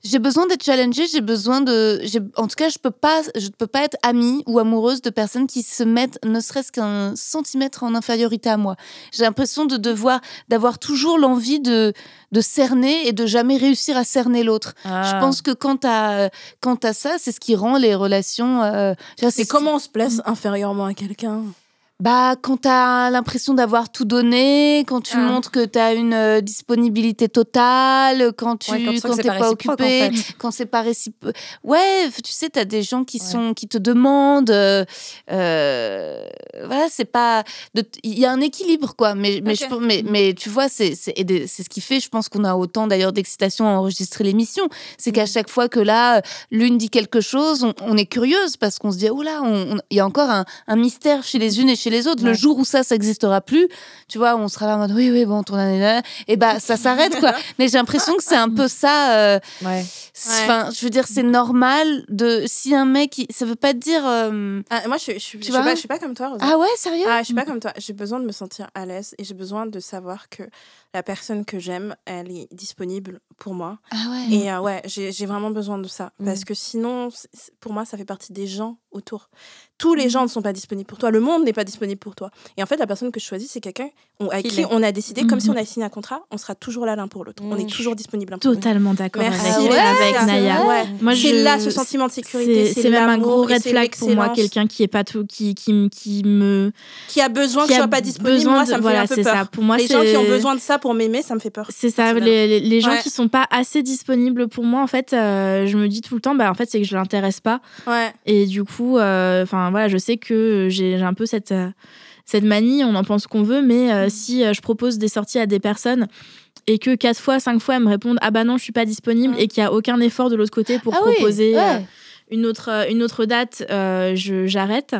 J'ai besoin d'être challengée, j'ai besoin de. En tout cas, je peux pas, je ne peux pas être amie ou amoureuse de personnes qui se mettent ne serait-ce qu'un centimètre en infériorité à moi. J'ai l'impression de devoir, d'avoir toujours l'envie de, de cerner et de jamais réussir à cerner l'autre. Je ah. pense que as, quand as ça, c'est ce qui rend les relations. Euh... C'est comment on se place inférieurement à quelqu'un? Bah, quand tu as l'impression d'avoir tout donné, quand tu ah. montres que tu as une euh, disponibilité totale, quand tu ouais, quand, pas, pas occupé, quand c'est pas réciproque. Ouais, tu sais, tu as des gens qui sont qui te demandent euh, euh voilà, c'est pas il y a un équilibre quoi, mais mais, je, mais, mais tu vois, c'est c'est ce qui fait je pense qu'on a autant d'ailleurs d'excitation à enregistrer l'émission, c'est qu'à mm. chaque fois que là l'une dit quelque chose, on, est curieuse parce qu'on se dit oh là, il y a encore un, un mystère chez les unes et chez chez les autres. Le jour où ça, ça n'existera plus, tu vois, on sera là en mode oui, oui, bon, ton année, et bah ça s'arrête quoi. Mais j'ai l'impression que c'est un peu ça. Euh, ouais. Enfin, je veux dire, c'est normal de si un mec, ça veut pas dire. Euh, ah, moi, je, je, je, je, suis pas, je, suis pas, comme toi. Ah ouais, sérieux? Ah, je suis pas comme toi. J'ai besoin de me sentir à l'aise et j'ai besoin de savoir que la personne que j'aime, elle est disponible pour moi. Ah ouais. Et euh, ouais, j'ai vraiment besoin de ça parce mm. que sinon, pour moi, ça fait partie des gens autour. Tous les gens ne sont pas disponibles pour toi. Le monde n'est pas disponible pour toi. Et en fait, la personne que je choisis, c'est quelqu'un avec qui on a décidé, comme si on avait signé un contrat, on sera toujours là l'un pour l'autre. On est toujours disponible l'un pour l'autre. Totalement d'accord avec, avec Naya. Ouais. Moi, c'est là ce sentiment de sécurité. C'est même un gros red flag pour moi, quelqu'un qui est pas tout, qui, qui, qui me. Qui a besoin que je sois pas disponible. Moi, ça me fait un peu peur. Ça. Pour moi, les gens qui ont besoin de ça pour m'aimer, ça me fait peur. C'est ça. Les, les gens qui sont pas assez disponibles pour moi, en fait, euh, je me dis tout le temps, bah, en fait, c'est que je l'intéresse pas. Ouais. Et du coup, euh, enfin, voilà, je sais que j'ai un peu cette, euh, cette manie, on en pense qu'on veut, mais euh, mm. si euh, je propose des sorties à des personnes et que quatre fois, cinq fois, elles me répondent Ah bah non, je suis pas disponible mm. et qu'il n'y a aucun effort de l'autre côté pour ah proposer une, autre, une autre date, j'arrête.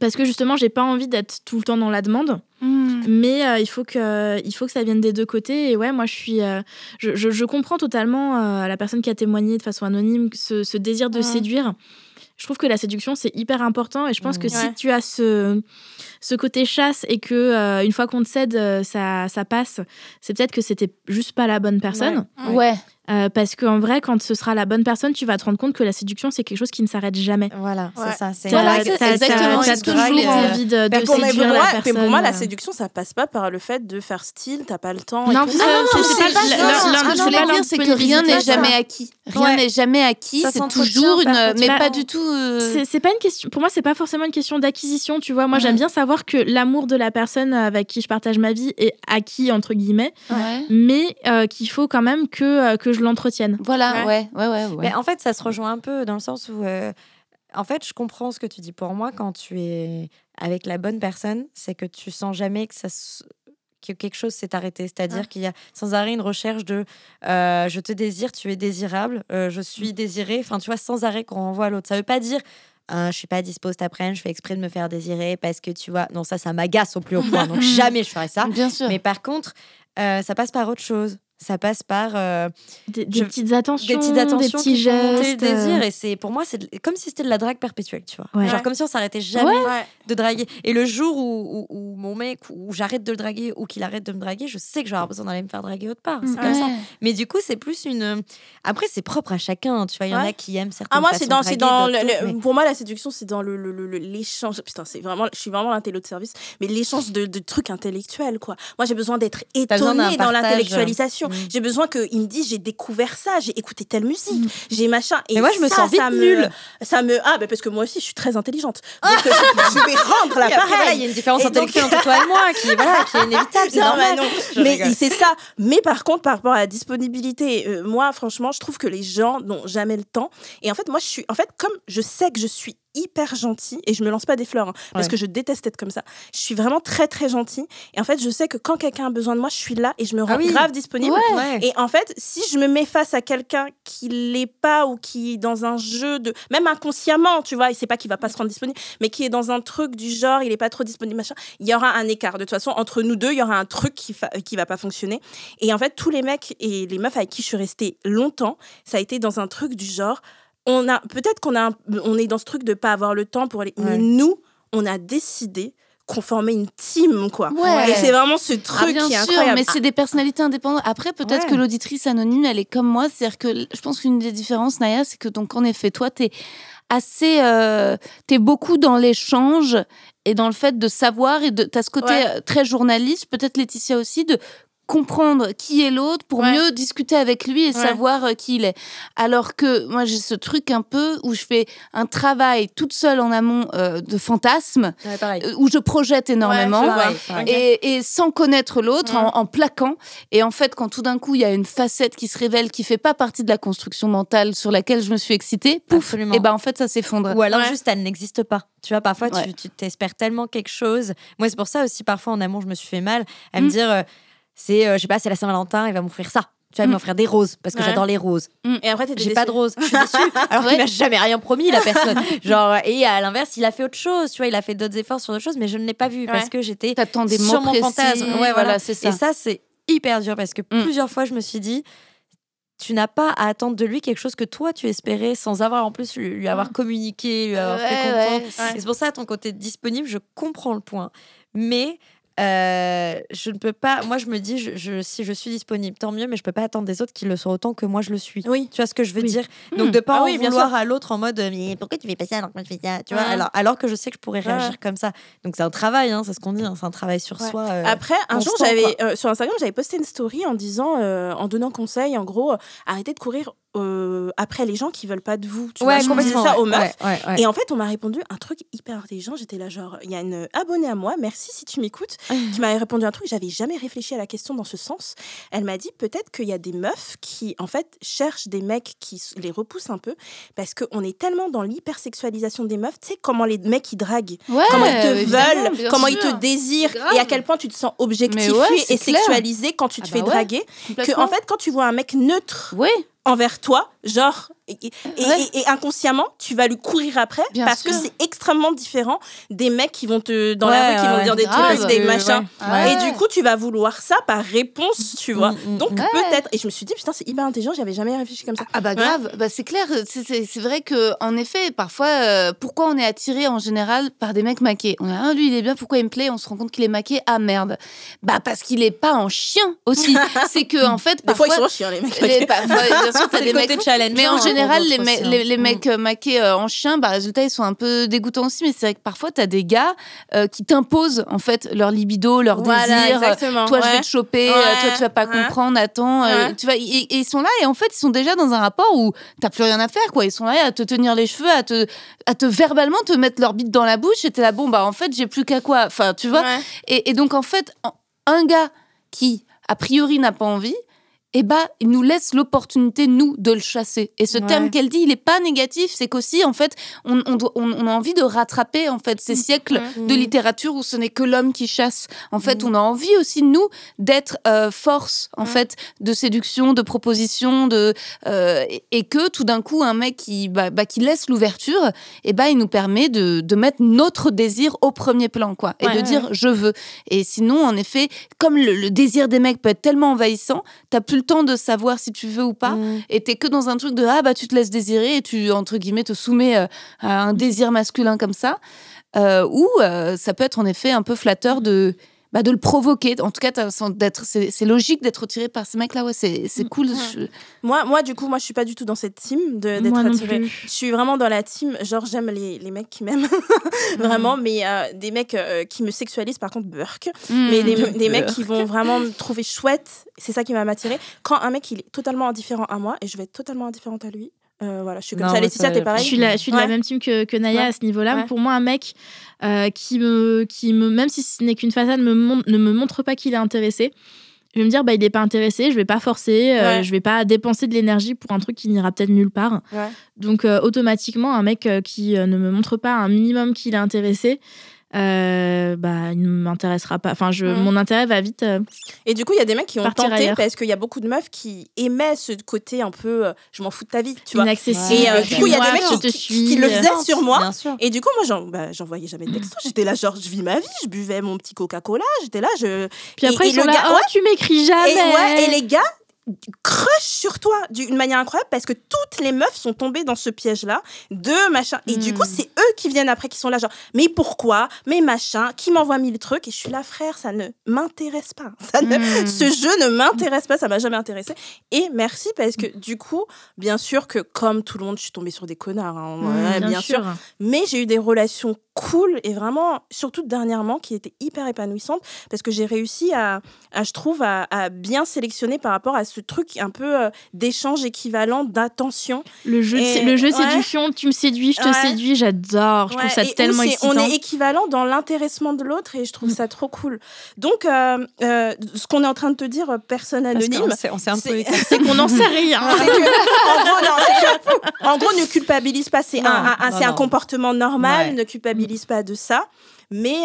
Parce que justement, j'ai pas envie d'être tout le temps dans la demande. Mm. Mais il, faut que, il faut que ça vienne des deux côtés. Et ouais, moi, je suis. je, je, comprends totalement la personne qui a témoigné de façon anonyme ce, ce désir de séduire je trouve que la séduction c'est hyper important et je pense que si tu as ce ce côté chasse et que euh, une fois qu'on te cède euh, ça, ça passe c'est peut-être que c'était juste pas la bonne personne ouais. Euh, parce qu'en vrai, quand ce sera la bonne personne, tu vas te rendre compte que la séduction, c'est quelque chose qui ne s'arrête jamais. Voilà, c'est ça. C'est exactement. T'as toujours envie de, de pour séduire moi, la personne. pour moi, la séduction, ça passe pas par le fait de faire style, t'as pas le temps. Non, c'est pas Je voulais dire, c'est que rien n'est jamais acquis. Rien n'est jamais acquis. C'est toujours une. Mais pas du tout. Euh, c'est pas une question. Pour moi, c'est pas forcément une question d'acquisition. Tu vois, moi, j'aime bien savoir que l'amour de la personne avec qui je partage ma vie est acquis entre guillemets, mais euh, qu'il faut quand même que que je l'entretienne. Voilà, ouais, ouais, ouais. ouais, Mais en fait, ça se rejoint un peu dans le sens où, euh, en fait, je comprends ce que tu dis. Pour moi, quand tu es avec la bonne personne, c'est que tu sens jamais que ça que quelque chose s'est arrêté. C'est-à-dire qu'il y a sans arrêt une recherche de euh, je te désire, tu es désirable, euh, je suis mm. désiré. Enfin, tu vois, sans arrêt qu'on renvoie à l'autre. Ça veut pas dire je je suis pas dispo cet après-midi, je fais exprès de me faire désirer parce que tu vois, non, ça, ça m'agace au plus haut point. Donc jamais je ferai ça. Bien sûr. Mais par contre, ça passe par autre chose ça passe par euh, des, petites attentions, des petites attentions, des petits gestes, désir. Euh. Et c'est pour moi, c'est comme si c'était de la drague perpétuelle, tu vois. Genre comme si on s'arrêtait jamais de draguer. Et le jour où, où, mon mec, où j'arrête de le draguer ou qu'il arrête de me draguer, je sais que j'aurai besoin d'aller me faire draguer autre part. C'est comme ça. Mais du coup, c'est plus une. Après, c'est propre à chacun. Tu vois, il y en a qui aiment certaines. Ah moi, c'est dans, c'est dans le, pour moi la séduction, c'est dans le l'échange. Putain, c'est vraiment, je suis vraiment l'intello de service, mais l'échange de, de, trucs intellectuels, quoi. Moi, j'ai besoin d'être étonnée dans l'intellectualisation. Mm. J'ai besoin qu'ils me disent j'ai découvert ça, j'ai écouté telle musique, mm. j'ai machin. Et moi, je me sens vite ça nulle. ça me ah, bah, parce que moi aussi, je suis très intelligente. Donc, je, vais rendre la pareille. Il y a une différence intellectuelle entre toi et moi qui, voilà, qui est inévitable. C'est normal. Mais, mais c'est ça. Mais par contre, par rapport à la disponibilité, euh, moi, franchement, je trouve que les gens n'ont jamais le temps. Et en fait, moi, je suis, en fait, comme je sais que je suis hyper gentil et je me lance pas des fleurs hein, parce que je déteste être comme ça. Je suis vraiment très très gentille et en fait je sais que quand quelqu'un a besoin de moi, je suis là et je me ah rends grave disponible. Et en fait, si je me mets face à quelqu'un qui l'est pas ou qui est dans un jeu de même inconsciemment, tu vois, il sait pas qu'il va pas se rendre disponible, mais qui est dans un truc du genre il est pas trop disponible machin, il y aura un écart de toute façon entre nous deux, il y aura un truc qui qui va pas fonctionner. Et en fait, tous les mecs et les meufs avec qui je suis restée longtemps, ça a été dans un truc du genre on a peut-être qu'on a on est dans ce truc de pas avoir le temps pour aller mais nous on a décidé qu'on formait une team quoi. Et c'est vraiment ce ah, truc qui est incroyable. mais c'est des personnalités indépendantes. Après peut-être que l'auditrice anonyme elle est comme moi c'est-à-dire que je pense qu'une des différences Naya c'est que donc en effet toi t'es assez euh, t'es beaucoup dans l'échange et dans le fait de savoir et de t'as ce côté euh, très journaliste peut-être Laetitia aussi de comprendre qui est l'autre pour mieux discuter avec lui et savoir euh, qui il est. Alors que moi j'ai ce truc un peu où je fais un travail toute seule en amont euh, de fantasme, euh, où je projette énormément et, sans connaître l'autre, en, plaquant. Et en fait, quand tout d'un coup il y a une facette qui se révèle qui fait pas partie de la construction mentale sur laquelle je me suis excitée, pouf, et ben en fait ça s'effondre. Ou alors juste elle n'existe pas. Tu vois, parfois tu t'espères tellement quelque chose. Moi c'est pour ça aussi parfois en amont je me suis fait mal à me mm. dire c'est, euh, je sais pas, c'est la Saint-Valentin, il va m'offrir ça. tu vas m'offrir des roses parce que j'adore les roses. Et après, j'ai pas de roses. Je suis déçue. Alors qu'il m'a jamais rien promis, la personne. Genre, et à l'inverse, il a fait autre chose. Tu vois, il a fait d'autres efforts sur d'autres choses, mais je ne l'ai pas vu parce que j'étais sur mon fantasme. Ouais, voilà, c'est ça. Et ça, c'est hyper dur parce que mm. plusieurs fois, je me suis dit, tu n'as pas à attendre de lui quelque chose que toi tu espérais sans avoir en plus lui, avoir mm. communiqué, lui avoir fait comprendre. C'est pour ça, à ton côté disponible, je comprends le point. Mais euh, je ne peux pas. Moi, je me dis, je, si je suis disponible, tant mieux, mais je peux pas attendre des autres qui le soient autant que moi je le suis. Oui. Tu vois ce que je veux dire? Donc, de pas ah, en vouloir à l'autre en mode, mais pourquoi tu fais pas ça alors que moi je fais ça? Tu vois alors, alors que je sais que je pourrais réagir comme ça. Donc, c'est un travail, hein, c'est ce qu'on dit, hein, c'est un travail sur soi. Euh, Après, un jour, j'avais euh, sur Instagram, j'avais posté une story en disant, en donnant conseil, en gros, arrêtez de courir euh, après les gens qui veulent pas de vous. Tu ouais, vois, je disais ça aux meufs. et en fait, on m'a répondu un truc hyper intelligent. J'étais là, genre, il y a une abonnée à moi, merci si tu m'écoutes, qui m'avait répondu un truc. J'avais jamais réfléchi à la question dans ce sens. Elle m'a dit peut-être qu'il y a des meufs qui, en fait, cherchent des mecs qui les repoussent un peu parce qu'on est tellement dans l'hypersexualisation des meufs. Tu sais, comment les mecs ils draguent, comment ils te veulent, comment ils te désirent et à quel point tu te sens objectifié et sexualisé quand tu te ah fais bah draguer. Que, en fait, quand tu vois un mec neutre, envers toi, genre et, inconsciemment, tu vas lui courir après parce que c'est extrêmement différent des mecs qui vont te dans la rue qui vont dire des trucs, des machins. Et du coup, tu vas vouloir ça par réponse, tu vois. Mm, mm, Donc peut-être. Et je me suis dit putain, c'est hyper intelligent. J'avais jamais réfléchi comme ça. Ah bah grave. Bah c'est clair. C'est vrai que en effet, parfois, euh, pourquoi on est attiré en général par des mecs maqués? On a un, lui, il est bien. Pourquoi il me plaît? On se rend compte qu'il est maqué. Ah merde. Bah parce qu'il est pas en chien aussi. c'est que en fait, parfois ils sont chiens les mecs. Les, bien sûr, t'as des mecs. Mais en général les, les, mecs euh, maqués euh, en chien, bah, résultat, ils sont un peu dégoûtants aussi. Mais c'est vrai que parfois, tu as des gars euh, qui t'imposent en fait leur libido, leur désir. Toi, je vais te choper, toi, tu vas pas comprendre, attends. tu vois, et, ils sont là et en fait, ils sont déjà dans un rapport où t'as plus rien à faire, quoi. Ils sont là à te tenir les cheveux, à te, à te verbalement te mettre leur bite dans la bouche. Et t'es là, bon, bah en fait, j'ai plus qu'à quoi. Enfin, tu vois. Et, et donc, en fait, un gars qui, a priori, n'a pas envie, eh ben, il nous laisse l'opportunité, nous, de le chasser. Et ce terme qu'elle dit, il n'est pas négatif, c'est qu'aussi, en fait, on, on, a envie de rattraper, en fait, ces mm. siècles mm. de littérature où ce n'est que l'homme qui chasse. En fait, mm. on a envie aussi, nous, d'être euh, force, en fait, de séduction, de proposition, de, euh, et que, tout d'un coup, un mec qui, bah, bah qui laisse l'ouverture, eh ben, il nous permet de, de, mettre notre désir au premier plan, quoi. Et de dire, je veux. Et sinon, en effet, comme le, le, désir des mecs peut être tellement envahissant, t'as plus temps de savoir si tu veux ou pas. Mm. Et t'es que dans un truc de ah bah tu te laisses désirer et tu entre guillemets te soumets euh, à un désir masculin comme ça. Euh, ou euh, ça peut être en effet un peu flatteur de bah, de le provoquer. En tout cas, d'être, c'est, logique d'être attiré par ce mec-là. Ouais, c'est, c'est cool. Moi, moi, du coup, moi, je suis pas du tout dans cette team de, d'être attiré. Je suis vraiment dans la team. Genre, j'aime les, les mecs qui m'aiment vraiment, mais euh, des mecs euh, qui me sexualisent, par contre, burk. Hmm. mais des, des mecs qui vont vraiment me trouver chouette. C'est ça qui m'a attiré. Quand un mec il est totalement indifférent à moi et je vais être totalement indifférente à lui, euh, voilà, je suis comme ça. Laetitia, t'es pareil Je suis, la, je suis de la même team que, que Naya à ce niveau-là. Pour moi, un mec euh, qui, me, qui me, même si ce n'est qu'une façade, me ne me montre pas qu'il est intéressé, je vais me dire, bah, il n'est pas intéressé, je vais pas forcer, euh, je vais pas dépenser de l'énergie pour un truc qui n'ira peut-être nulle part. Donc, automatiquement, un mec qui ne me montre pas un minimum qu'il est intéressé, euh, bah, il ne m'intéressera pas. Enfin, je, mon intérêt va vite. Euh, et du coup, il y a des mecs qui ont tenté parce qu'il y a beaucoup de meufs qui aimaient ce côté un peu euh, je m'en fous de ta vie, tu vois. Inaccessible. Et du coup, il y a des mecs qui, le faisaient sur moi. Et du coup, moi, j'en bah, voyais jamais de texto. J'étais là, genre, je vis ma vie, je buvais mon petit Coca-Cola, j'étais là, je. Puis après, ils sont là, oh, tu m'écris jamais. Et, ouais, et les gars, crush sur toi d'une manière incroyable parce que toutes les meufs sont tombées dans ce piège-là de machin. Et du coup, hmm. c'est eux qui viennent après, qui sont là, genre, mais pourquoi Mais machin, qui m'envoie mille trucs? Et je suis là, frère, ça ne m'intéresse pas. Ça hmm. Ce jeu ne m'intéresse pas, ça m'a jamais intéressé. Et merci parce que du coup, bien sûr que comme tout le monde, je suis tombée sur des connards, hein, hmm, bien, sûr. Mais j'ai eu des relations cool et vraiment, surtout dernièrement, qui étaient hyper épanouissantes parce que j'ai réussi à, à, je trouve, à, à bien sélectionner par rapport à ce truc un peu euh, d'échange équivalent, d'attention. Le jeu, le jeu séduction, tu me séduis, je te séduis, j'adore. Je trouve ça tellement excitant. On est équivalent dans l'intéressant de l'autre et je trouve mm. ça trop cool. Donc, euh, euh, ce qu'on est en train de te dire, personne anonyme, c'est qu'on n'en sait rien. en, gros, ne culpabilise pas. C'est un, un, comportement normal. Ne culpabilise pas de ça. Mais,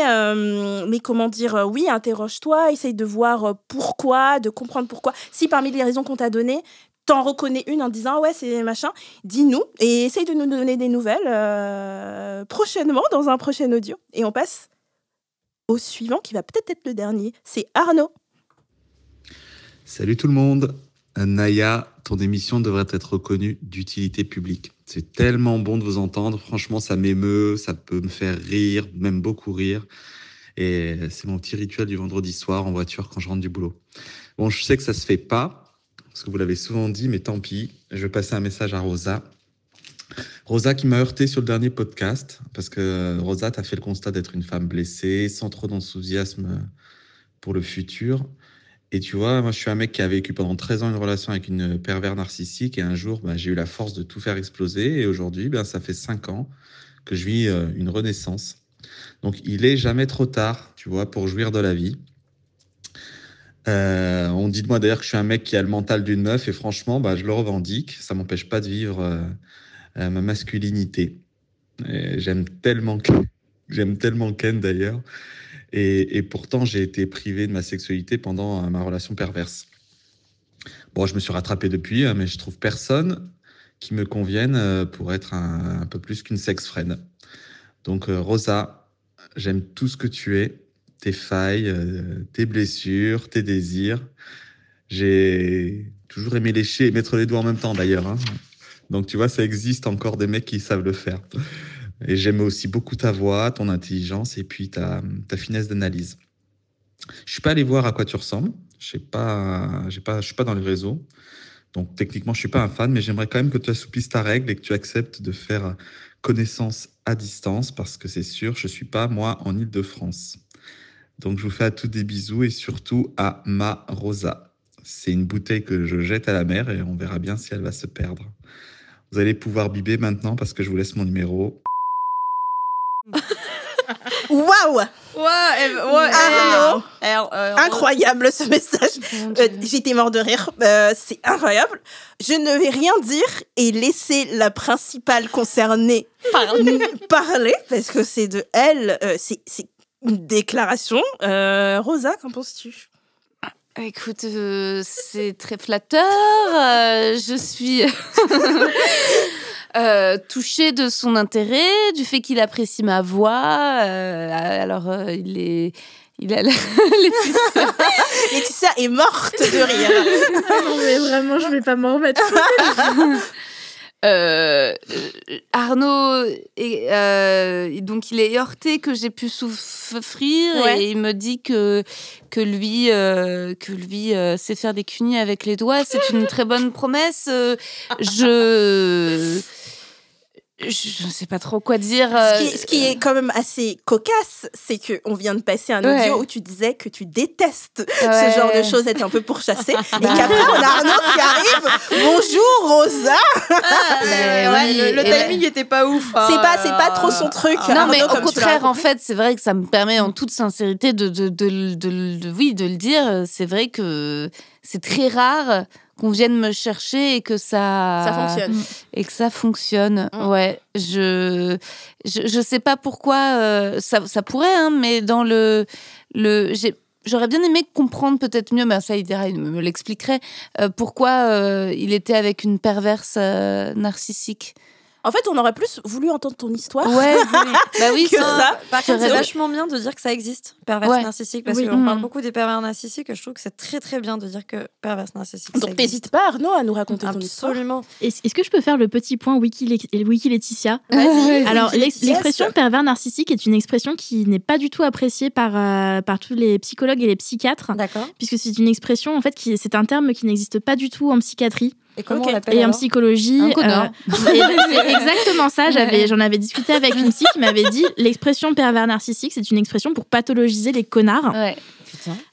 mais comment dire, oui, interroge-toi, essaye de voir pourquoi, de comprendre pourquoi. Si parmi les raisons qu'on t'a données, t'en reconnais une en disant ouais c'est machin, dis-nous et essaye de nous donner des nouvelles prochainement dans un prochain audio. Et on passe au suivant qui va peut-être être le dernier. C'est Arnaud. Salut tout le monde. Naya, ton émission devrait être reconnue d'utilité publique. C'est tellement bon de vous entendre. Franchement, ça m'émeut, ça peut me faire rire, même beaucoup rire. Et c'est mon petit rituel du vendredi soir en voiture quand je rentre du boulot. Bon, je sais que ça se fait pas, parce que vous l'avez souvent dit, mais tant pis. Je vais passer un message à Rosa. Rosa qui m'a heurté sur le dernier podcast, parce que Rosa, tu as fait le constat d'être une femme blessée, sans trop d'enthousiasme pour le futur. Et tu vois, moi, je suis un mec qui a vécu pendant 13 ans une relation avec une pervers narcissique et un jour, bah, j'ai eu la force de tout faire exploser. Et aujourd'hui, ben, ça fait 5 ans que je vis euh, une renaissance. Donc, il est jamais trop tard, tu vois, pour jouir de la vie. Euh, on dit de moi d'ailleurs que je suis un mec qui a le mental d'une meuf et franchement, bah, je le revendique. Ça m'empêche pas de vivre euh, ma masculinité. J'aime tellement, j'aime tellement Ken d'ailleurs. Et, pourtant, j'ai été privé de ma sexualité pendant euh, ma relation perverse. Bon, je me suis rattrapé depuis, hein, mais je trouve personne qui me convienne euh, pour être un, peu plus qu'une sex friend. Donc, euh, Rosa, j'aime tout ce que tu es, tes failles, tes blessures, tes désirs. J'ai toujours aimé lécher et mettre les doigts en même temps, d'ailleurs. Hein. Donc, tu vois, ça existe encore des mecs qui savent le faire. Et j'aime aussi beaucoup ta voix, ton intelligence et puis ta, finesse d'analyse. Je suis pas allé voir à quoi tu ressembles. Je pas, pas, suis pas dans les réseaux. Donc techniquement, je suis pas un fan, mais j'aimerais quand même que tu assouplisses ta règle et que tu acceptes de faire connaissance à distance parce que c'est sûr, je suis pas moi en Île-de-France. Donc je vous fais à tous des bisous et surtout à ma Rosa. C'est une bouteille que je jette à la mer et on verra bien si elle va se perdre. Vous allez pouvoir biber maintenant parce que je vous laisse mon numéro. Waouh Arnaud, euh, Incroyable ce message. Euh, j'étais mort de rire. Euh, c'est incroyable. Je ne vais rien dire et laisser la principale concernée parler, parce que c'est de elle. c'est une déclaration. Rosa, qu'en penses-tu? Écoute, c'est très flatteur. je suis Euh, touché de son intérêt, du fait qu'il apprécie ma voix. Euh, alors, euh, il est. Il a Laetitia. Laetitia est morte de rire. non, mais vraiment, je vais pas m'en remettre. Arnaud, donc il est heurté que j'ai pu souffrir et il me dit que, que lui, que lui sait faire des cunis avec les doigts. C'est une très bonne promesse. je je ne sais pas trop quoi dire. Ce qui, est, euh, quand même assez cocasse, c'est qu'on vient de passer un audio où tu disais que tu détestes ce genre de choses, être un peu pourchassé. et qu'après, on a Arnaud qui arrive. Bonjour, Rosa ah, Le, timing n'était pas ouf. Hein. C'est pas, c'est pas trop son truc. Non, mais au contraire, en fait, c'est vrai que ça me permet en toute sincérité de, de, de, de oui, de le dire. C'est vrai que c'est très rare qu'on vienne me chercher et que ça ça fonctionne. et que ça fonctionne. Mm. ouais je, je, je sais pas pourquoi euh, ça, ça pourrait hein, mais dans le le j'aurais bien aimé comprendre peut-être mieux mais ça il me, l'expliquerait euh, pourquoi euh, il était avec une perverse narcissique en fait, on aurait plus voulu entendre ton histoire. Ouais, bah oui, que ça. Par contre, c'est vachement bien de dire que ça existe, pervers narcissique, parce qu'on parle mm. beaucoup des pervers narcissiques. Je trouve que c'est très très bien de dire que pervers narcissique. Donc n'hésite pas, Arnaud, à nous raconter ton histoire. Absolument. Est-ce que je peux faire le petit point Wiki, Wiki Laetitia? Alors, l'expression pervers narcissique est une expression qui n'est pas du tout appréciée par, euh, par tous les psychologues et les psychiatres. D'accord. Puisque c'est une expression, en fait, qui c'est un terme qui n'existe pas du tout en psychiatrie. Et comment on l'appelle Et en psychologie. Un euh, c'est exactement ça. J'avais, j'en avais discuté avec une psy qui m'avait dit l'expression pervers narcissique, c'est une expression pour pathologiser les connards. Ouais.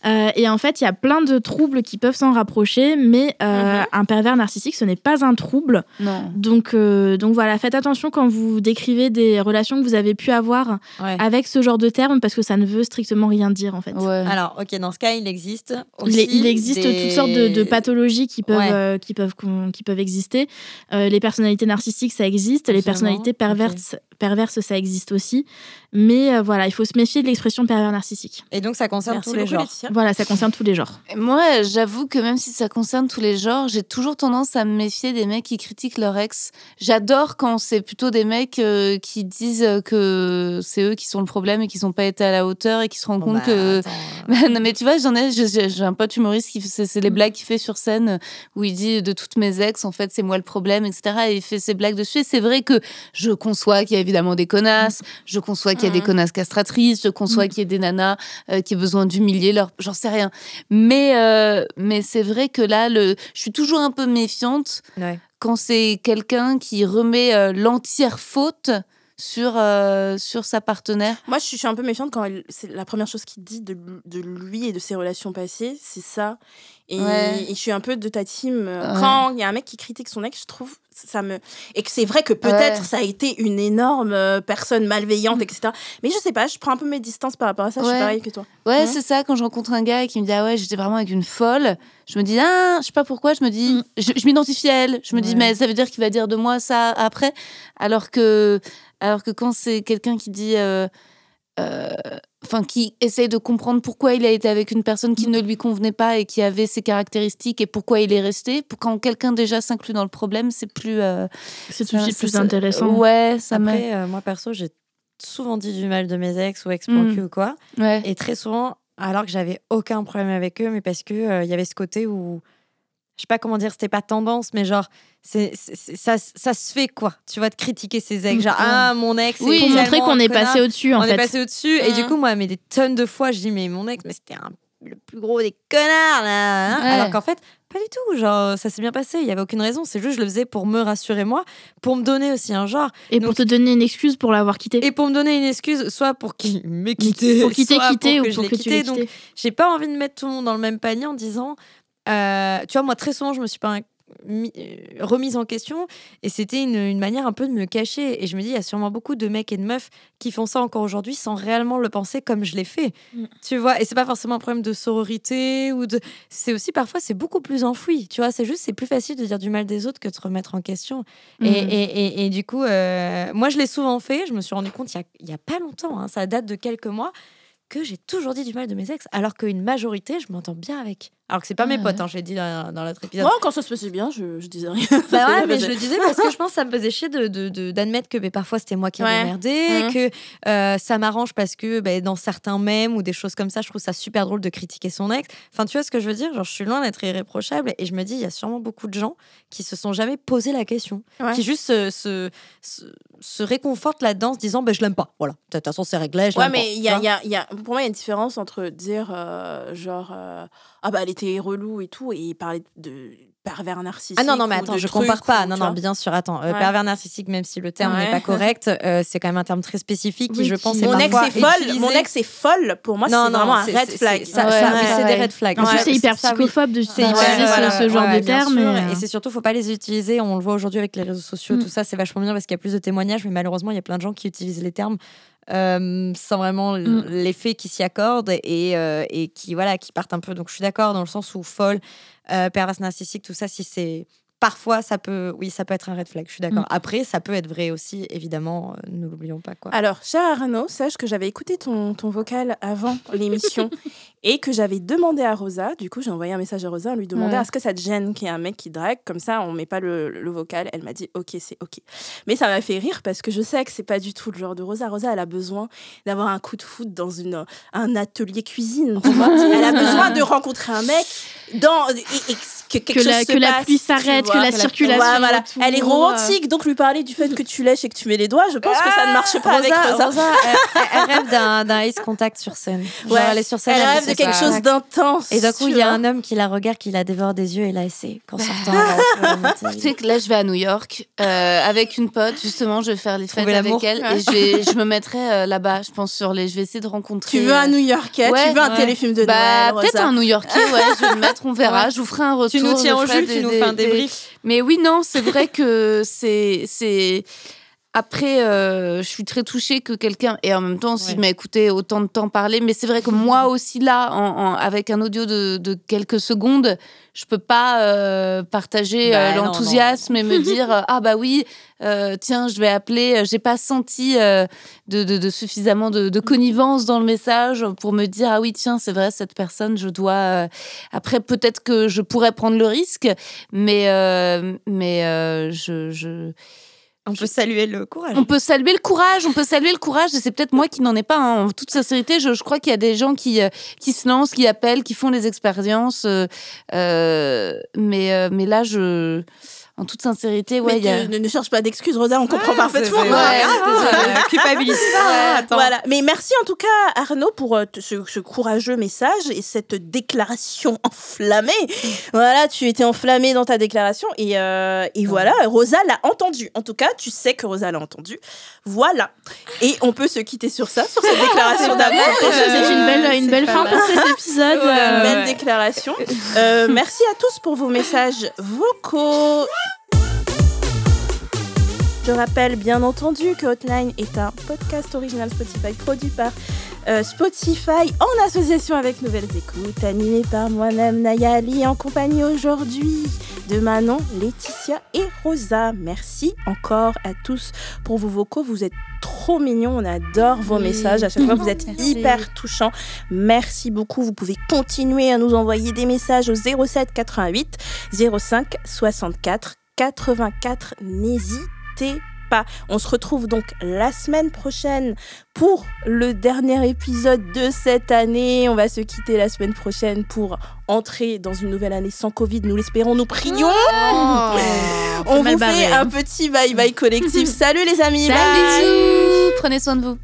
Euh, et en fait, il y a plein de troubles qui peuvent s'en rapprocher, mais euh, mhm. un pervers narcissique, ce n'est pas un trouble. Non. Donc, euh, donc voilà, faites attention quand vous décrivez des relations que vous avez pu avoir avec ce genre de termes, parce que ça ne veut strictement rien dire en fait. Alors, ok, dans ce cas, il existe aussi il, existe toutes sortes de, pathologies qui peuvent, qui peuvent, qui peuvent exister. les personnalités narcissiques, ça existe. Les personnalités perverses, perverses, ça existe aussi. Mais voilà, il faut se méfier de l'expression pervers narcissique. Et donc, ça concerne tous les genres. Voilà, ça concerne tous les genres. Moi, j'avoue que même si ça concerne tous les genres, j'ai toujours tendance à me méfier des mecs qui critiquent leur ex. J'adore quand c'est plutôt des mecs qui disent que c'est eux qui sont le problème et qui sont pas été à la hauteur et qui se rendent compte bah, que. non, mais tu vois, j'en ai, j'ai un pote humoriste qui c'est les mm. blagues qu'il fait sur scène où il dit de toutes mes ex, en fait, c'est moi le problème, etc. Et il fait ses blagues dessus. Et c'est vrai que je conçois qu'il y a évidemment des connasses, je conçois qu'il y a des mm. connasses castratrices, je conçois mm. qu'il y a des nanas euh, qui ont besoin d'humilier leur. J'en sais rien. Mais, euh, mais c'est vrai que là, le... je suis toujours un peu méfiante quand c'est quelqu'un qui remet euh, l'entière faute sur, euh, sur sa partenaire? Moi, je suis un peu méfiante quand c'est la première chose qu'il dit de, de, lui et de ses relations passées, c'est ça. Et, je suis un peu de ta team. Quand il y a un mec qui critique son ex, je trouve ça me et que c'est vrai que peut-être ça a été une énorme euh, personne malveillante, etc. Mais je sais pas, je prends un peu mes distances par rapport à ça. Je suis pareil que toi. Ouais, c'est ça. Quand je rencontre un gars qui me dit ah ouais, j'étais vraiment avec une folle, je me dis ah, je sais pas pourquoi, je me dis, mm. je, m'identifie à elle. Je me dis mais ça veut dire qu'il va dire de moi ça après, alors que alors que quand c'est quelqu'un qui dit euh, euh, enfin qui essaye de comprendre pourquoi il a été avec une personne qui ne lui convenait pas et qui avait ses caractéristiques et pourquoi il est resté. Pour quand quelqu'un déjà s'inclut dans le problème, c'est plus euh, c'est tout de suite plus intéressant. Ouais, ça Après, euh, moi perso, j'ai souvent dit du mal de mes ex ou ex mm. ou quoi, ouais. et très souvent alors que j'avais aucun problème avec eux, mais parce que il y avait ce côté où je sais pas comment dire, c'était pas tendance, mais genre, c'est, ça, ça se fait quoi, tu vois, de critiquer ses ex. Genre, ah, mon ex. Oui, pour montrer qu'on est passé au-dessus, en fait. On est passé au-dessus. Et du coup, moi, mais des tonnes de fois, je dis, mais mon ex, mais c'était le plus gros des connards, là. Hein. Alors qu'en fait, pas du tout. Genre, ça s'est bien passé. Il y avait aucune raison. C'est juste, je le faisais pour me rassurer moi, pour me donner aussi un genre. Et pour te donner une excuse pour l'avoir quitté. Et pour me donner une excuse, soit pour qu'il m'ait quitté, pour quitter, quitté, ou pour que, quitté. Donc, j'ai pas envie de mettre tout le monde dans le même panier en disant, euh, tu vois, moi, très souvent, je me suis pas euh, remise en question et c'était une, manière un peu de me cacher et je me dis il y a sûrement beaucoup de mecs et de meufs qui font ça encore aujourd'hui sans réellement le penser comme je l'ai fait mm. tu vois et c'est pas forcément un problème de sororité ou de c'est aussi parfois c'est beaucoup plus enfoui tu vois c'est juste c'est plus facile de dire du mal des autres que de se remettre en question et, mm. et, et, du coup euh, moi je l'ai souvent fait je me suis rendu compte il y a, y a pas longtemps hein, ça date de quelques mois que j'ai toujours dit du mal de mes ex, alors qu'une majorité, je m'entends bien avec. Alors que c'est pas mes potes, hein, j'ai dit dans, dans l'autre épisode. Moi, quand ça se passait bien, je, je disais rien. Bah ouais, mais je le disais parce que je pense que ça me faisait chier d'admettre de, de, d'admettre que mais parfois c'était moi qui ouais. merdé, mmh. que euh, ça m'arrange parce que bah, dans certains mèmes ou des choses comme ça, je trouve ça super drôle de critiquer son ex. Enfin, tu vois ce que je veux dire? Genre, je suis loin d'être irréprochable et je me dis, il y a sûrement beaucoup de gens qui se sont jamais posé la question, qui juste se, se, se, réconfortent là-dedans en se disant, bah, je l'aime pas. Voilà, de toute façon, c'est réglé. Je ouais, mais il y a, y, a, y a, pour moi, il y a une différence entre dire, euh, genre, euh, ah bah elle était relou et tout, et parler de pervers narcissique. Ah non, non, mais attends, je compare pas. Non, non, bien sûr, attends. Euh, pervers narcissique, même si le terme n'est pas correct, euh, c'est quand même un terme très spécifique qui, je pense, mon ex est folle. Mon ex est folle. Pour moi, c'est vraiment un red flag. Ça, c'est des red flags. En plus, c'est hyper psychophobe de utiliser ce genre de termes. Et c'est surtout, faut pas les utiliser. On le voit aujourd'hui avec les réseaux sociaux, mm. tout ça, c'est vachement bien parce qu'il y a plus de témoignages, mais malheureusement, il y a plein de gens qui utilisent les termes euh, sans vraiment mm. l'effet qui s'y accorde et, euh, et, qui voilà qui partent un peu. Donc je suis d'accord dans le sens où folle, euh, perverse narcissique, tout ça, si c'est parfois ça peut oui ça peut être un red flag je suis d'accord mm. après ça peut être vrai aussi évidemment ne l'oublions pas quoi alors cher Arnaud sache que j'avais écouté ton, ton vocal avant l'émission et que j'avais demandé à Rosa, du coup j'ai envoyé un message à Rosa en lui demandant est-ce que ça te gêne qu'il y ait un mec qui drague? Comme ça on met pas le, le vocal. Elle m'a dit ok c'est ok. Mais ça m'a fait rire parce que je sais que c'est pas du tout le genre de Rosa. Rosa elle a besoin d'avoir un coup de foot dans une, un atelier cuisine. elle a besoin de rencontrer un mec dans et, que quelque la, se que la pluie s'arrête, que la circulation. voilà. Elle est romantique donc lui parler du fait que tu lèches et que tu mets les doigts, je pense que ça ne marche pas avec Rosa. Rosa elle, rêve d'un ice contact sur scène. ouais, elle est sur scène. Elle rêve de quelque chose d'intense. Et d'un coup, il y a un homme qui la regarde, qui la dévore des yeux, et là, c'est qu'en sortant. tu sais que là, je vais à New York euh, avec une pote, justement, je vais faire les fêtes avec elle, et je, je me mettrai euh, là-bas, je pense, sur les. Je vais essayer de rencontrer. Tu veux un New Yorkais? Tu veux un téléfilm de bah, Peut-être un New Yorkais, ouais, je vais le mettre, on verra, je vous ferai un retour. Tu nous tiens au jus, tu nous fais un débrief. Mais oui, non, c'est vrai que c'est. Après, euh, je suis très touchée que quelqu'un, et en même temps, s'il m'a écouté autant de temps parler, mais c'est vrai que moi aussi, là, en, avec un audio de, quelques secondes, je peux pas euh, partager bah, l'enthousiasme et me dire ah bah oui tiens je vais appeler j'ai pas senti de, de, suffisamment de, de, connivence dans le message pour me dire ah oui tiens c'est vrai cette personne je dois après peut-être que je pourrais prendre le risque mais mais je, je on peut saluer le courage. On peut saluer le courage, on peut saluer le courage. Et c'est peut-être moi qui n'en ai pas. Hein. En toute sincérité, je, crois qu'il y a des gens qui, euh, qui se lancent, qui appellent, qui font les expériences. Euh, euh, mais, mais là, je en toute sincérité, ouais. ne, ne, cherche pas d'excuses, Rosa, on comprend parfaitement. Ouais, ouais, culpabilise pas. Hein, voilà. Mais merci en tout cas, Arnaud, pour euh, ce, courageux message et cette déclaration enflammée. voilà, tu étais enflammée dans ta déclaration et, euh, et voilà, Rosa l'a entendu. En tout cas, tu sais que Rosa l'a entendu. Voilà. Et on peut se quitter sur ça, sur cette déclaration d'amour. C'est une belle, une belle fin pour cet épisode. Une belle déclaration. Euh, merci à tous pour vos messages vocaux. Je rappelle bien entendu que Hotline est un podcast original Spotify produit par euh, Spotify en association avec Nouvelles Écoutes, animé par moi-même Nayali en compagnie aujourd'hui de Manon, Laetitia et Rosa. Merci encore à tous pour vos vocaux. Vous êtes trop mignons. On adore vos messages. À chaque fois, vous êtes hyper touchants. Merci beaucoup. Vous pouvez continuer à nous envoyer des messages au 07 88 05 64 84. N'hésitez pas. On se retrouve donc la semaine prochaine pour le dernier épisode de cette année. On va se quitter la semaine prochaine pour entrer dans une nouvelle année sans Covid. Nous l'espérons, nous prions. Oh. On vous fait un petit bye bye collectif. Salut les amis. Salut. Prenez soin de vous.